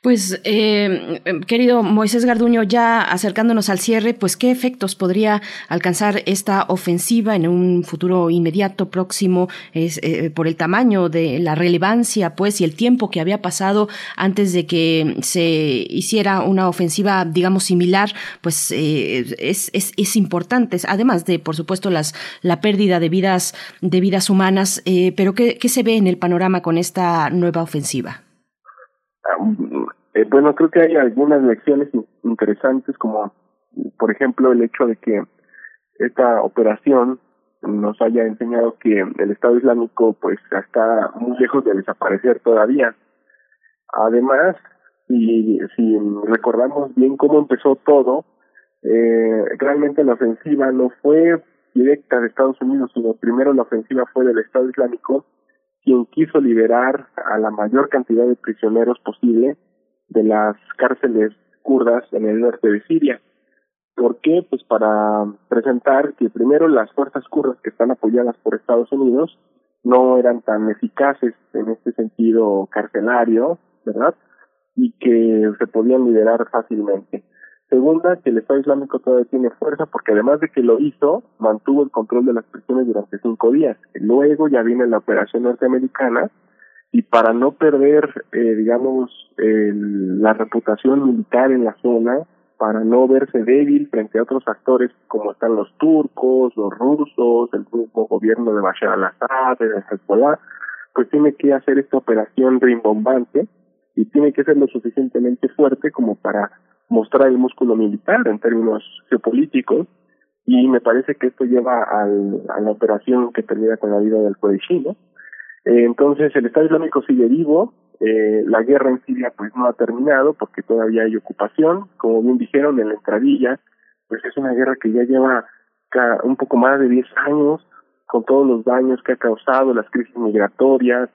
pues, eh, querido Moisés Garduño, ya acercándonos al cierre, pues, ¿qué efectos podría alcanzar esta ofensiva en un futuro inmediato, próximo, es, eh, por el tamaño de la relevancia, pues, y el tiempo que había pasado antes de que se hiciera una ofensiva, digamos, similar, pues, eh, es, es, es, importante, además de, por supuesto, las, la pérdida de vidas, de vidas humanas, eh, pero ¿qué, ¿qué se ve en el panorama con esta nueva ofensiva? Eh, bueno, creo que hay algunas lecciones interesantes, como por ejemplo el hecho de que esta operación nos haya enseñado que el Estado Islámico pues está muy lejos de desaparecer todavía. Además, si, si recordamos bien cómo empezó todo, eh, realmente la ofensiva no fue directa de Estados Unidos, sino primero la ofensiva fue del Estado Islámico quien quiso liberar a la mayor cantidad de prisioneros posible de las cárceles kurdas en el norte de Siria. ¿Por qué? Pues para presentar que primero las fuerzas kurdas que están apoyadas por Estados Unidos no eran tan eficaces en este sentido carcelario, ¿verdad? Y que se podían liberar fácilmente. Segunda, que el Estado Islámico todavía tiene fuerza porque además de que lo hizo, mantuvo el control de las prisiones durante cinco días. Luego ya viene la operación norteamericana y para no perder, eh, digamos, el, la reputación militar en la zona, para no verse débil frente a otros actores como están los turcos, los rusos, el mismo gobierno de Bashar al-Assad, de Hezbollah, pues tiene que hacer esta operación rimbombante y tiene que ser lo suficientemente fuerte como para mostrar el músculo militar en términos geopolíticos y me parece que esto lleva al, a la operación que termina con la vida del Kodeshi, ¿no? Eh, entonces el Estado Islámico sigue vivo, eh, la guerra en Siria pues no ha terminado porque todavía hay ocupación, como bien dijeron en la entradilla, pues es una guerra que ya lleva un poco más de 10 años, con todos los daños que ha causado, las crisis migratorias,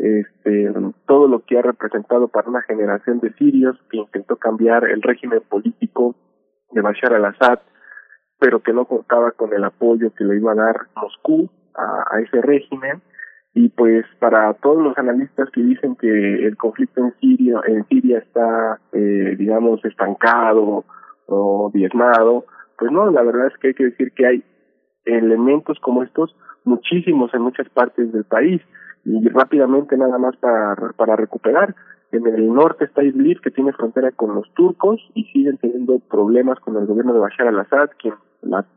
este, todo lo que ha representado para una generación de sirios que intentó cambiar el régimen político de Bashar al-Assad, pero que no contaba con el apoyo que le iba a dar Moscú a, ese régimen. Y pues para todos los analistas que dicen que el conflicto en Siria, en Siria está, eh, digamos, estancado o diezmado, Pues no, la verdad es que hay que decir que hay elementos como estos muchísimos en muchas partes del país y rápidamente nada más para, para recuperar. En el norte está Idlib, que tiene frontera con los turcos y siguen teniendo problemas con el gobierno de Bashar al-Assad, quien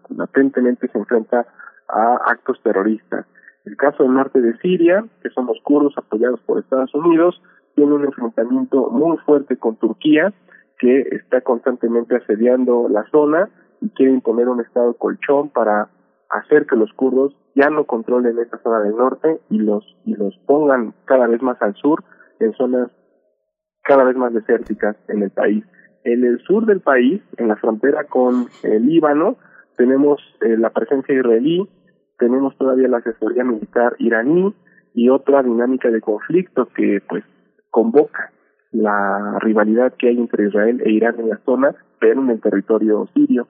latentemente se enfrenta a actos terroristas. El caso del norte de Siria, que son los kurdos apoyados por Estados Unidos, tiene un enfrentamiento muy fuerte con Turquía, que está constantemente asediando la zona y quiere imponer un estado colchón para hacer que los kurdos ya no controlen esta zona del norte y los y los pongan cada vez más al sur en zonas cada vez más desérticas en el país. En el sur del país, en la frontera con el Líbano, tenemos eh, la presencia israelí, tenemos todavía la asesoría militar iraní y otra dinámica de conflicto que pues convoca la rivalidad que hay entre Israel e Irán en la zona, pero en el territorio sirio.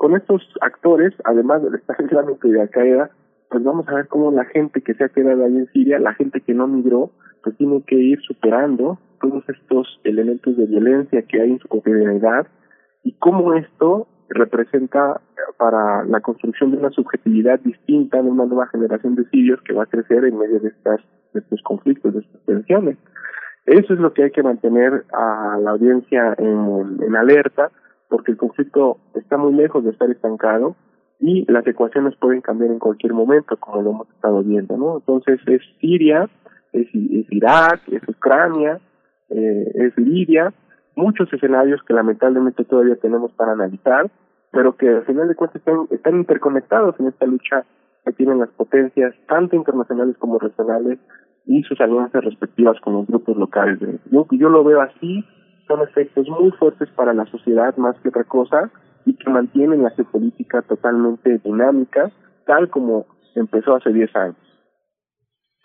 Con estos actores, además del Estado Islámico y de Al-Qaeda, pues vamos a ver cómo la gente que se ha quedado ahí en Siria, la gente que no migró, pues tiene que ir superando todos estos elementos de violencia que hay en su cotidianidad y cómo esto representa para la construcción de una subjetividad distinta de una nueva generación de sirios que va a crecer en medio de estas de estos conflictos, de estas tensiones. Eso es lo que hay que mantener a la audiencia en, en alerta, porque el conflicto está muy lejos de estar estancado y las ecuaciones pueden cambiar en cualquier momento, como lo hemos estado viendo, ¿no? Entonces es Siria, es, es Irak, es Ucrania, eh, es Libia, muchos escenarios que lamentablemente todavía tenemos para analizar, pero que al final de cuentas están, están interconectados en esta lucha que tienen las potencias, tanto internacionales como regionales, y sus alianzas respectivas con los grupos locales. Yo, yo lo veo así, son efectos muy fuertes para la sociedad más que otra cosa, y que mantienen la geopolítica totalmente dinámica, tal como empezó hace 10 años.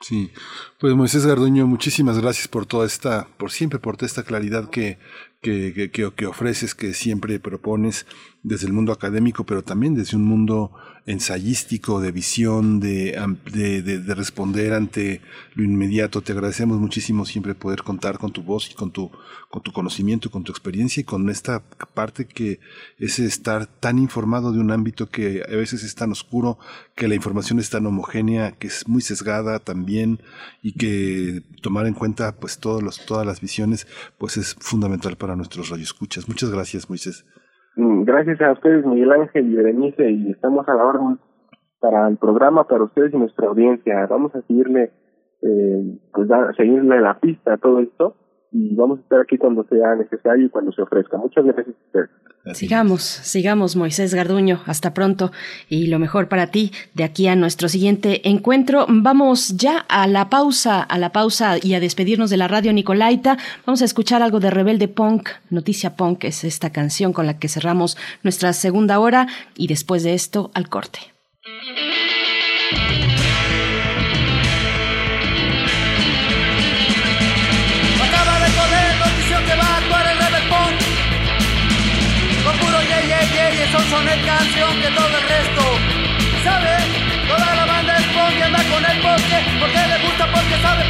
Sí, pues Moisés Garduño, muchísimas gracias por toda esta, por siempre, por toda esta claridad que, que, que, que ofreces, que siempre propones desde el mundo académico, pero también desde un mundo ensayístico, de visión, de, de, de, responder ante lo inmediato. Te agradecemos muchísimo siempre poder contar con tu voz y con tu, con tu conocimiento, con tu experiencia y con esta parte que es estar tan informado de un ámbito que a veces es tan oscuro, que la información es tan homogénea, que es muy sesgada también y que tomar en cuenta pues todos los, todas las visiones pues es fundamental para nuestros radioescuchas. Muchas gracias, Moisés. Mm, gracias a ustedes, Miguel Ángel y Berenice, y estamos a la orden para el programa, para ustedes y nuestra audiencia. Vamos a seguirle, eh, pues, a seguirle la pista a todo esto y vamos a estar aquí cuando sea necesario y cuando se ofrezca. Muchas gracias. Sigamos, sigamos, Moisés Garduño. Hasta pronto y lo mejor para ti de aquí a nuestro siguiente encuentro. Vamos ya a la pausa, a la pausa y a despedirnos de la radio Nicolaita. Vamos a escuchar algo de Rebelde Punk. Noticia Punk es esta canción con la que cerramos nuestra segunda hora y después de esto al corte.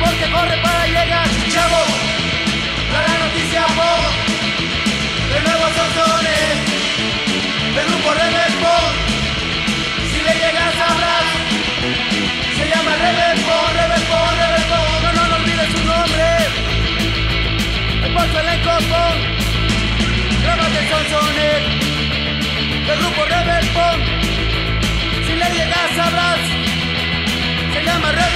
Porque corre para llegar. Chavo, la noticia pop, de nuevo son sones, del grupo Rebel Pop. Si le llegas a hablar, se llama Rebel Pop, Rebel Pop, Pop. No, no, no olvides su nombre. El puesto elenco pop, grábate son sones del grupo Rebel Punk. Si le llegas sabrás, se llama Rebel.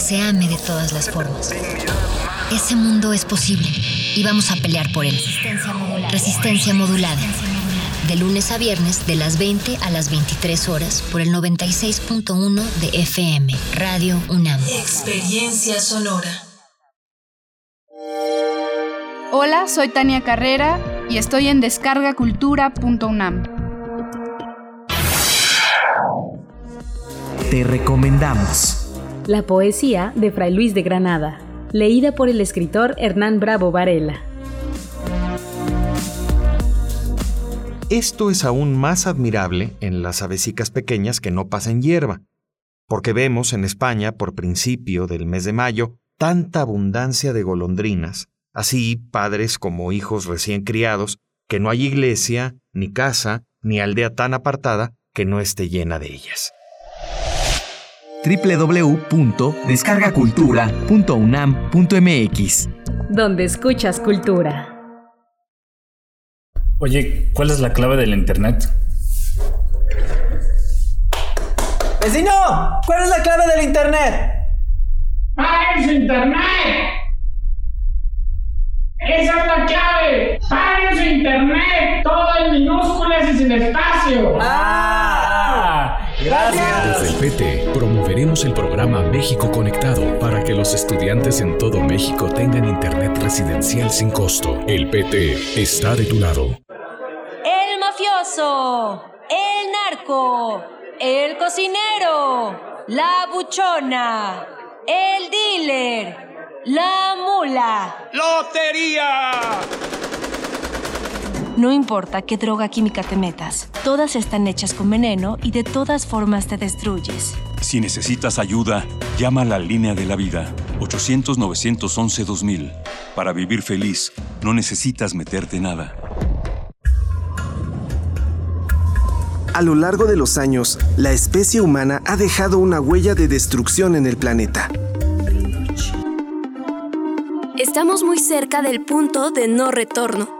Se ame de todas las formas. Ese mundo es posible y vamos a pelear por él. Resistencia modulada. De lunes a viernes, de las 20 a las 23 horas, por el 96.1 de FM, Radio UNAM. Experiencia sonora. Hola, soy Tania Carrera y estoy en descargacultura.unam. Te recomendamos. La poesía de Fray Luis de Granada, leída por el escritor Hernán Bravo Varela. Esto es aún más admirable en las avesicas pequeñas que no pasan hierba, porque vemos en España, por principio del mes de mayo, tanta abundancia de golondrinas, así padres como hijos recién criados, que no hay iglesia, ni casa, ni aldea tan apartada que no esté llena de ellas www.descargacultura.unam.mx Donde escuchas cultura. Oye, ¿cuál es la clave del internet? ¡Vecino! ¿Cuál es la clave del internet? ¡Paren su internet! ¡Esa es la clave! ¡Paren su internet! Todo en minúsculas y sin espacio. ¡Ah! Gracias. Desde el PT promoveremos el programa México Conectado para que los estudiantes en todo México tengan internet residencial sin costo. El PT está de tu lado. El mafioso, el narco, el cocinero, la buchona, el dealer, la mula. ¡Lotería! No importa qué droga química te metas, todas están hechas con veneno y de todas formas te destruyes. Si necesitas ayuda, llama a la línea de la vida, 800-911-2000. Para vivir feliz, no necesitas meterte nada. A lo largo de los años, la especie humana ha dejado una huella de destrucción en el planeta. Estamos muy cerca del punto de no retorno.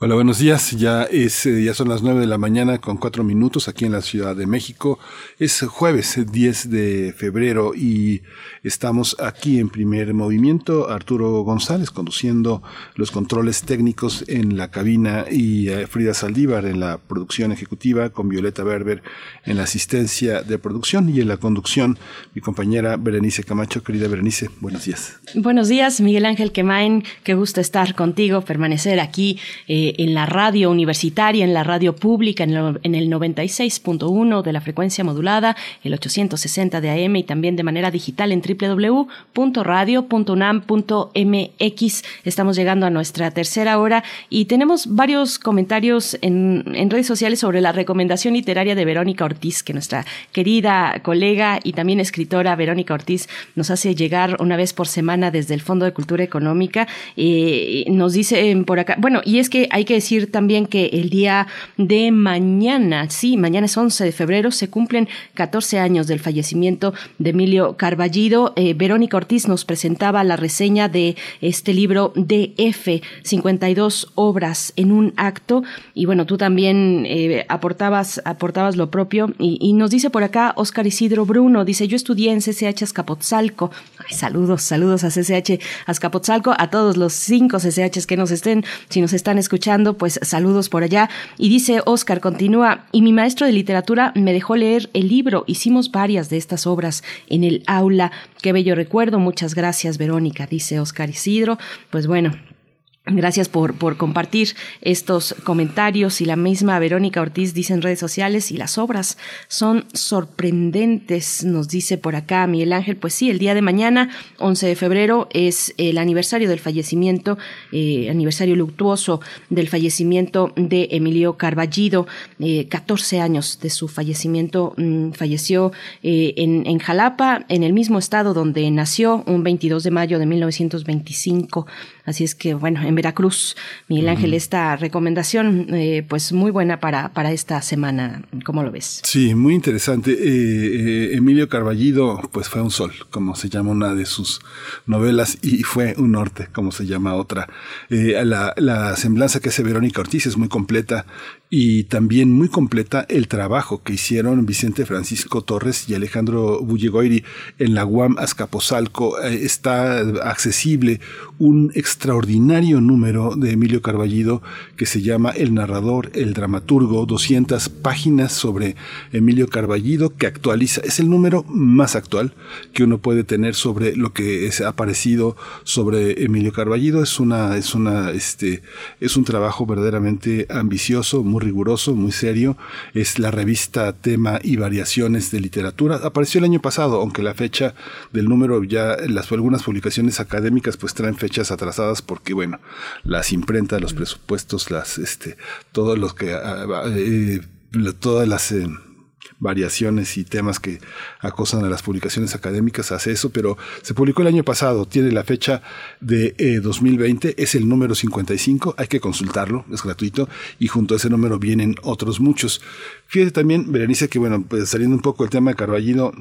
Hola, buenos días. Ya es eh, ya son las nueve de la mañana con cuatro minutos aquí en la Ciudad de México. Es jueves 10 de febrero y estamos aquí en primer movimiento. Arturo González conduciendo los controles técnicos en la cabina y eh, Frida Saldívar en la producción ejecutiva con Violeta Berber en la asistencia de producción y en la conducción mi compañera Berenice Camacho. Querida Berenice, buenos días. Buenos días, Miguel Ángel Quemain. Qué gusto estar contigo, permanecer aquí. Eh, en la radio universitaria, en la radio pública, en, en el 96.1 de la frecuencia modulada, el 860 de AM y también de manera digital en www.radio.unam.mx. Estamos llegando a nuestra tercera hora y tenemos varios comentarios en, redes sociales sobre la recomendación literaria de Verónica Ortiz, que nuestra querida colega y también escritora Verónica Ortiz nos hace llegar una vez por semana desde el Fondo de Cultura Económica. Eh, nos dice por acá, bueno, y es que hay que decir también que el día de mañana, sí, mañana es 11 de febrero, se cumplen 14 años del fallecimiento de Emilio Carballido. Eh, Verónica Ortiz nos presentaba la reseña de este libro DF, 52 obras en un acto. Y bueno, tú también eh, aportabas, aportabas lo propio. Y, nos dice por acá Oscar Isidro Bruno, dice, yo estudié en CCH Azcapotzalco. Saludos, saludos a CCH Azcapotzalco, a todos los cinco CCHs que nos estén, si nos están escuchando pues saludos por allá. Y dice Oscar, continúa, y mi maestro de literatura me dejó leer el libro, hicimos varias de estas obras en el aula. Qué bello recuerdo, muchas gracias Verónica, dice Oscar Isidro. Pues bueno, Gracias por, por compartir estos comentarios y la misma Verónica Ortiz dice en redes sociales y las obras son sorprendentes, nos dice por acá Miguel Ángel. Pues sí, el día de mañana, 11 de febrero, es el aniversario del fallecimiento, eh, aniversario luctuoso del fallecimiento de Emilio Carballido, eh, 14 años de su fallecimiento, mm, falleció eh, en, en Jalapa, en el mismo estado donde nació, un 22 de mayo de 1925. Así es que, bueno, en Veracruz, Miguel Ángel, esta recomendación, eh, pues muy buena para, para esta semana. ¿Cómo lo ves? Sí, muy interesante. Eh, eh, Emilio Carballido, pues fue un sol, como se llama una de sus novelas, y fue un norte, como se llama otra. la, la semblanza que hace Verónica Ortiz es muy completa y también muy completa el trabajo que hicieron Vicente Francisco Torres y Alejandro Bullegoiri en la UAM Azcapotzalco. está accesible un extraordinario número de Emilio Carballido que se llama El narrador, el dramaturgo, 200 páginas sobre Emilio Carballido que actualiza, es el número más actual que uno puede tener sobre lo que ha aparecido sobre Emilio Carballido. Es una, es una, este, es un trabajo verdaderamente ambicioso, riguroso, muy serio. Es la revista Tema y Variaciones de Literatura. Apareció el año pasado, aunque la fecha del número ya, las algunas publicaciones académicas pues traen fechas atrasadas porque bueno, las imprentas, los presupuestos, las, este, todos los que, ah, ah, eh, todas las eh, variaciones y temas que acosan a las publicaciones académicas hace eso, pero se publicó el año pasado, tiene la fecha de 2020, eh, es el número 55, hay que consultarlo, es gratuito, y junto a ese número vienen otros muchos. Fíjate también, Berenice, que bueno, pues saliendo un poco del tema de Carballido,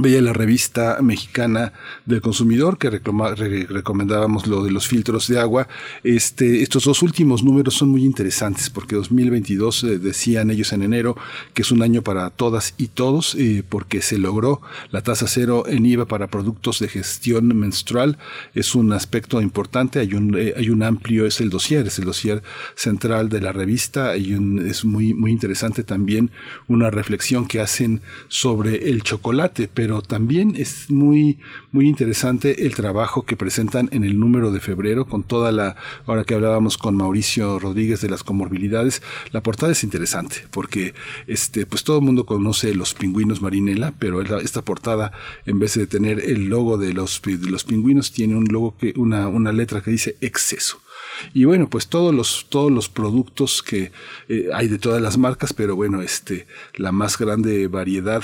Veía la revista mexicana del consumidor que recomendábamos lo de los filtros de agua. Este, estos dos últimos números son muy interesantes porque 2022 eh, decían ellos en enero que es un año para todas y todos eh, porque se logró la tasa cero en IVA para productos de gestión menstrual. Es un aspecto importante. Hay un, eh, hay un amplio, es el dossier, es el dossier central de la revista. y es muy, muy interesante también una reflexión que hacen sobre el chocolate pero también es muy, muy interesante el trabajo que presentan en el número de febrero con toda la, ahora que hablábamos con Mauricio Rodríguez de las comorbilidades, la portada es interesante porque este, pues todo el mundo conoce los pingüinos marinela, pero esta portada en vez de tener el logo de los, de los pingüinos tiene un logo que, una, una letra que dice exceso. Y bueno, pues todos los, todos los productos que eh, hay de todas las marcas, pero bueno, este, la más grande variedad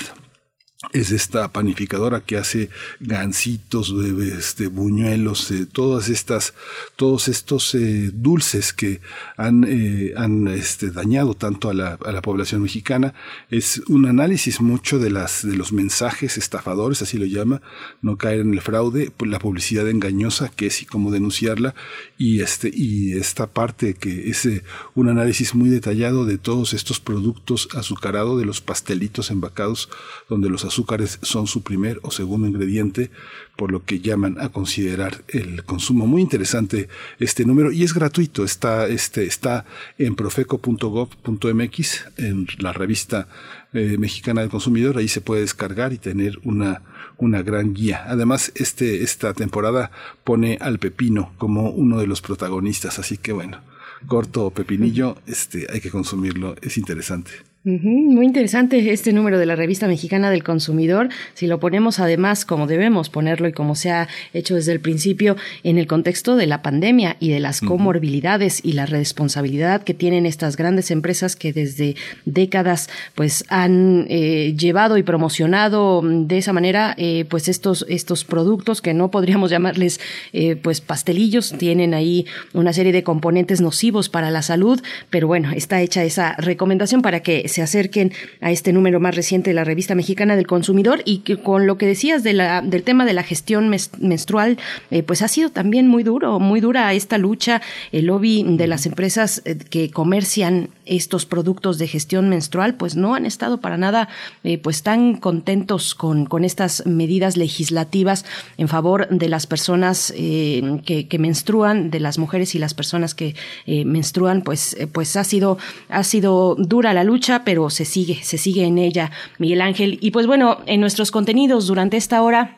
es esta panificadora que hace gancitos, este, buñuelos, eh, todas estas, todos estos eh, dulces que han, eh, han este, dañado tanto a la, a la, población mexicana. Es un análisis mucho de las, de los mensajes estafadores, así lo llama, no caer en el fraude, la publicidad engañosa, que es y cómo denunciarla, y este, y esta parte que es un análisis muy detallado de todos estos productos azucarados, de los pastelitos embacados, donde los azúcares son su primer o segundo ingrediente, por lo que llaman a considerar el consumo. Muy interesante este número y es gratuito. Está, este, está en profeco.gov.mx, en la revista eh, mexicana del consumidor. Ahí se puede descargar y tener una, una gran guía. Además, este, esta temporada pone al pepino como uno de los protagonistas. Así que bueno, corto pepinillo, este, hay que consumirlo. Es interesante. Muy interesante este número de la revista mexicana del consumidor. Si lo ponemos además como debemos ponerlo y como se ha hecho desde el principio en el contexto de la pandemia y de las comorbilidades y la responsabilidad que tienen estas grandes empresas que desde décadas pues han eh, llevado y promocionado de esa manera eh, pues estos estos productos que no podríamos llamarles eh, pues pastelillos tienen ahí una serie de componentes nocivos para la salud pero bueno está hecha esa recomendación para que se acerquen a este número más reciente de la revista mexicana del consumidor y que con lo que decías de la, del tema de la gestión menstrual, eh, pues ha sido también muy duro, muy dura esta lucha, el lobby de las empresas eh, que comercian estos productos de gestión menstrual, pues no han estado para nada eh, pues tan contentos con, con estas medidas legislativas en favor de las personas que, que, menstruan, de las mujeres y las personas que menstruan, pues, pues ha sido, ha sido dura la lucha, pero se sigue, se sigue en ella, Miguel Ángel. Y pues bueno, en nuestros contenidos durante esta hora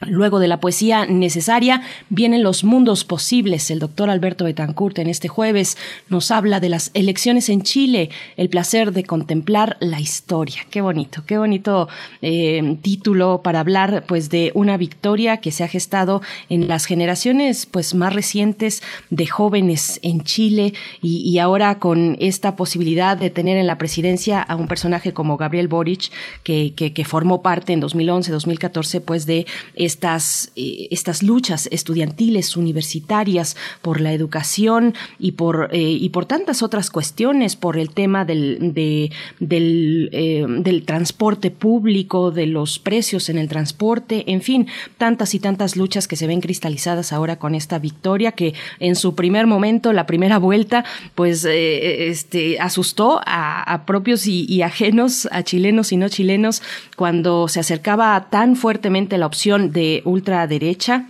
Luego de la poesía necesaria vienen los mundos posibles. El doctor Alberto Betancourt en este jueves nos habla de las elecciones en Chile, el placer de contemplar la historia. Qué bonito, qué bonito eh, título para hablar pues de una victoria que se ha gestado en las generaciones pues más recientes de jóvenes en Chile y, ahora con esta posibilidad de tener en la presidencia a un personaje como Gabriel Boric que, que, formó parte en 2011, 2014 pues de estas, eh, estas luchas estudiantiles, universitarias, por la educación y por, eh, y por tantas otras cuestiones, por el tema del, del, eh, del transporte público, de los precios en el transporte, en fin, tantas y tantas luchas que se ven cristalizadas ahora con esta victoria que en su primer momento, la primera vuelta, pues este, asustó a, propios y, y ajenos, a chilenos y no chilenos, cuando se acercaba tan fuertemente la opción de ultraderecha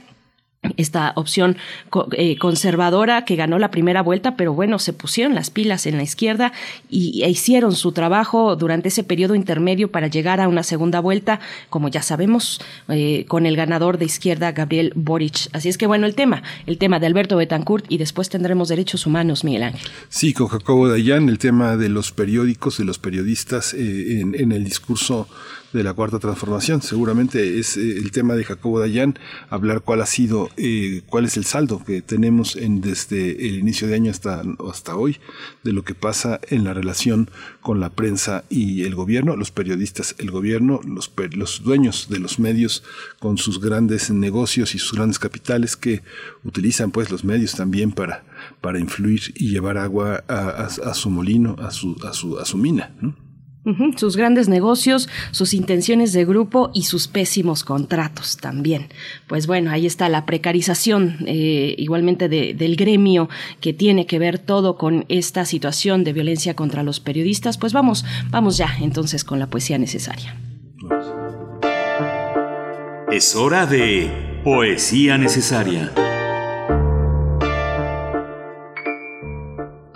esta opción eh, conservadora que ganó la primera vuelta, pero bueno, se pusieron las pilas en la izquierda y e hicieron su trabajo durante ese periodo intermedio para llegar a una segunda vuelta, como ya sabemos, eh, con el ganador de izquierda, Gabriel Boric. Así es que bueno, el tema, el tema de Alberto Betancourt y después tendremos derechos humanos, Miguel Ángel. Sí, con Jacobo Dayan, el tema de los periódicos, de los periodistas eh, en el discurso de la cuarta transformación. Seguramente es eh, el tema de Jacobo Dayan, hablar cuál ha sido, eh, cuál es el saldo que tenemos en, desde el inicio de año hasta, hasta hoy, de lo que pasa en la relación con la prensa y el gobierno, los periodistas, el gobierno, los, los dueños de los medios con sus grandes negocios y sus grandes capitales que utilizan pues los medios también para, para influir y llevar agua a, su molino, a su, a su, a su mina. ¿no? Sus grandes negocios, sus intenciones de grupo y sus pésimos contratos también. Pues bueno, ahí está la precarización eh, igualmente del gremio que tiene que ver todo con esta situación de violencia contra los periodistas. Pues vamos, vamos ya entonces con la poesía necesaria. Es hora de poesía necesaria.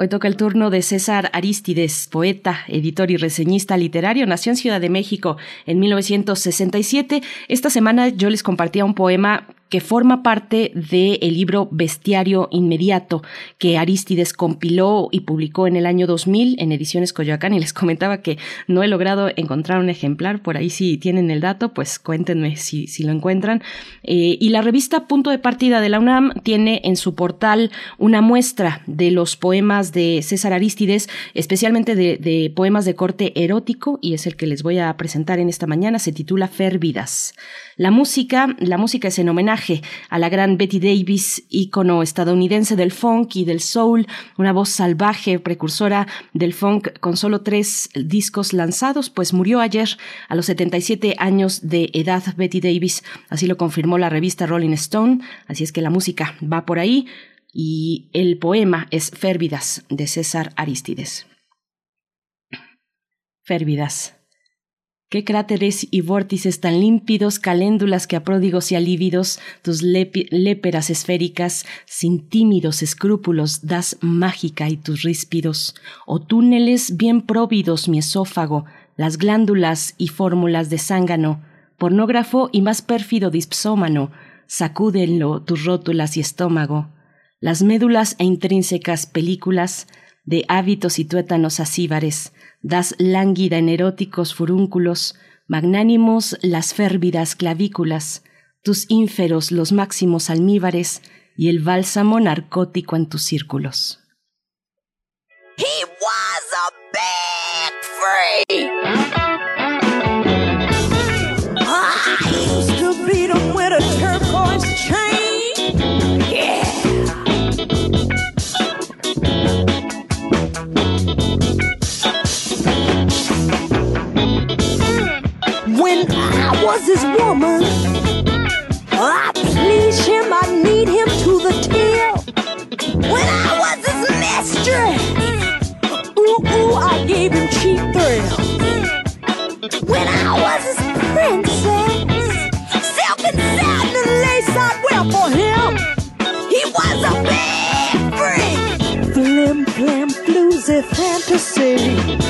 Hoy toca el turno de César Aristides, poeta, editor y reseñista literario. Nació en Ciudad de México en 1967. Esta semana yo les compartía un poema que forma parte del libro Bestiario Inmediato que Aristides compiló y publicó en el año 2000 en Ediciones Coyoacán y les comentaba que no he logrado encontrar un ejemplar, por ahí si tienen el dato, pues cuéntenme si, si lo encuentran. Eh, y la revista Punto de Partida de la UNAM tiene en su portal una muestra de los poemas de César Aristides, especialmente de, de poemas de corte erótico y es el que les voy a presentar en esta mañana, se titula Férvidas. La música, la música es en homenaje a la gran Betty Davis, ícono estadounidense del funk y del soul, una voz salvaje, precursora del funk con solo tres discos lanzados, pues murió ayer a los 77 años de edad Betty Davis, así lo confirmó la revista Rolling Stone, así es que la música va por ahí y el poema es Férvidas de César Aristides. Férvidas. Qué cráteres y vórtices tan límpidos, caléndulas que a pródigos y alívidos, tus léperas esféricas, sin tímidos escrúpulos, das mágica y tus ríspidos, o túneles bien próvidos mi esófago, las glándulas y fórmulas de zángano, pornógrafo y más pérfido dispsómano, sacúdenlo tus rótulas y estómago, las médulas e intrínsecas películas de hábitos y tuétanos asíbares, das lánguida en eróticos furúnculos, magnánimos las férvidas clavículas, tus ínferos los máximos almíbares y el bálsamo narcótico en tus círculos. He was a big freak. Was his woman, I please him, I need him to the tail. When I was his mistress, ooh, ooh, I gave him cheap thrills. When I was his princess, silk and satin and lace I'd wear for him. He was a big freak. Flim, flam, floozy fantasy.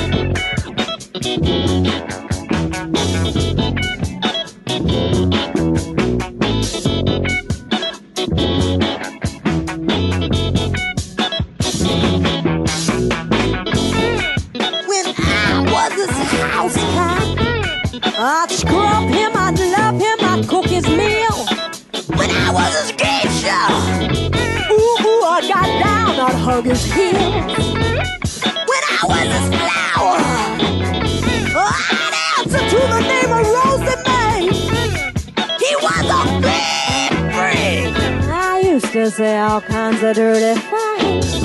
I'd scrub him, I'd love him, I'd cook his meal. When I was his game show, ooh, ooh, I got down, I hug his heels. When I was his flower, say all kinds of dirty things.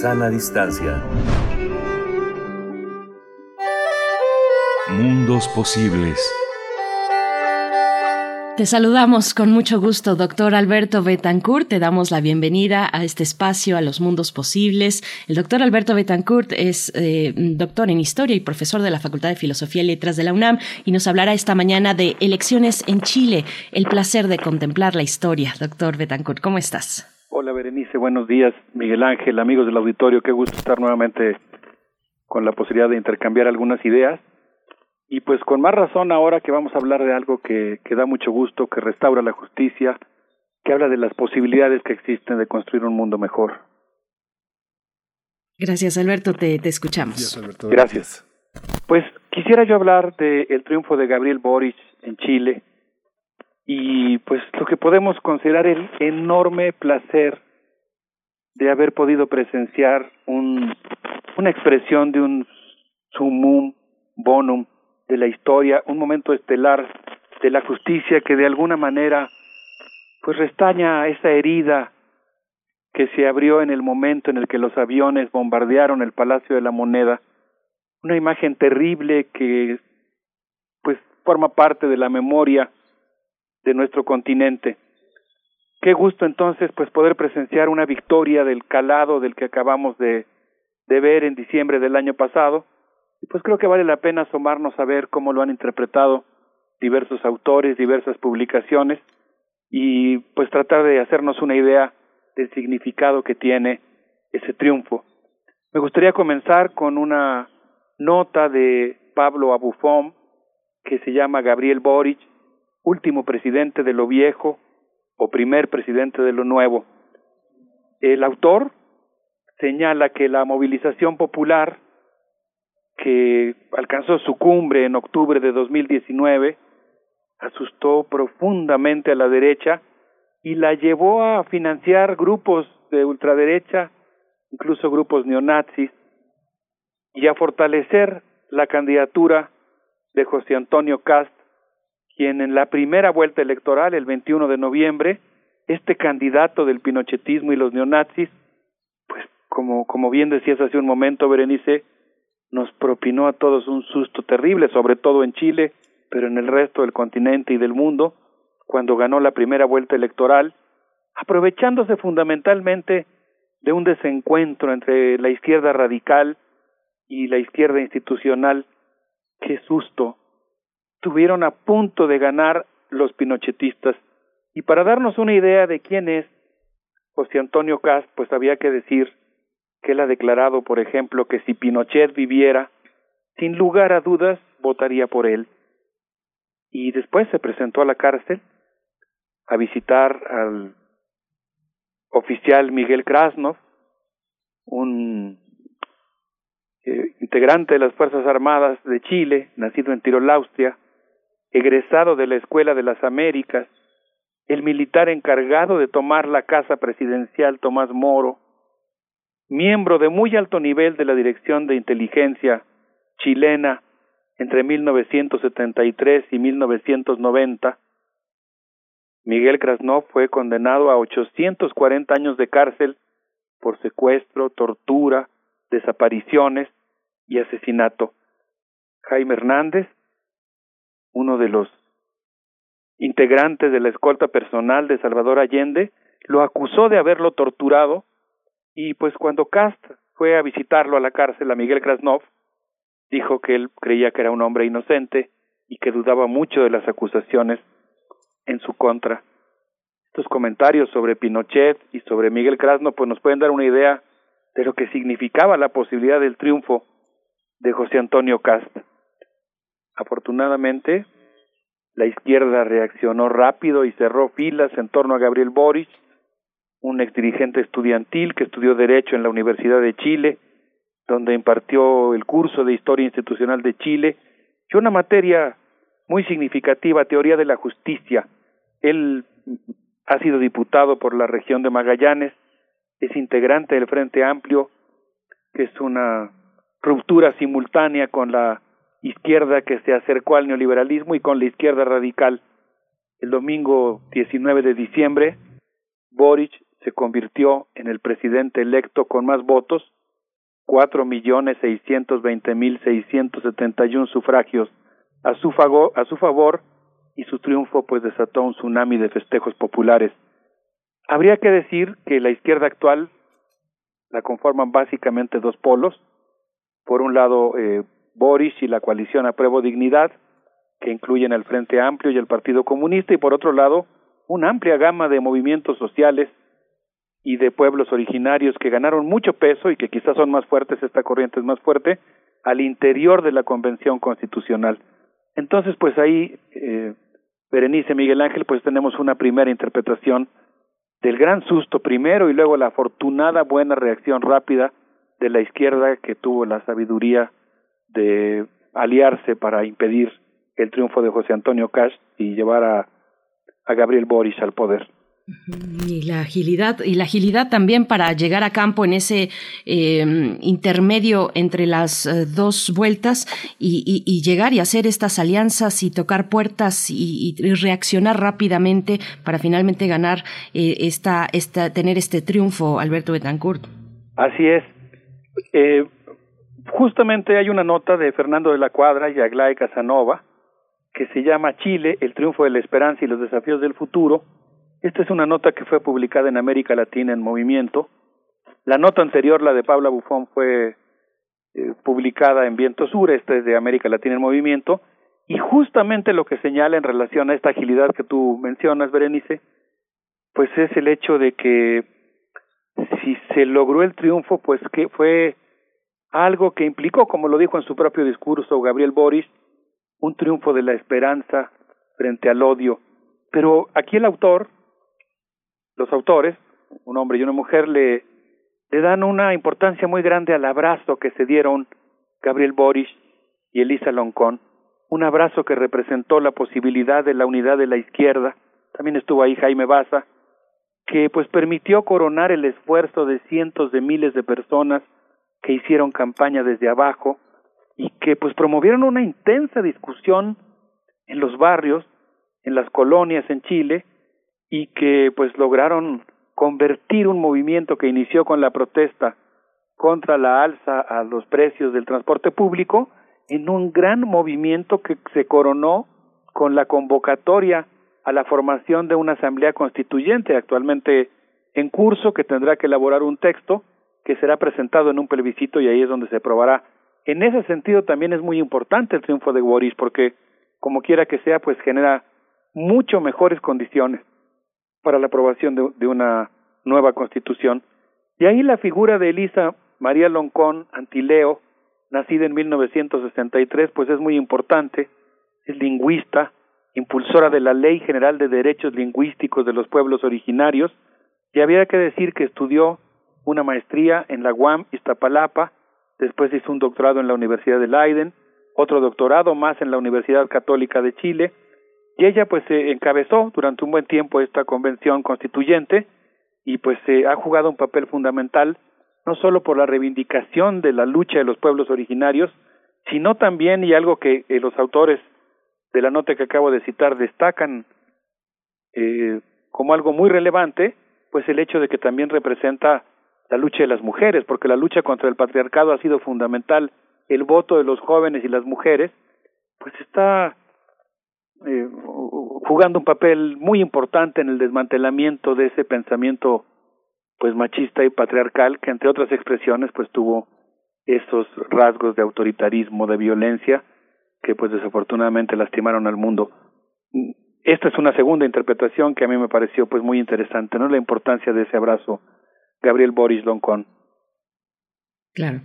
Sana distancia. Mundos posibles. Te saludamos con mucho gusto, doctor Alberto Betancourt. Te damos la bienvenida a este espacio, a los mundos posibles. El doctor Alberto Betancourt es eh, doctor en historia y profesor de la Facultad de Filosofía y Letras de la UNAM y nos hablará esta mañana de elecciones en Chile, el placer de contemplar la historia. Doctor Betancourt, ¿cómo estás? Hola Berenice, buenos días. Miguel Ángel, amigos del auditorio, qué gusto estar nuevamente con la posibilidad de intercambiar algunas ideas. Y pues con más razón ahora que vamos a hablar de algo que, que da mucho gusto, que restaura la justicia, que habla de las posibilidades que existen de construir un mundo mejor. Gracias, Alberto. Te, te escuchamos. Gracias. Pues quisiera yo hablar del triunfo de Gabriel Boric en Chile y pues lo que podemos considerar el enorme placer de haber podido presenciar un, una expresión de un sumum bonum de la historia, un momento estelar de la justicia que de alguna manera pues restaña esa herida que se abrió en el momento en el que los aviones bombardearon el Palacio de la Moneda, una imagen terrible que pues forma parte de la memoria de nuestro continente. Qué gusto entonces pues poder presenciar una victoria del calado del que acabamos de, de ver en diciembre del año pasado, y pues creo que vale la pena asomarnos a ver cómo lo han interpretado diversos autores, diversas publicaciones, y pues tratar de hacernos una idea del significado que tiene ese triunfo. Me gustaría comenzar con una nota de Pablo Abufón que se llama Gabriel Boric, último presidente de lo viejo o primer presidente de lo nuevo. El autor señala que la movilización popular que alcanzó su cumbre en octubre de 2019 asustó profundamente a la derecha y la llevó a financiar grupos de ultraderecha, incluso grupos neonazis, y a fortalecer la candidatura de José Antonio Cast, quien en la primera vuelta electoral, el 21 de noviembre, este candidato del pinochetismo y los neonazis, pues como, como bien decías hace un momento, Berenice, nos propinó a todos un susto terrible, sobre todo en Chile, pero en el resto del continente y del mundo, cuando ganó la primera vuelta electoral, aprovechándose fundamentalmente de un desencuentro entre la izquierda radical y la izquierda institucional. Qué susto. Tuvieron a punto de ganar los pinochetistas. Y para darnos una idea de quién es José Antonio Cast, pues había que decir que él ha declarado, por ejemplo, que si Pinochet viviera, sin lugar a dudas, votaría por él. Y después se presentó a la cárcel a visitar al oficial Miguel Krasnov, un eh, integrante de las Fuerzas Armadas de Chile, nacido en Tirol, Austria, egresado de la Escuela de las Américas, el militar encargado de tomar la casa presidencial Tomás Moro, miembro de muy alto nivel de la Dirección de Inteligencia chilena entre 1973 y 1990, Miguel Krasnov fue condenado a 840 años de cárcel por secuestro, tortura, desapariciones y asesinato. Jaime Hernández, uno de los integrantes de la escolta personal de Salvador Allende, lo acusó de haberlo torturado y pues cuando Cast fue a visitarlo a la cárcel a Miguel Krasnov, dijo que él creía que era un hombre inocente y que dudaba mucho de las acusaciones en su contra. Estos comentarios sobre Pinochet y sobre Miguel Krasnov pues nos pueden dar una idea de lo que significaba la posibilidad del triunfo de José Antonio Cast. Afortunadamente, la izquierda reaccionó rápido y cerró filas en torno a Gabriel Boric, un exdirigente estudiantil que estudió Derecho en la Universidad de Chile, donde impartió el curso de Historia Institucional de Chile y una materia muy significativa, Teoría de la Justicia. Él ha sido diputado por la región de Magallanes, es integrante del Frente Amplio, que es una ruptura simultánea con la izquierda que se acercó al neoliberalismo y con la izquierda radical. El domingo 19 de diciembre, Boric se convirtió en el presidente electo con más votos, cuatro millones seiscientos veinte mil seiscientos setenta y un sufragios a su, favor, a su favor y su triunfo pues desató un tsunami de festejos populares. Habría que decir que la izquierda actual la conforman básicamente dos polos. Por un lado, eh, Boris y la coalición Apruebo Dignidad, que incluyen el Frente Amplio y el Partido Comunista, y por otro lado, una amplia gama de movimientos sociales y de pueblos originarios que ganaron mucho peso y que quizás son más fuertes, esta corriente es más fuerte, al interior de la Convención Constitucional. Entonces, pues ahí, eh, Berenice Miguel Ángel, pues tenemos una primera interpretación del gran susto primero y luego la afortunada buena reacción rápida de la izquierda que tuvo la sabiduría de aliarse para impedir el triunfo de José Antonio Cash y llevar a, a Gabriel Boris al poder. Y la agilidad, y la agilidad también para llegar a campo en ese eh, intermedio entre las eh, dos vueltas y, y, y, llegar y hacer estas alianzas y tocar puertas y, y reaccionar rápidamente para finalmente ganar eh, esta, esta, tener este triunfo, Alberto Betancourt. Así es. Justamente hay una nota de Fernando de la Cuadra y Aglaya Casanova que se llama Chile, el triunfo de la esperanza y los desafíos del futuro, esta es una nota que fue publicada en América Latina en Movimiento. La nota anterior, la de Paula Bufón, fue eh, publicada en Viento Sur, esta es de América Latina en Movimiento, y justamente lo que señala en relación a esta agilidad que tú mencionas, Berenice, pues es el hecho de que si se logró el triunfo, pues que fue algo que implicó, como lo dijo en su propio discurso Gabriel Boris, un triunfo de la esperanza frente al odio. Pero aquí el autor, los autores, un hombre y una mujer, le, le dan una importancia muy grande al abrazo que se dieron Gabriel Boris y Elisa Loncón, un abrazo que representó la posibilidad de la unidad de la izquierda, también estuvo ahí Jaime Baza, que pues permitió coronar el esfuerzo de cientos de miles de personas que hicieron campaña desde abajo y que pues promovieron una intensa discusión en los barrios, en las colonias en Chile, y que pues lograron convertir un movimiento que inició con la protesta contra la alza a los precios del transporte público en un gran movimiento que se coronó con la convocatoria a la formación de una asamblea constituyente actualmente en curso que tendrá que elaborar un texto que será presentado en un plebiscito y ahí es donde se aprobará. En ese sentido también es muy importante el triunfo de Boris porque como quiera que sea pues genera mucho mejores condiciones para la aprobación de, de una nueva constitución. Y ahí la figura de Elisa María Loncón Antileo, nacida en 1963, pues es muy importante, es lingüista, impulsora de la Ley General de Derechos Lingüísticos de los Pueblos Originarios, y había que decir que estudió una maestría en la UAM Iztapalapa, después hizo un doctorado en la Universidad de Leiden, otro doctorado más en la Universidad Católica de Chile, y ella pues se encabezó durante un buen tiempo esta convención constituyente y pues se ha jugado un papel fundamental no solo por la reivindicación de la lucha de los pueblos originarios, sino también y algo que eh, los autores de la nota que acabo de citar destacan eh, como algo muy relevante, pues el hecho de que también representa la lucha de las mujeres, porque la lucha contra el patriarcado ha sido fundamental. El voto de los jóvenes y las mujeres, pues está eh, jugando un papel muy importante en el desmantelamiento de ese pensamiento pues machista y patriarcal que entre otras expresiones pues tuvo esos rasgos de autoritarismo, de violencia que pues desafortunadamente lastimaron al mundo. Esta es una segunda interpretación que a mí me pareció pues muy interesante, ¿no? La importancia de ese abrazo Gabriel Boris Loncón. Claro.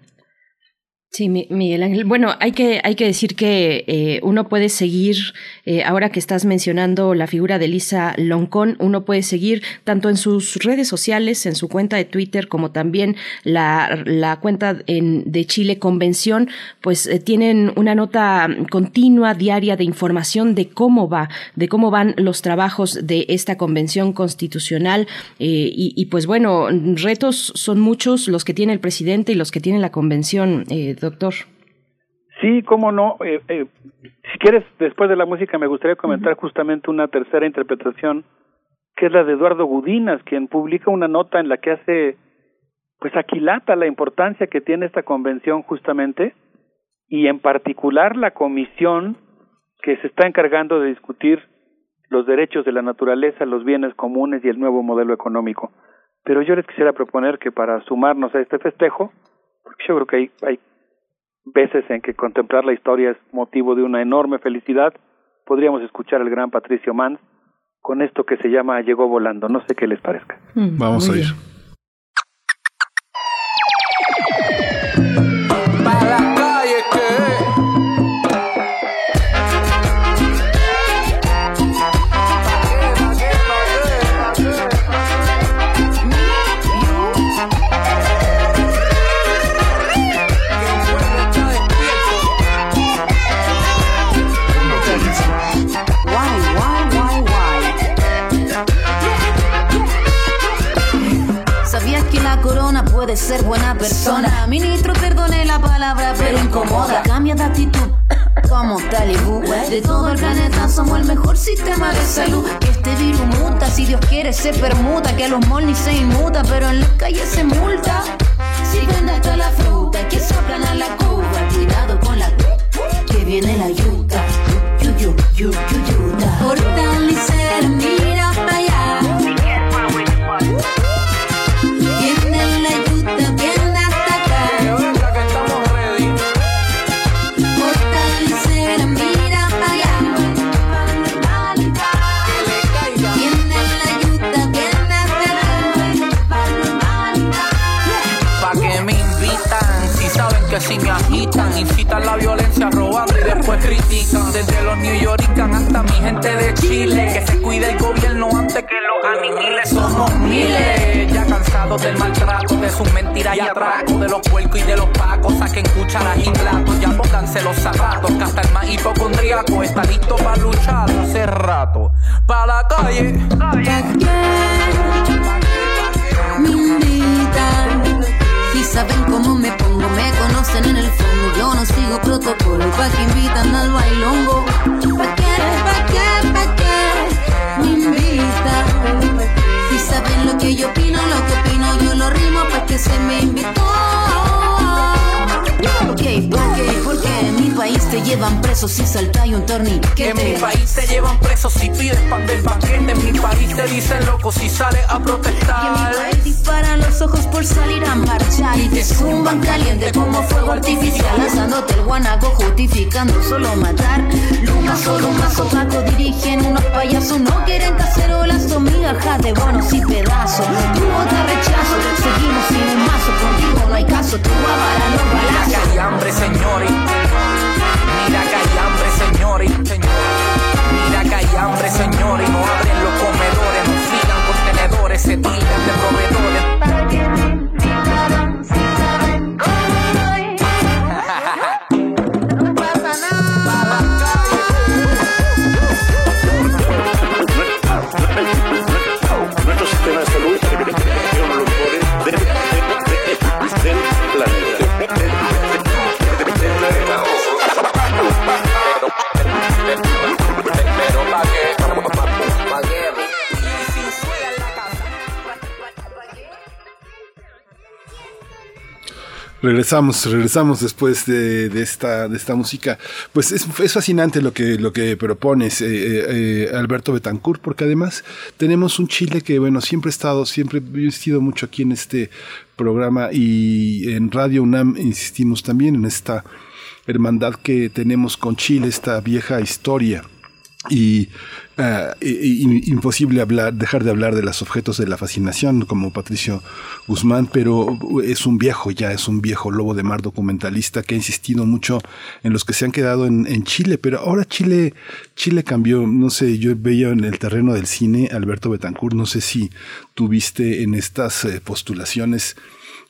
Sí, Miguel Ángel. Bueno, hay que, hay que decir que eh, uno puede seguir, eh, ahora que estás mencionando la figura de Lisa Loncón, uno puede seguir tanto en sus redes sociales, en su cuenta de Twitter, como también la, la cuenta en, de Chile Convención, pues eh, tienen una nota continua, diaria de información de cómo va, de cómo van los trabajos de esta convención constitucional. Y, y, pues bueno, retos son muchos los que tiene el presidente y los que tiene la convención doctor. Sí, cómo no. Eh, eh, si quieres, después de la música me gustaría comentar justamente una tercera interpretación, que es la de Eduardo Gudinas, quien publica una nota en la que hace, pues aquilata la importancia que tiene esta convención justamente, y en particular la comisión que se está encargando de discutir los derechos de la naturaleza, los bienes comunes y el nuevo modelo económico. Pero yo les quisiera proponer que para sumarnos a este festejo, porque yo creo que hay, hay veces en que contemplar la historia es motivo de una enorme felicidad, podríamos escuchar al gran Patricio Mann con esto que se llama Llegó volando. No sé qué les parezca. Mm, Vamos a ir. Ser buena persona. Ministro, perdone la palabra, pero incomoda. Cambia de actitud. [coughs] Como Talibú, de todo el planeta somos el mejor sistema de salud. Que este virus muta, si Dios quiere se permuta. Que a los ni se inmuta, pero en las calles se multa. Si vende hasta la fruta, que soplan a la cuba. Cuidado con la que viene la yuca. Yu, yu, yu, yu, Fortalecer, mira allá. Que si me agitan, incitan la violencia robando y después critican. Desde los New Yorkers hasta mi gente de Chile, que se cuide el gobierno antes que los aniquiles. Somos miles, ya cansados del maltrato, de sus mentiras y atracos, de los puercos y de los pacos. Saquen cucharas y platos, ya pónganse los zapatos, que hasta el más hipocondríaco está listo para luchar hace rato. Para la calle. Me invitan y saben cómo me conocen en el fondo. Yo no sigo protocolo, pa' que invitan al bailongo. ¿Pa' qué? ¿Pa' qué? ¿Pa' qué? Me invitan. Si saben lo que yo opino, lo que opino, yo lo rimo, pa' que se me invitó. Ok, ¿por qué? Porque en mi país te llevan preso si salta y un torniquete. En mi país te llevan preso si pides pan del paquete. En mi país te dicen loco si sales a protestar. Y en mi país disparan los ojos por salir a marchar. Y te zumban caliente como fuego artificial. Lanzándote el guanaco, justificando solo matar. Luma, solo más opaco dirigen unos payasos. No quieren cacerolas o migajas de bonos y pedazos. Tu te rechazo, seguimos sin un mazo. Contigo no hay caso, tú avaras los balazos. Mira que hay hambre, señores. Mira que hay hambre, señores. Mira que hay hambre, señores. No abren los comedores, no sigan contenedores, se tilden de proveedores. Nuestro sistema de salud Regresamos, regresamos después de, de, esta, de esta música. Pues es, es, fascinante lo que, lo que propones, eh, eh, Alberto Betancourt, porque además tenemos un Chile que, bueno, siempre he estado, siempre he insistido mucho aquí en este programa y en Radio UNAM insistimos también en esta hermandad que tenemos con Chile, esta vieja historia y uh, imposible hablar, dejar de hablar de los objetos de la fascinación como Patricio Guzmán, pero es un viejo ya, es un viejo lobo de mar documentalista que ha insistido mucho en los que se han quedado en, en Chile, pero ahora Chile, Chile cambió, no sé, yo veía en el terreno del cine Alberto Betancourt, no sé si tuviste en estas eh, postulaciones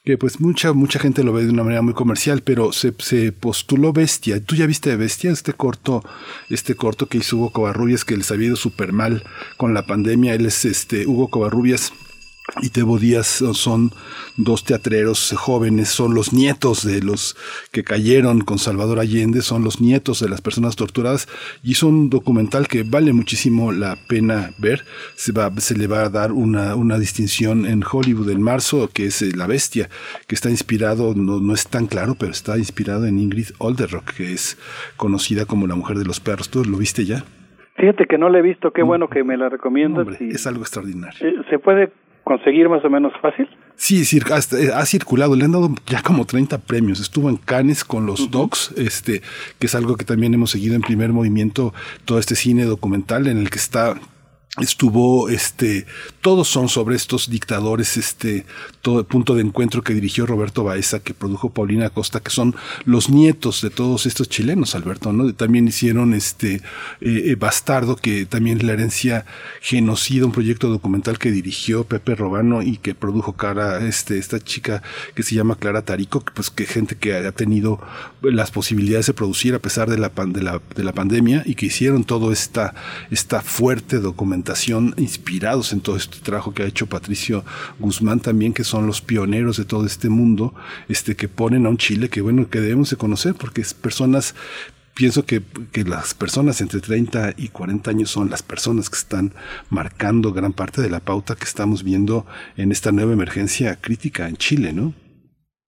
que pues mucha, mucha gente lo ve de una manera muy comercial, pero se, se postuló Bestia. ¿Tú ya viste Bestia? Este corto, este corto que hizo Hugo Covarrubias, que les había ido súper mal con la pandemia. Él es este Hugo Covarrubias y Tebo Díaz son dos teatreros jóvenes, son los nietos de los que cayeron con Salvador Allende, son los nietos de las personas torturadas y es un documental que vale muchísimo la pena ver. Se, va, se le va a dar una, una distinción en Hollywood en marzo, que es eh, La Bestia, que está inspirado, no, no es tan claro, pero está inspirado en Ingrid Olderock, que es conocida como la mujer de los perros. ¿Tú lo viste ya? Fíjate que no la he visto, qué bueno que me la recomiendas. Hombre, es algo extraordinario. ¿Se puede conseguir más o menos fácil? Sí, ha circulado, le han dado ya como 30 premios. Estuvo en Cannes con los uh -huh. Docs, este, que es algo que también hemos seguido en primer movimiento, todo este cine documental en el que está estuvo este todos son sobre estos dictadores este todo el punto de encuentro que dirigió Roberto Baeza que produjo Paulina Costa que son los nietos de todos estos chilenos Alberto no también hicieron este eh, Bastardo que también la herencia genocida un proyecto documental que dirigió Pepe Robano y que produjo cara este esta chica que se llama Clara Tarico pues que gente que haya tenido las posibilidades de producir a pesar de la de la, de la pandemia y que hicieron todo esta esta fuerte documental inspirados en todo este trabajo que ha hecho Patricio Guzmán también, que son los pioneros de todo este mundo, este, que ponen a un Chile que bueno, que debemos de conocer, porque es personas pienso que, que, las personas entre 30 y 40 años son las personas que están marcando gran parte de la pauta que estamos viendo en esta nueva emergencia crítica en Chile, ¿no?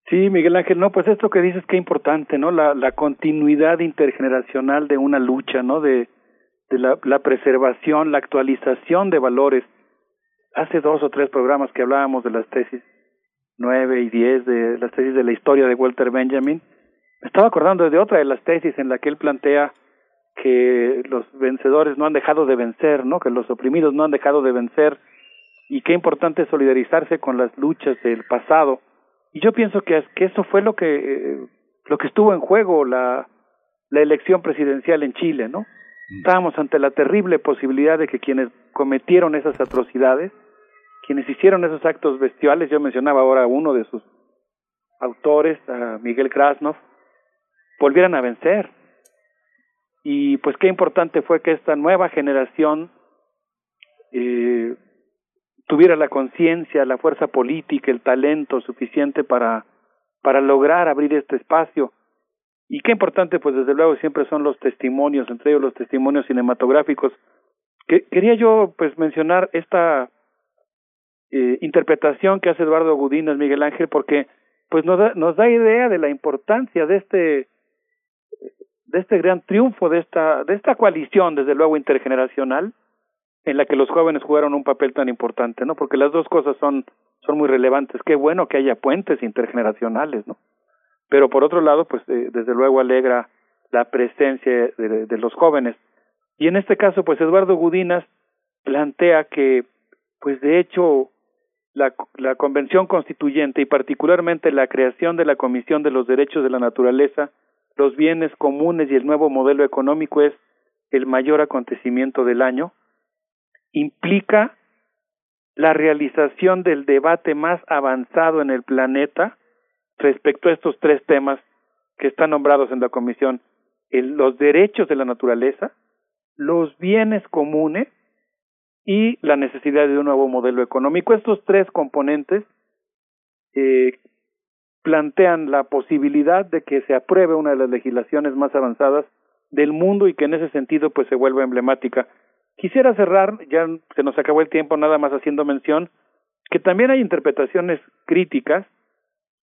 Sí, Miguel Ángel, no, pues esto que dices que importante, ¿no? La, la continuidad intergeneracional de una lucha, ¿no? De, de la, la, preservación, la actualización de valores. Hace dos o tres programas que hablábamos de las tesis nueve y diez, de las tesis de la historia de Walter Benjamin, me estaba acordando de otra de las tesis en la que él plantea que los vencedores no han dejado de vencer, ¿no? que los oprimidos no han dejado de vencer y qué importante es solidarizarse con las luchas del pasado. Y yo pienso que, que eso fue lo que, eh, lo que estuvo en juego la, la elección presidencial en Chile, ¿no? Estábamos ante la terrible posibilidad de que quienes cometieron esas atrocidades, quienes hicieron esos actos bestiales, yo mencionaba ahora a uno de sus autores, a Miguel Krasnov, volvieran a vencer. Y pues qué importante fue que esta nueva generación eh, tuviera la conciencia, la fuerza política, el talento suficiente para, para lograr abrir este espacio y qué importante, pues desde luego siempre son los testimonios, entre ellos los testimonios cinematográficos. Que, quería yo pues mencionar esta eh, interpretación que hace Eduardo Gudinas, Miguel Ángel, porque pues nos da, nos da idea de la importancia de este de este gran triunfo de esta de esta coalición desde luego intergeneracional en la que los jóvenes jugaron un papel tan importante, ¿no? Porque las dos cosas son son muy relevantes. Qué bueno que haya puentes intergeneracionales, ¿no? Pero por otro lado, pues eh, desde luego alegra la presencia de, los jóvenes. Y en este caso, pues Eduardo Gudinas plantea que, pues de hecho, la, la Convención Constituyente y particularmente la creación de la Comisión de los Derechos de la Naturaleza, los bienes comunes y el nuevo modelo económico es el mayor acontecimiento del año, implica la realización del debate más avanzado en el planeta respecto a estos tres temas que están nombrados en la comisión, el, los derechos de la naturaleza, los bienes comunes y la necesidad de un nuevo modelo económico. Estos tres componentes eh, plantean la posibilidad de que se apruebe una de las legislaciones más avanzadas del mundo y que en ese sentido pues se vuelva emblemática. Quisiera cerrar, ya se nos acabó el tiempo nada más haciendo mención, que también hay interpretaciones críticas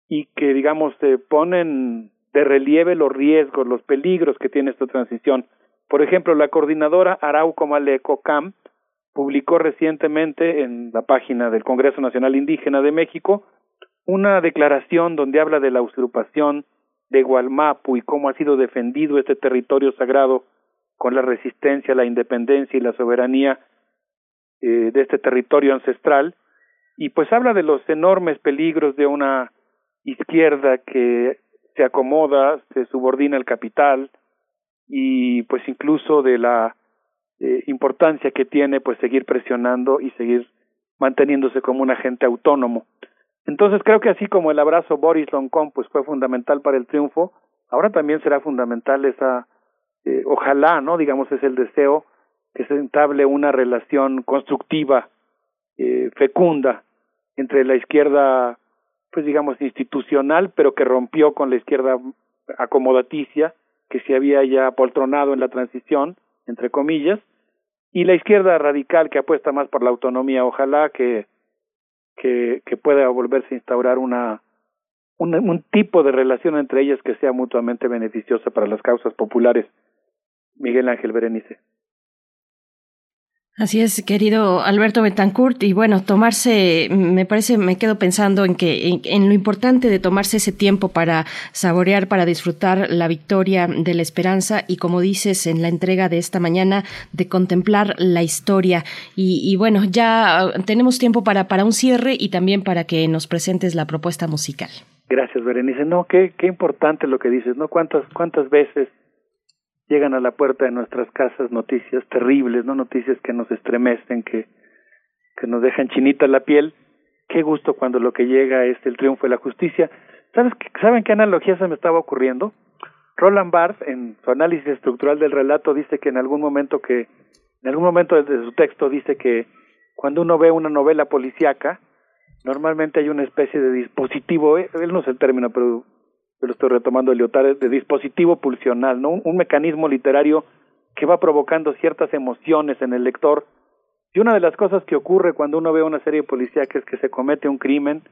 y que, digamos, se ponen de relieve los riesgos, los peligros que tiene esta transición. Por ejemplo, la coordinadora Arauco Maleco Camp publicó recientemente en la página del Congreso Nacional Indígena de México una declaración donde habla de la usurpación de Gualmapu y cómo ha sido defendido este territorio sagrado con la resistencia, la independencia y la soberanía eh, de este territorio ancestral y pues habla de los enormes peligros de una izquierda que se acomoda, se subordina al capital y pues incluso de la eh, importancia que tiene pues seguir presionando y seguir manteniéndose como un agente autónomo. Entonces creo que así como el abrazo Boris Loncón pues fue fundamental para el triunfo, ahora también será fundamental esa, eh, ojalá, ¿no? Digamos, es el deseo que se entable una relación constructiva, eh, fecunda, entre la izquierda, pues digamos, institucional, pero que rompió con la izquierda acomodaticia, que se había ya poltronado en la transición, entre comillas, y la izquierda radical que apuesta más por la autonomía, ojalá que que, que pueda volverse a instaurar una, un, un tipo de relación entre ellas que sea mutuamente beneficiosa para las causas populares. Miguel Ángel Berenice. Así es, querido Alberto Betancourt. Y bueno, tomarse, me parece, me quedo pensando en que en, lo importante de tomarse ese tiempo para saborear, para disfrutar la victoria de la esperanza y, como dices, en la entrega de esta mañana, de contemplar la historia. Y, y bueno, ya tenemos tiempo para, para un cierre y también para que nos presentes la propuesta musical. Gracias, Berenice. No, qué, qué importante lo que dices, ¿no? ¿Cuántas, cuántas veces llegan a la puerta de nuestras casas noticias terribles, no noticias que nos estremecen, que, que nos dejan chinita la piel. Qué gusto cuando lo que llega es el triunfo de la justicia. ¿Sabes ¿Saben qué analogía se me estaba ocurriendo? Roland Barthes, en su análisis estructural del relato, dice que en algún momento que, en algún momento de su texto dice que cuando uno ve una novela policíaca, normalmente hay una especie de dispositivo, eh, él no es el término, pero yo lo estoy retomando Lyotard, de dispositivo pulsional, ¿no? Un, mecanismo literario que va provocando ciertas emociones en el lector. Y una de las cosas que ocurre cuando uno ve una serie policíaca es que se comete un crimen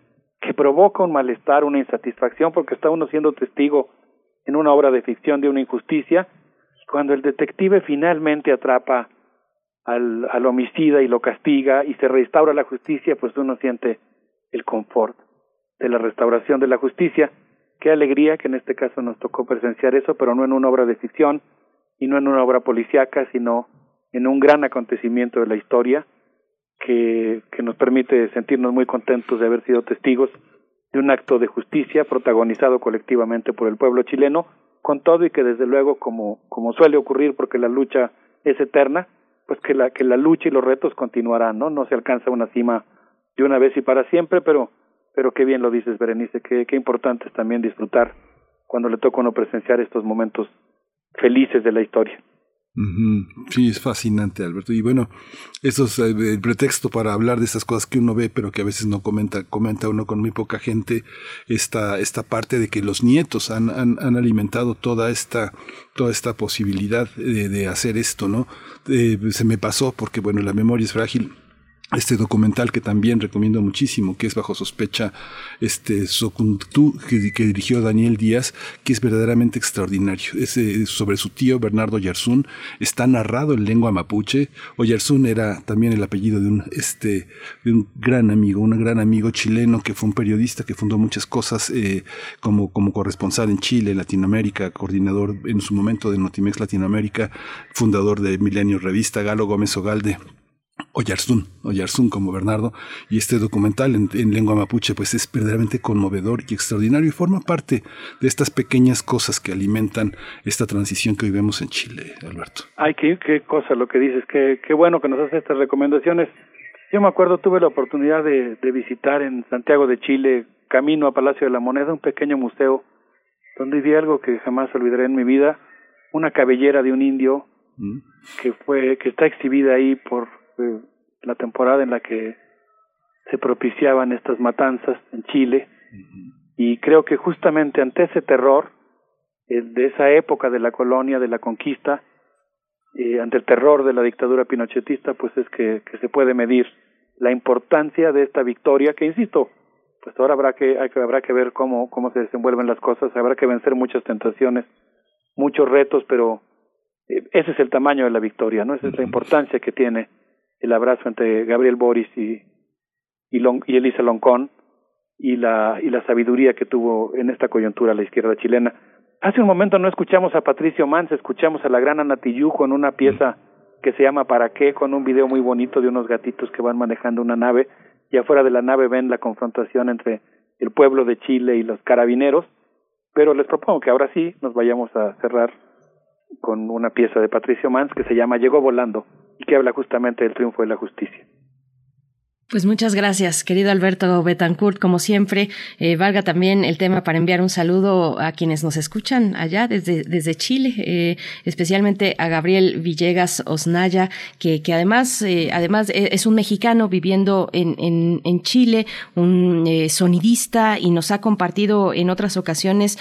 que provoca un malestar, una insatisfacción, porque está uno siendo testigo en una obra de ficción de una injusticia. Cuando el detective finalmente atrapa al, al homicida y lo castiga y se restaura la justicia, pues uno siente el confort de la restauración de la justicia. Qué alegría que en este caso nos tocó presenciar eso, pero no en una obra de ficción y no en una obra policíaca, sino en un gran acontecimiento de la historia que, que nos permite sentirnos muy contentos de haber sido testigos de un acto de justicia protagonizado colectivamente por el pueblo chileno, con todo y que desde luego, como, como suele ocurrir porque la lucha es eterna, pues que la, que la lucha y los retos continuarán, ¿no? No se alcanza una cima de una vez y para siempre, pero pero qué bien lo dices, Berenice, qué, qué importante es también disfrutar cuando le toca uno presenciar estos momentos felices de la historia. Sí, es fascinante, Alberto. Y bueno, eso es eh, el pretexto para hablar de esas cosas que uno ve, pero que a veces no comenta, comenta uno con muy poca gente, esta, esta parte de que los nietos han, han, han alimentado toda esta, toda esta posibilidad de, de hacer esto, ¿no? Eh, se me pasó porque, bueno, la memoria es frágil este documental que también recomiendo muchísimo, que es Bajo Sospecha, este Sokuntu, que, dirigió Daniel Díaz, que es verdaderamente extraordinario. Es eh, sobre su tío Bernardo Yarzún, está narrado en lengua mapuche. Oyarzún era también el apellido de un, este, un gran amigo, un gran amigo chileno que fue un periodista que fundó muchas cosas eh, como, como corresponsal en Chile, Latinoamérica, coordinador en su momento de Notimex Latinoamérica, fundador de Milenio Revista, Galo Gómez Ogalde Oyarzún, Oyarzún como Bernardo, y este documental en, lengua mapuche pues es verdaderamente conmovedor y extraordinario y forma parte de estas pequeñas cosas que alimentan esta transición que vivimos en Chile, Alberto. Ay, qué, qué cosa lo que dices, qué, qué bueno que nos hace estas recomendaciones. Yo me acuerdo, tuve la oportunidad de, de visitar en Santiago de Chile, camino a Palacio de la Moneda, un pequeño museo donde vi algo que jamás olvidaré en mi vida, una cabellera de un indio mm. que fue que está exhibida ahí por la temporada en la que se propiciaban estas matanzas en Chile. Y creo que justamente ante ese terror eh, de esa época de la colonia, de la conquista, eh, ante el terror de la dictadura pinochetista, pues es que, que se puede medir la importancia de esta victoria, que insisto, pues ahora habrá que, hay que habrá que ver cómo cómo se desenvuelven las cosas, habrá que vencer muchas tentaciones, muchos retos, pero eh, ese es el tamaño de la victoria, ¿no? Esa es la importancia que tiene el abrazo entre Gabriel Boris y y, Elisa Loncón y la y la sabiduría que tuvo en esta coyuntura la izquierda chilena. Hace un momento no escuchamos a Patricio Mans, escuchamos a la gran Ana Tijoux en una pieza que se llama ¿Para qué? con un video muy bonito de unos gatitos que van manejando una nave y afuera de la nave ven la confrontación entre el pueblo de Chile y los carabineros, pero les propongo que ahora sí nos vayamos a cerrar con una pieza de Patricio Mans que se llama Llegó volando y que habla justamente del triunfo de la justicia. Pues muchas gracias, querido Alberto Betancourt, como siempre. Eh, valga también el tema para enviar un saludo a quienes nos escuchan allá desde, desde Chile, eh, especialmente a Gabriel Villegas Osnaya, que, que además, eh, además e, es un mexicano viviendo en, en, en Chile, un sonidista y nos ha compartido en otras ocasiones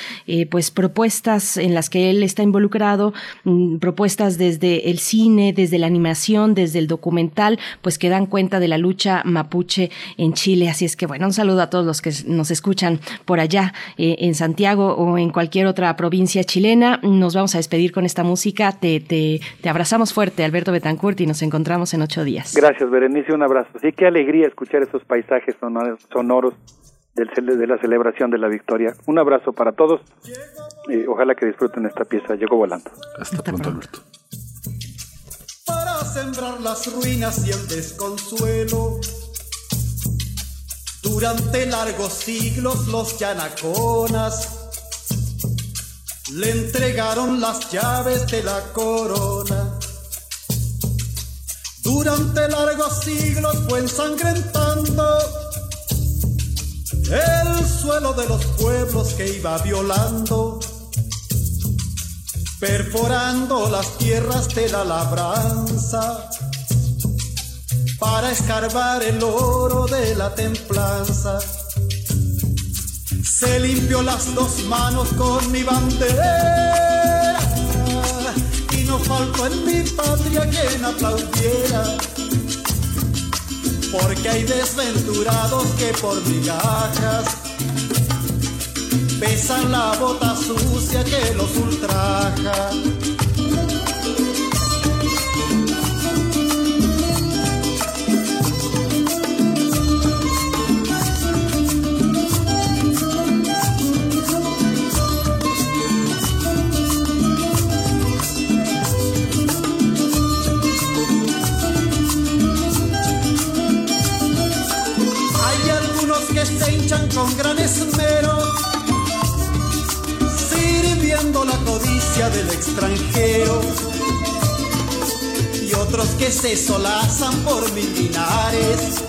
pues propuestas en las que él está involucrado, mm, propuestas desde el cine, desde la animación, desde el documental, pues que dan cuenta de la lucha mapuche en Chile. Así es que bueno, un saludo a todos los que nos escuchan por allá eh, en Santiago o en cualquier otra provincia chilena. Nos vamos a despedir con esta música. Te, te, te abrazamos fuerte, Alberto Betancourt, y nos encontramos en ocho días. Gracias, Berenice, un abrazo. Sí, qué alegría escuchar esos paisajes sonoros, de la celebración de la victoria. Un abrazo para todos. Eh, ojalá que disfruten esta pieza. Llegó volando. Hasta, Hasta pronto, Alberto. Para sembrar las ruinas y el desconsuelo durante largos siglos los yanaconas le entregaron las llaves de la corona. Durante largos siglos fue ensangrentando el suelo de los pueblos que iba violando, perforando las tierras de la labranza para escarbar el oro de la templanza. Se limpió las dos manos con mi bandera y no faltó en mi patria quien aplaudiera. Porque hay desventurados que por migajas besan la bota sucia que los ultraja. Del extranjero. Y otros que se solazan por mil dinares,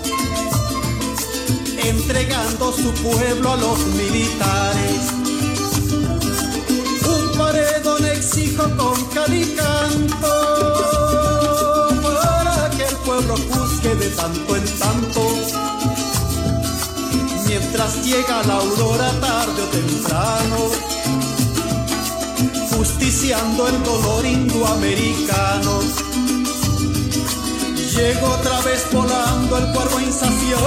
entregando su pueblo a los militares. Un paredón exijo con calicanto para que el pueblo juzgue de tanto en tanto mientras llega la aurora tarde o temprano, justiciando el dolor indoamericano. Llegó otra vez volando el cuervo insaciable,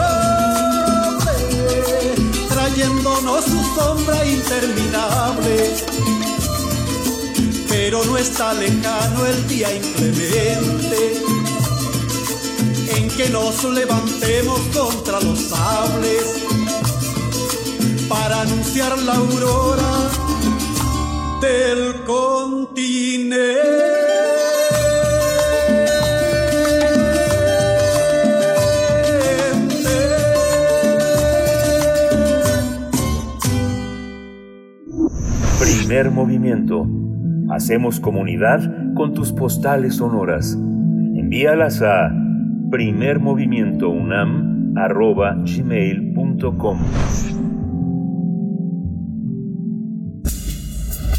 trayéndonos su sombra interminable. Pero no está lejano el día inclemente en que nos levantemos contra los sables para anunciar la aurora Primer movimiento. Hacemos comunidad con tus postales sonoras. Envíalas a primermovimientounam.gmail.com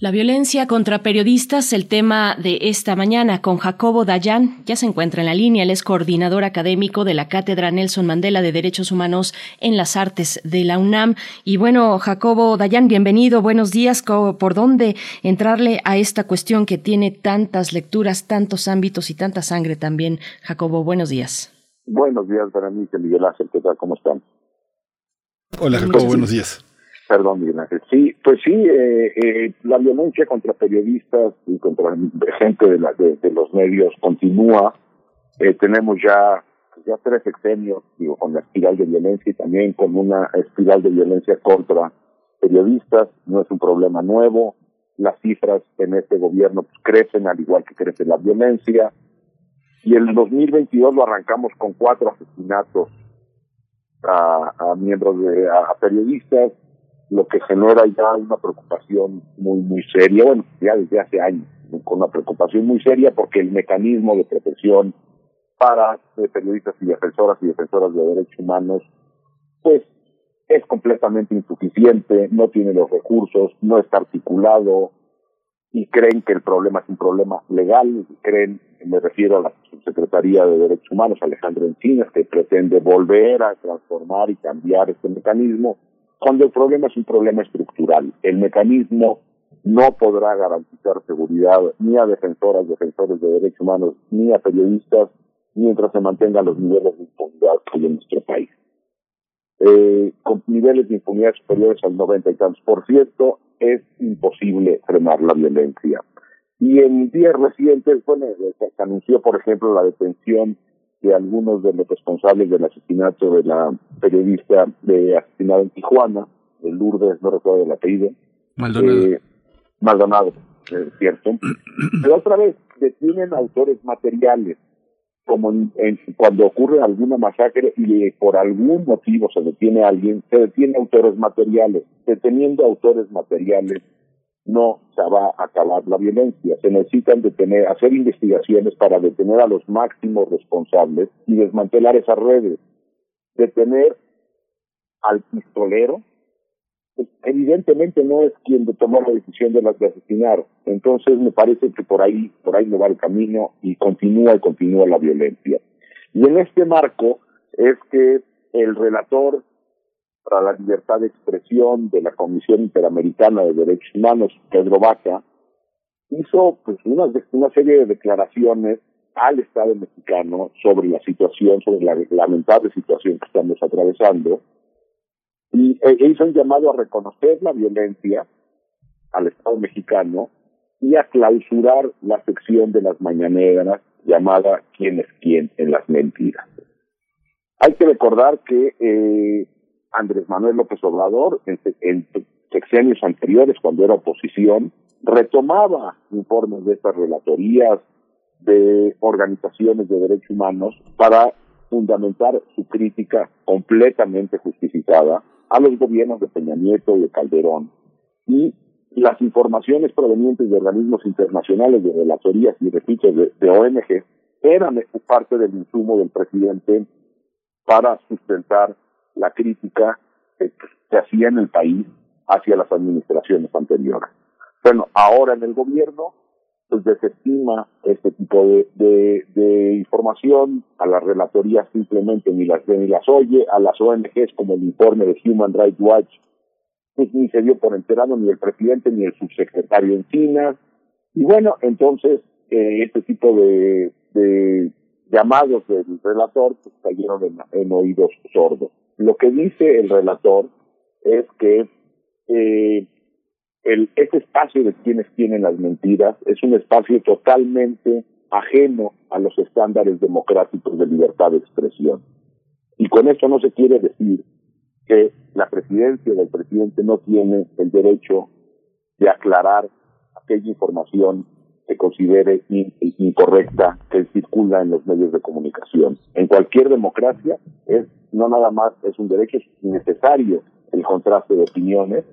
La violencia contra periodistas, el tema de esta mañana con Jacobo Dayan, ya se encuentra en la línea, él es coordinador académico de la Cátedra Nelson Mandela de Derechos Humanos en las Artes de la UNAM. Y bueno, Jacobo Dayan, bienvenido, buenos días. ¿Por dónde entrarle a esta cuestión que tiene tantas lecturas, tantos ámbitos y tanta sangre también? Jacobo, buenos días. Buenos días, Berenice, Miguel Ángel, ¿qué tal? ¿Cómo están? Hola, Jacobo, buenos días. Perdón, Miguel. Sí, pues sí, eh, eh, la violencia contra periodistas y contra gente de, la, de, los medios continúa. Eh, tenemos ya, ya tres exenios, digo, con la espiral de violencia y también con una espiral de violencia contra periodistas. No es un problema nuevo. Las cifras en este gobierno pues, crecen al igual que crece la violencia. Y el 2022 lo arrancamos con cuatro asesinatos a, a miembros de, a periodistas lo que genera ya una preocupación muy, muy seria, bueno, ya desde hace años, con una preocupación muy seria porque el mecanismo de protección para eh, periodistas y defensoras y defensoras de derechos humanos, pues es completamente insuficiente, no tiene los recursos, no está articulado y creen que el problema es un problema legal, creen, me refiero a la Subsecretaría de Derechos Humanos, Alejandro Encinas, que pretende volver a transformar y cambiar este mecanismo, cuando el problema es un problema estructural. El mecanismo no podrá garantizar seguridad ni a defensoras, defensores de derechos humanos, ni a periodistas, mientras se mantengan los niveles de impunidad que hay en nuestro país. Eh, con niveles de impunidad superiores al 90 y tantos por ciento, es imposible frenar la violencia. Y en días recientes, bueno, se anunció, por ejemplo, la detención de algunos de los responsables del asesinato de la periodista de asesinada en Tijuana, de Lourdes, no recuerdo el apellido. Maldonado. Eh, Maldonado, es cierto. [clears throat] Pero otra vez, detienen autores materiales, como en, en, cuando ocurre alguna masacre y por algún motivo se detiene a alguien, se detiene autores materiales. Deteniendo autores materiales no se va a acabar la violencia. Se necesitan detener, hacer investigaciones para detener a los máximos responsables y desmantelar esas redes. Detener al pistolero, pues, evidentemente no es quien tomó la decisión de las de asesinar. Entonces me parece que por ahí, por ahí no va el camino y continúa y continúa la violencia. Y en este marco es que el relator para la libertad de expresión de la Comisión Interamericana de Derechos Humanos, Pedro Vaca, hizo pues una, una serie de declaraciones al Estado mexicano sobre la situación, sobre la lamentable situación que estamos atravesando, y e hizo un llamado a reconocer la violencia al Estado mexicano y a clausurar la sección de las mañaneras llamada ¿Quién es quién en las mentiras? Hay que recordar que eh, Andrés Manuel López Obrador en, en sexenios anteriores, cuando era oposición, retomaba informes de estas relatorías de organizaciones de derechos humanos para fundamentar su crítica completamente justificada a los gobiernos de Peña Nieto y de Calderón. Y las informaciones provenientes de organismos internacionales, de relatorías y repito, de, de ONG, eran parte del insumo del presidente para sustentar la crítica que se hacía en el país hacia las administraciones anteriores. Bueno, ahora en el gobierno pues desestima este tipo de, de, información, a las relatorías simplemente ni las ve ni las oye, a las ONGs como el informe de Human Rights Watch, pues ni se dio por enterado ni el presidente ni el subsecretario Encinas, y bueno, entonces eh, este tipo de, de llamados del relator pues cayeron en oídos sordos. Lo que dice el relator es que eh, el, este espacio de quienes tienen las mentiras es un espacio totalmente ajeno a los estándares democráticos de libertad de expresión. Y con esto no se quiere decir que la presidencia del presidente no tiene el derecho de aclarar aquella información que considere in, incorrecta que circula en los medios de comunicación. En cualquier democracia es no nada más es un derecho necesario el contraste de opiniones,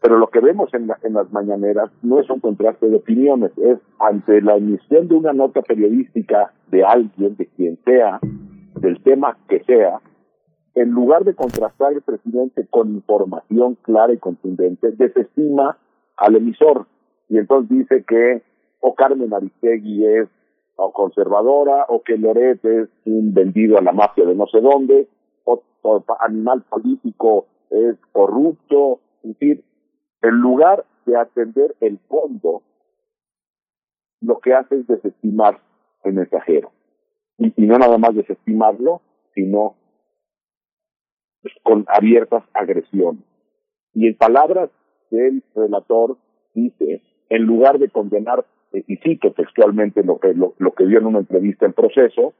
pero lo que vemos en, la, en las mañaneras no es un contraste de opiniones, es ante la emisión de una nota periodística de alguien, de quien sea, del tema que sea, en lugar de contrastar el presidente con información clara y contundente, desestima al emisor y entonces dice que o Carmen Aristegui es conservadora o que Loret es un vendido a la mafia de no sé dónde o, animal político es corrupto, es decir, en lugar de atender el fondo, lo que hace es desestimar el mensajero. Y, y no nada más desestimarlo, sino con abiertas agresiones. Y en palabras del relator dice, en lugar de condenar, y cito textualmente lo que, lo, que dio en una entrevista en proceso,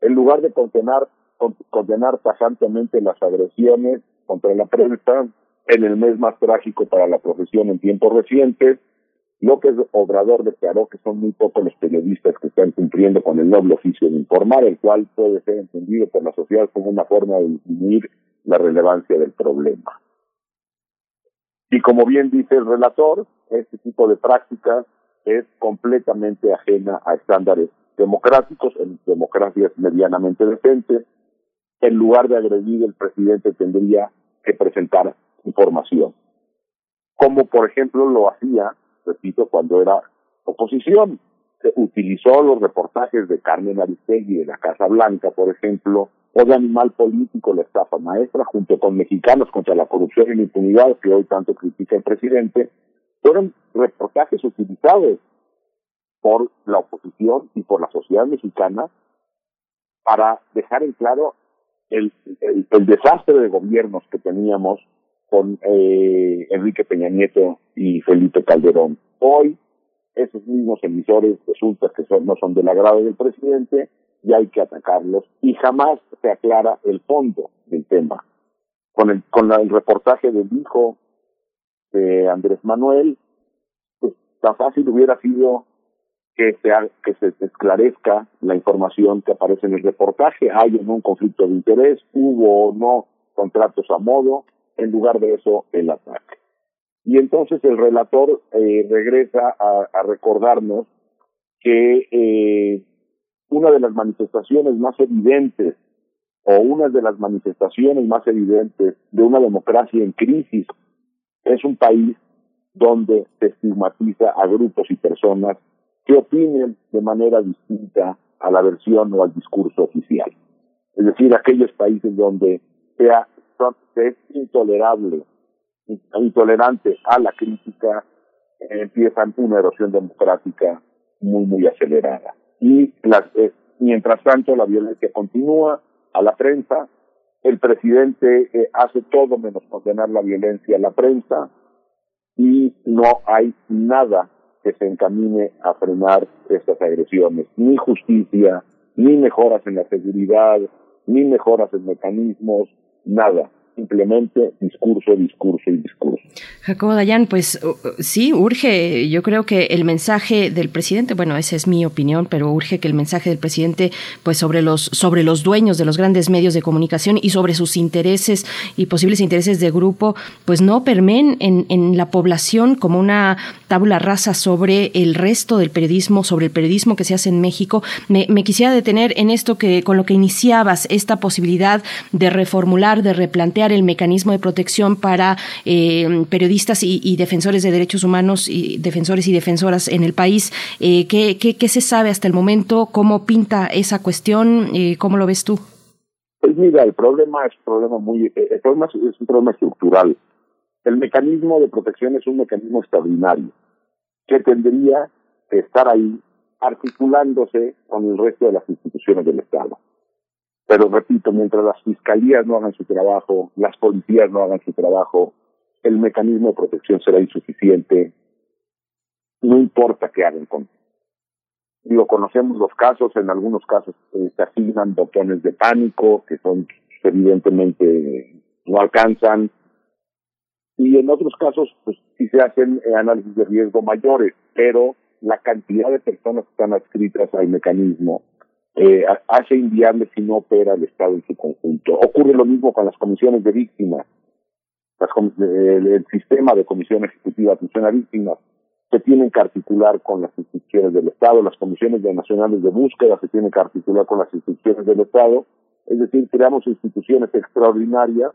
en lugar de condenar, con- condenar tajantemente las agresiones contra la prensa en el mes más trágico para la profesión en tiempos recientes, López Obrador declaró que son muy pocos los periodistas que están cumpliendo con el noble oficio de informar, el cual puede ser entendido por la sociedad como una forma de disminuir la relevancia del problema. Y como bien dice el relator, este tipo de práctica es completamente ajena a estándares democráticos, en democracias medianamente decentes. En lugar de agredir, el presidente tendría que presentar información. Como por ejemplo lo hacía, repito, cuando era oposición. Se utilizó los reportajes de Carmen Aristegui de la Casa Blanca, por ejemplo, o de Animal Político, la estafa maestra, junto con Mexicanos contra la corrupción y la impunidad, que hoy tanto critica el presidente, fueron reportajes utilizados por la oposición y por la sociedad mexicana para dejar en claro el, el, desastre de gobiernos que teníamos con eh, Enrique Peña Nieto y Felipe Calderón. Hoy esos mismos emisores resulta que son, no son del agrado del presidente y hay que atacarlos y jamás se aclara el fondo del tema. Con el, con el reportaje del hijo de Andrés Manuel, pues tan fácil hubiera sido que se, que se esclarezca la información que aparece en el reportaje, hay o no un conflicto de interés, hubo o no contratos a modo, en lugar de eso el ataque. Y entonces el relator eh, regresa a, a recordarnos que eh, una de las manifestaciones más evidentes o una de las manifestaciones más evidentes de una democracia en crisis es un país donde se estigmatiza a grupos y personas que opinen de manera distinta a la versión o al discurso oficial. Es decir, aquellos países donde sea, se es intolerable, intolerante a la crítica, eh, empiezan una erosión democrática muy, muy acelerada. Y eh, mientras tanto la violencia continúa a la prensa, el presidente eh, hace todo menos condenar la violencia a la prensa y no hay nada que se encamine a frenar estas agresiones, ni justicia, ni mejoras en la seguridad, ni mejoras en mecanismos, nada. Simplemente discurso, discurso y discurso. Jacobo Dayan, pues uh, uh, sí, urge, yo creo que el mensaje del presidente, bueno, esa es mi opinión, pero urge que el mensaje del presidente, pues sobre los, sobre los dueños de los grandes medios de comunicación y sobre sus intereses y posibles intereses de grupo, pues no permeen en, en la población como una tabula rasa sobre el resto del periodismo, sobre el periodismo que se hace en México. Me, me quisiera detener en esto que, con lo que iniciabas, esta posibilidad de reformular, de replantear el mecanismo de protección para eh, periodistas y, defensores de derechos humanos y defensores y defensoras en el país. Eh, ¿qué, se sabe hasta el momento? ¿Cómo pinta esa cuestión? Eh, ¿Cómo lo ves tú? Pues mira, el problema es un problema muy, el problema es un problema estructural. El mecanismo de protección es un mecanismo extraordinario que tendría que estar ahí articulándose con el resto de las instituciones del Estado. Pero repito, mientras las fiscalías no hagan su trabajo, las policías no hagan su trabajo, el mecanismo de protección será insuficiente, no importa qué hagan con. Digo, conocemos los casos, en algunos casos eh, se asignan botones de pánico, que son evidentemente no alcanzan, y en otros casos, pues sí se hacen eh, análisis de riesgo mayores, pero la cantidad de personas que están adscritas al mecanismo eh, hace inviable si no opera el Estado en su conjunto. Ocurre lo mismo con las comisiones de víctimas. Las, el, sistema de comisión ejecutiva de atención a víctimas se tienen que articular con las instituciones del Estado, las comisiones de nacionales de búsqueda se tienen que articular con las instituciones del Estado, es decir, creamos instituciones extraordinarias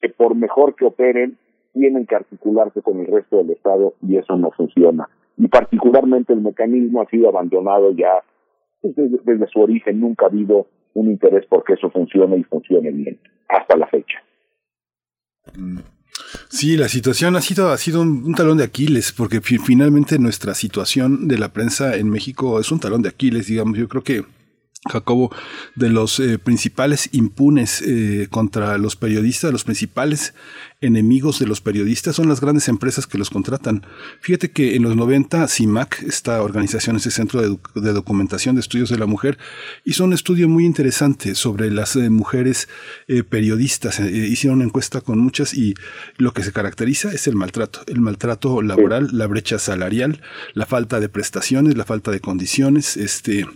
que por mejor que operen tienen que articularse con el resto del Estado y eso no funciona. Y particularmente el mecanismo ha sido abandonado ya desde, su origen, nunca ha habido un interés por que eso funcione y funcione bien, hasta la fecha. Sí, la situación ha sido, ha sido un, talón de Aquiles, porque fi- finalmente nuestra situación de la prensa en México es un talón de Aquiles, digamos. Yo creo que Jacobo, de los eh, principales impunes eh, contra los periodistas, los principales enemigos de los periodistas son las grandes empresas que los contratan. Fíjate que en los 90 CIMAC, esta organización, ese centro de, doc- de documentación de estudios de la mujer, hizo un estudio muy interesante sobre las eh, mujeres periodistas. Hicieron una encuesta con muchas y lo que se caracteriza es el maltrato, el maltrato laboral, la brecha salarial, la falta de prestaciones, la falta de condiciones, este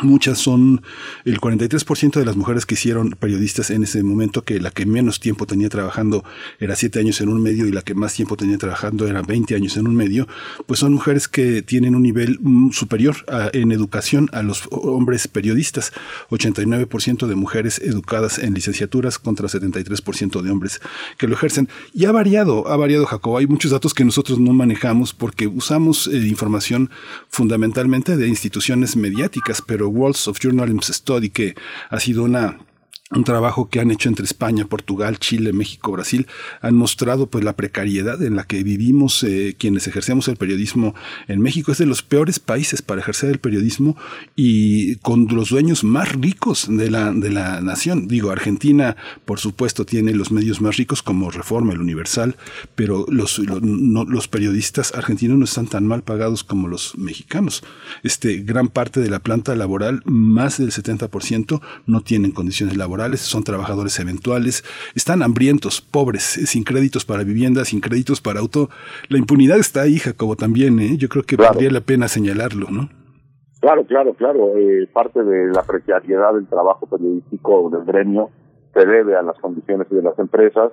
Muchas son el 43% de las mujeres que hicieron periodistas en ese momento, que la que menos tiempo tenía trabajando era 7 años en un medio y la que más tiempo tenía trabajando era 20 años en un medio, pues son mujeres que tienen un nivel mm, superior en educación a los hombres periodistas. 89% de mujeres educadas en licenciaturas contra 73% de hombres que lo ejercen. Y ha variado, ha variado Jacob. Hay muchos datos que nosotros no manejamos porque usamos eh, información fundamentalmente de instituciones mediáticas, pero Walls of Journalism Study, que ha sido una un trabajo que han hecho entre España, Portugal, Chile, México, Brasil, han mostrado pues la precariedad en la que vivimos eh, quienes ejercemos el periodismo en México. Es de los peores países para ejercer el periodismo y con los dueños más ricos de la, de la nación. Digo, Argentina, por supuesto, tiene los medios más ricos como Reforma, el Universal, pero los, lo- no- los periodistas argentinos no están tan mal pagados como los mexicanos. Este, gran parte de la planta laboral, más del 70%, no tienen condiciones laborales, son trabajadores eventuales, están hambrientos, pobres, sin créditos para vivienda, sin créditos para auto. La impunidad está ahí, Jacobo, también, ¿eh? Yo creo que valdría la pena señalarlo, ¿no? Claro, claro, claro. Eh, parte de la precariedad del trabajo periodístico del gremio se debe a las condiciones de las empresas.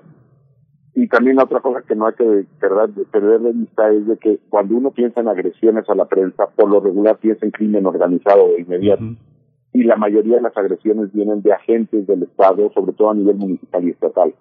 Y también otra cosa que no hay que perder, perder de vista es de que cuando uno piensa en agresiones a la prensa, por lo regular piensa en crimen organizado de inmediato. Y la mayoría de las agresiones vienen de agentes del Estado, sobre todo a nivel municipal y estatal.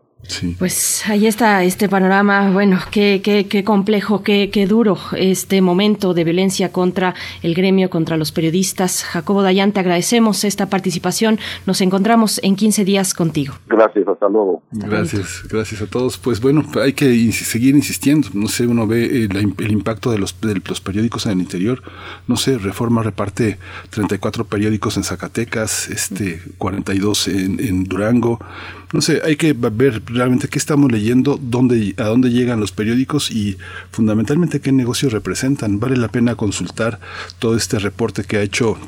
Pues ahí está este panorama, bueno, qué, qué, qué complejo, qué, qué duro este momento de violencia contra el gremio, contra los periodistas. Jacobo Dayan, te agradecemos esta participación. Nos encontramos en 15 días contigo. Gracias, hasta luego. Gracias, gracias a todos. Pues bueno, hay que ins- seguir insistiendo. No sé, uno ve eh, la im- el impacto de los, de los periódicos en el interior. No sé, Reforma reparte 34 periódicos en Zacatecas, este 42 en, en Durango. No sé, hay que ver realmente qué estamos leyendo, dónde, a dónde llegan los periódicos y fundamentalmente qué negocios representan. Vale la pena consultar todo este reporte que ha hecho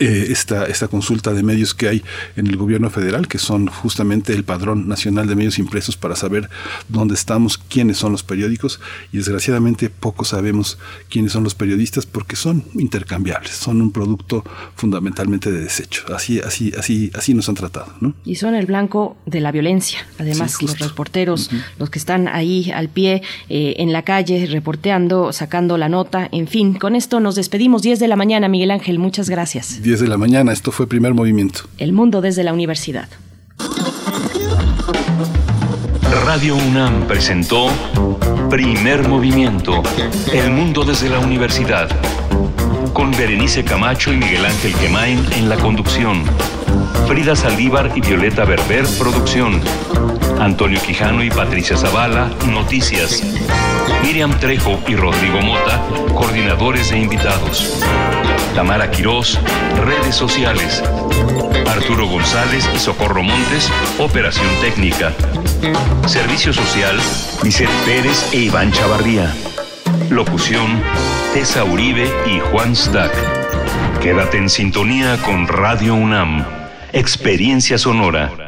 eh, esta, esta consulta de medios que hay en el gobierno federal, que son justamente el padrón nacional de medios impresos para saber dónde estamos, quiénes son los periódicos, y desgraciadamente poco sabemos quiénes son los periodistas porque son intercambiables, son un producto fundamentalmente de desecho. Así, así, así, así nos han tratado, ¿no? Y son el blanco de la violencia. Además, Sí, los reporteros, los que están ahí al pie, eh, en la calle, reporteando, sacando la nota, en fin. Con esto nos despedimos 10 de la mañana, Miguel Ángel. Muchas gracias. 10 de la mañana, esto fue primer movimiento. El mundo desde la universidad. Radio UNAM presentó Primer Movimiento, El Mundo desde la Universidad, con Berenice Camacho y Miguel Ángel Quemain en la conducción, Frida Saldívar y Violeta Berber, producción, Antonio Quijano y Patricia Zavala, noticias, Miriam Trejo y Rodrigo Mota, coordinadores e invitados, Tamara Quirós, redes sociales, Arturo González y Socorro Montes, operación técnica. Servicio social, Vicente Pérez e Iván Chavarría. Locución, Tessa Uribe y Juan Stack. Quédate en sintonía con Radio UNAM. Experiencia sonora.